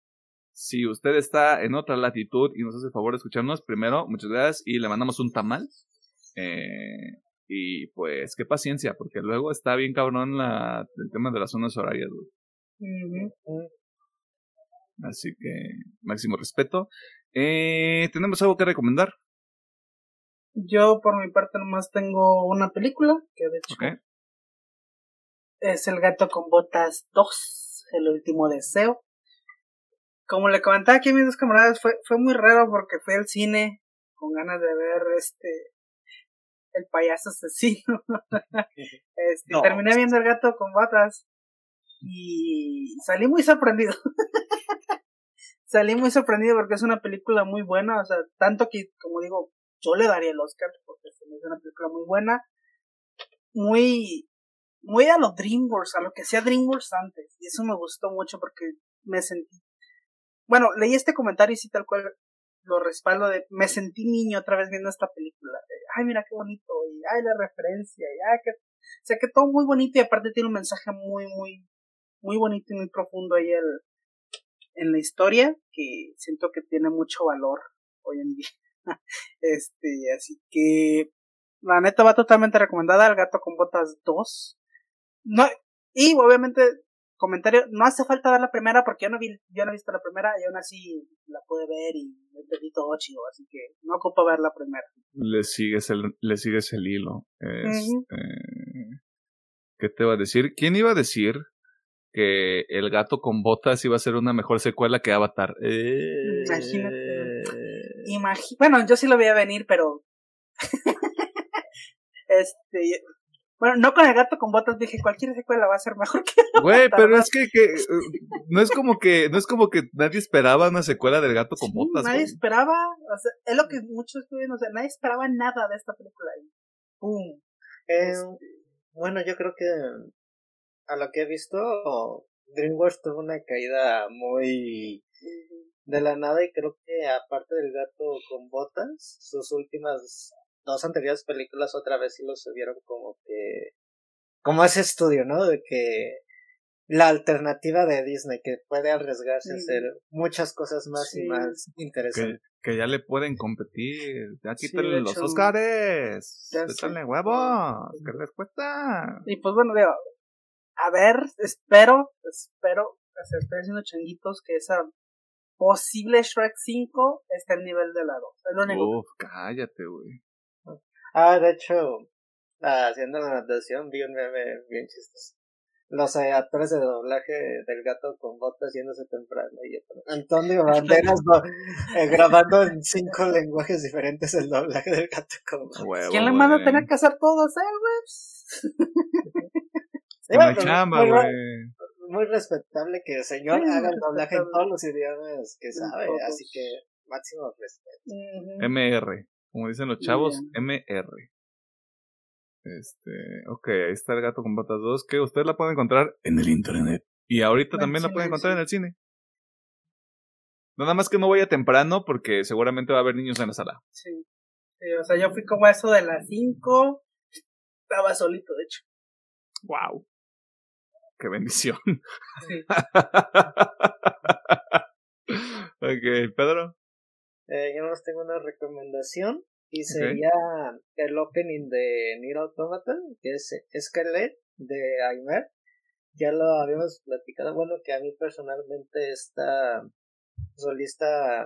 Si usted está en otra latitud y nos hace el favor de escucharnos, primero, muchas gracias y le mandamos un tamal. Eh, y pues, qué paciencia, porque luego está bien cabrón la, el tema de las zonas horarias, güey. Así que, máximo respeto. Eh, ¿Tenemos algo que recomendar?
Yo, por mi parte, nomás tengo una película, que de hecho es El gato con botas 2, El último deseo. Como le comentaba aquí a mis dos camaradas, fue, fue muy raro porque fui al cine con ganas de ver este el payaso asesino. este,
No.
Terminé viendo El gato con botas y salí muy sorprendido. salí muy sorprendido porque es una película muy buena, o sea, tanto que, como digo, yo le daría el Oscar porque hace una película muy buena, muy, muy a los DreamWorks, a lo que sea DreamWorks antes, y eso me gustó mucho porque me sentí, bueno, leí este comentario y sí tal cual lo respaldo de, me sentí niño otra vez viendo esta película, de, ay mira qué bonito, y ay la referencia, y ay que, o sea que todo muy bonito y aparte tiene un mensaje muy, muy, muy bonito y muy profundo ahí el, en la historia que siento que tiene mucho valor hoy en día. este, así que la neta va totalmente recomendada El gato con botas 2. No, y obviamente comentario, no hace falta ver la primera porque yo no vi, yo no he visto la primera y aún así la pude ver y entendí todo chido, así que no ocupo ver la primera.
Le sigues el, le sigues el hilo. Este. ¿Qué te iba a decir? ¿Quién iba a decir que El gato con botas iba a ser una mejor secuela que Avatar? Eh,
Imagínate. Bueno, yo sí lo veía venir, pero este Bueno, no con el gato con botas, dije, cualquier secuela va a ser mejor que
Güey, pero es que, que eh, no es como que no es como que nadie esperaba una secuela del gato con
Sí,
botas.
Nadie esperaba, o sea, es lo que muchos estuvieron, o sea, nadie esperaba nada de esta película ahí. ¡Pum!
Eh, bueno, yo creo que a lo que he visto, DreamWorks tuvo una caída muy de la nada y creo que aparte del gato con botas, sus últimas dos anteriores películas otra vez sí lo subieron como que como ese estudio, ¿no? De que la alternativa de Disney que puede arriesgarse a hacer muchas cosas más
Sí.
y más interesantes.
que ya le pueden competir. Ya
Sí, de
los
hecho,
Oscars. Échale huevos. ¿Qué les cuesta?
Y pues bueno, digo, a ver, espero, espero, o sea, estoy haciendo changuitos que esa posible Shrek 5 esté al nivel de la 2. Es lo único.
Uf, cállate, güey.
Ah, de hecho, ah, haciendo la anotación, vi un meme bien chistoso. Los eh, actores de doblaje del gato con botas yéndose temprano y otro. Antonio Banderas eh, grabando en cinco lenguajes diferentes el doblaje del gato con botas.
Huevo,
¿Quién le manda a
güey.
tener que hacer todo güey?
Que no hay
Bueno,
chamba,
muy,
güey.
muy respetable que el señor
Sí,
haga el doblaje en todos los idiomas que sabe, así que máximo respeto.
MR. Como dicen los chavos. MR. Este, ok, ahí está el gato con botas 2, que usted la puede encontrar en el internet. Y ahorita también la puede encontrar
sí.
en el cine. Nada más que no vaya temprano porque seguramente va a haber niños en la sala.
Sí. Sí, o sea, yo fui como a eso de las 5. Estaba solito, de hecho.
¡Wow! ¡Qué bendición!
Sí.
ok, Pedro.
Eh, yo nos tengo una recomendación y sería el opening de Nier Automata, que es Scarlet de Aimer. Ya lo habíamos platicado, bueno, que a mí personalmente esta solista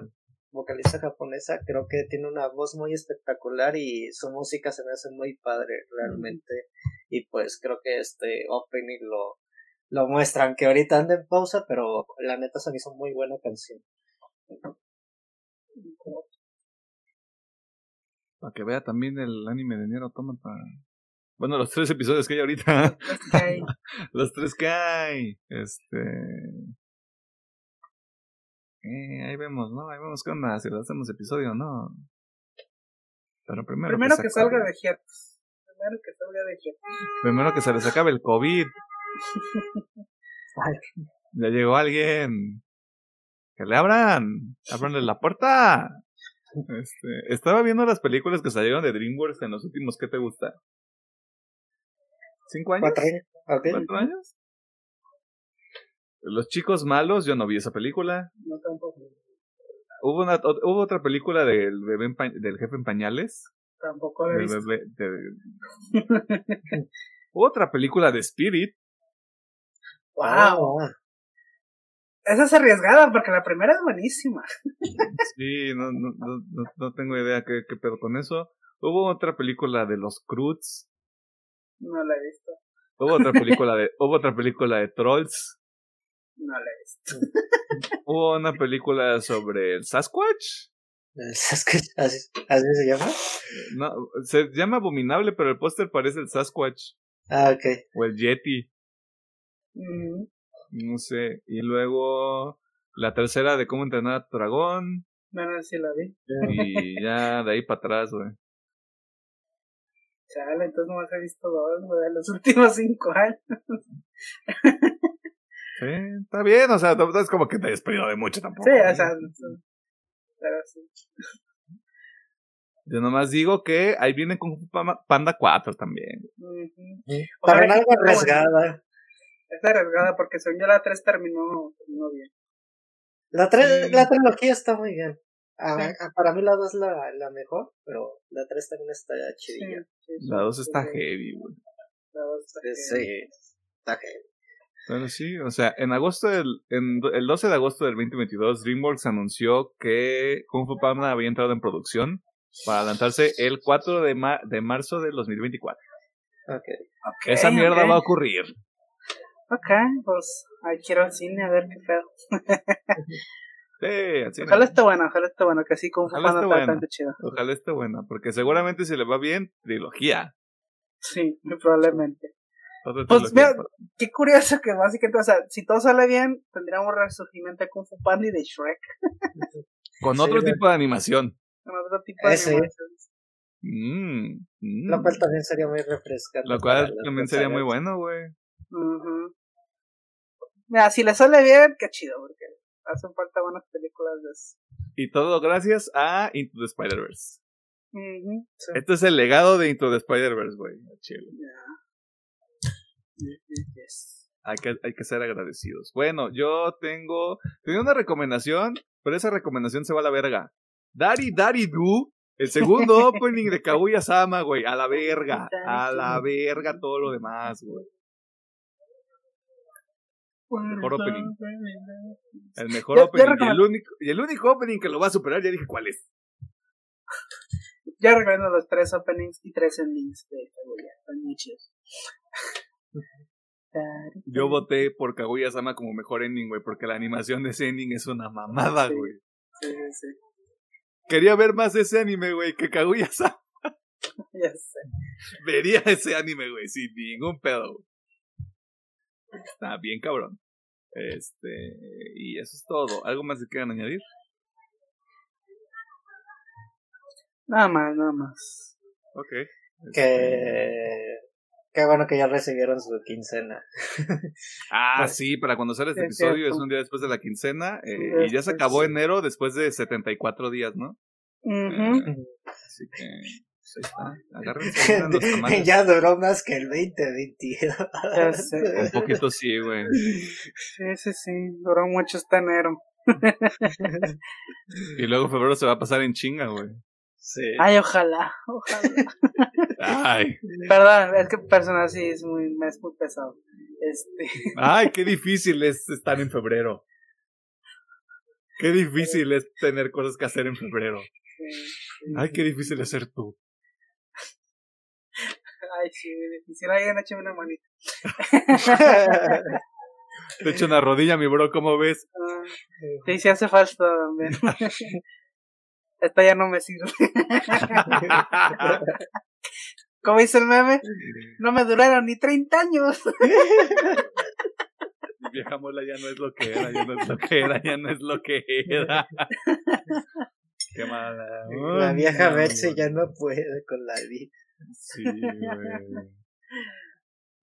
vocalista japonesa creo que tiene una voz muy espectacular y su música se me hace muy padre realmente. Y pues creo que este opening lo lo muestran que ahorita anda en pausa pero la neta se me hizo muy buena canción
Para que vea también el anime de Nier Automata. Bueno, los tres episodios que hay ahorita.
Hay-
los tres que hay. Este. Eh, ahí vemos, ¿no? Ahí vemos qué onda, si lo hacemos episodio o no. Pero primero,
Primero que salga de hiatus. Primero que salga de hiatus.
Primero que se les acabe el COVID. Ya llegó alguien. Que le abran. Abranle la puerta. Este, estaba viendo las películas que salieron de DreamWorks en los últimos, ¿qué te gusta? ¿Cinco años?
cuatro años.
¿Cuatro años? Los chicos malos, yo no vi esa película.
No tampoco.
Hubo, una, hubo otra película del bebé en pa- del jefe en pañales.
Tampoco lo he
Del
visto.
bebé- de- hubo otra película de Spirit.
Wow.
Ah,
Esa es arriesgada porque la primera es buenísima.
Sí, no, no, no, no, tengo idea qué, qué pedo con eso. Hubo otra película de los Croods.
No la he visto.
Hubo otra película de, hubo otra película de Trolls.
No la he visto.
Hubo una película sobre el Sasquatch.
¿sabes qué? ¿Así, así se llama
No, se llama Abominable, pero el póster parece el Sasquatch.
ah ok
O el Yeti.
Ujú.
No sé. Y luego la tercera de cómo entrenar a tu dragón.
Bueno, sí la vi.
Y ya de ahí para atrás, güey.
Chale, entonces nomás he visto dos, güey, de los últimos cinco años.
Sí, está bien, o sea, no no es como que te hayas perdido de mucho tampoco.
Sí,
¿eh?
o sea, pero sí.
Yo nomás digo que ahí viene con Panda 4 también.
Ojalá
algo
que-
arriesgada
Es arriesgada porque según yo la 3 terminó, terminó bien.
la, tre-
Sí.
la trilogía está muy bien Ah,
Sí.
ah, para mí la 2 la, la mejor pero la 3 también está chidilla
sí, sí,
La 2 está
sí,
heavy, güey.
La dos está
sí,
bien.
está heavy.
Pero sí, o sea, en agosto del, en el 12 de agosto del 2022, DreamWorks anunció que Kung Fu Panda había entrado en producción para lanzarse el 4 de, ma- de marzo del 2024.
Ok.
Ok,
Esa mierda
ok.
va a ocurrir.
Ok, pues ahí quiero al cine a ver qué pedo.
Sí, al cine.
Ojalá esté buena, ojalá esté buena, que así como
Ojalá
Panda
esté
está
buena.
bastante chido.
Ojalá esté buena, porque seguramente si le va bien, trilogía.
Sí, probablemente.
Otra
Pues
trilogía
mira, qué curioso que básicamente, o sea, si todo sale bien, tendríamos resurgimiento de Kung Fu Panda y de Shrek.
Con
Sí,
otro tipo de animación.
Con otro tipo de
sí.
animaciones.
Mm, mm.
Lo cual también sería muy refrescante.
Lo cual también sería muy bueno, güey.
Ujú. Mira, si le sale bien, qué chido, porque hacen falta buenas películas de eso.
Y todo gracias a Into the Spider-Verse.
Ujú.
Este es el legado de Into the Spider-Verse, güey. Chile.
Yes.
Hay que, hay que ser agradecidos. Bueno, yo tengo, tengo una recomendación, pero esa recomendación se va a la verga. Daddy Daddy Do, el segundo opening de Kaguya Sama, güey. A la verga. A la verga todo lo demás, güey. Mejor opening. El mejor
Ya- ya
opening. y, el único, y el único opening que lo va a superar, ya dije cuál es.
Ya recomiendo los tres openings y tres endings de Kaguya. Están muy chidos.
Yo voté por Kaguya Sama como mejor ending, güey, porque la animación de ese ending es una mamada, güey.
Sí, sí, sí.
Quería ver más de ese anime, güey, que Kaguya Sama.
Ya sé.
Vería ese anime, güey, sin ningún pedo. güey. Está bien cabrón. Este, y eso es todo. ¿Algo más que quieran añadir?
Nada más, nada más.
Ok.
Que. Qué bueno que ya recibieron su quincena.
Ah, sí, para cuando sale este episodio
cierto.
es un día después de la quincena. eh, y ya se acabó enero después de 74 días, ¿no?
Ujú.
Así que, pues ahí está.
Ya duró más que el 2022.
Ya sé.
Un poquito sí, güey.
Sí, sí, sí. Duró mucho este enero.
Y luego febrero se va a pasar en chinga, güey.
Sí.
Ay, ojalá, ojalá.
Ay,
Perdón, es que personal sí es muy, es muy pesado. Este,
ay, qué difícil es estar en febrero. Qué difícil es tener cosas que hacer en febrero. Ay, qué difícil es ser tú.
Ay, sí, muy difícil. Alguien échame una manita.
Te echo una rodilla, mi bro, ¿cómo ves?
Ah, sí, sí hace falta también. Esta ya no me sirve. ¿Cómo dice el meme? No me duraron ni 30 años.
Vieja mola ya no es lo que era, ya no es lo que era, ya no es lo que era. Qué mala.
La vieja Betsy ya no puede con la vida.
Sí, güey.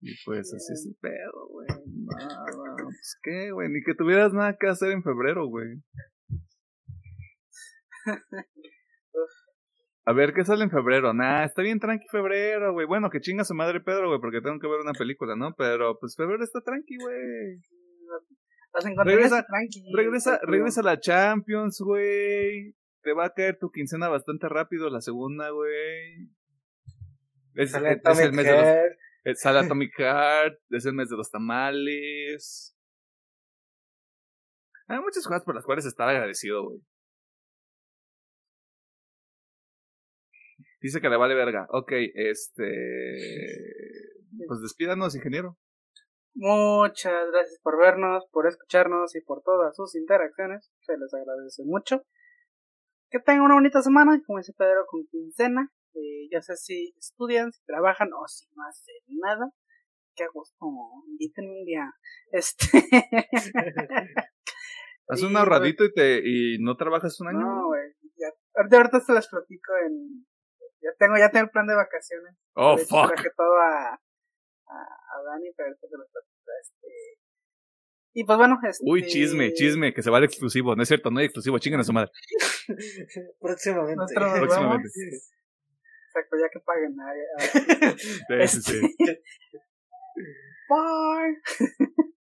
Y pues así es el pedo, güey. Nada. Pues qué, güey. Ni que tuvieras nada que hacer en febrero, güey. A ver, ¿qué sale en febrero? Nah, está bien tranqui febrero, güey. Bueno, que chinga su madre Pedro, güey, porque tengo que ver una película, ¿no? Pero, pues febrero está tranqui, güey.
Las encontré
Regresa-
tranqui.
Regresa, regresa a la Champions, güey. Te va a caer tu quincena bastante rápido la segunda, güey. Es,
Sale
es- es el mes de los, eh, Sale Atomic Heart, es el mes de los tamales. Hay muchas cosas por las cuales estar agradecido, güey. Dice que le vale verga. Ok, este. Pues despídanos, ingeniero.
Muchas gracias por vernos, por escucharnos y por todas sus interacciones. Se les agradece mucho. Que tengan una bonita semana, como dice Pedro, con quincena. Eh, ya sé si estudian, si trabajan o si no hacen nada. Qué gusto, inviten un día. Este.
Haz un ahorradito y, te, y no trabajas un año.
No, güey. ya- Ahorita, ahorita se las platico en. Ya tengo, ya tengo el plan de vacaciones.
oh,
De hecho,
fuck.
traje todo a, a, a Dani, pero ahorita se los platico. Este. Y pues bueno, este.
Uy, chisme, chisme, que se va al exclusivo. No es cierto, no hay exclusivo. Chinguen a su madre.
Próximamente.
Próximamente.
Exacto, ya que paguen.
Sí, sí, sí.
este, Bye.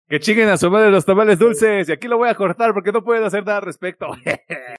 Que chinguen a su madre los tamales dulces. Y aquí lo voy a cortar porque no pueden hacer nada al respecto.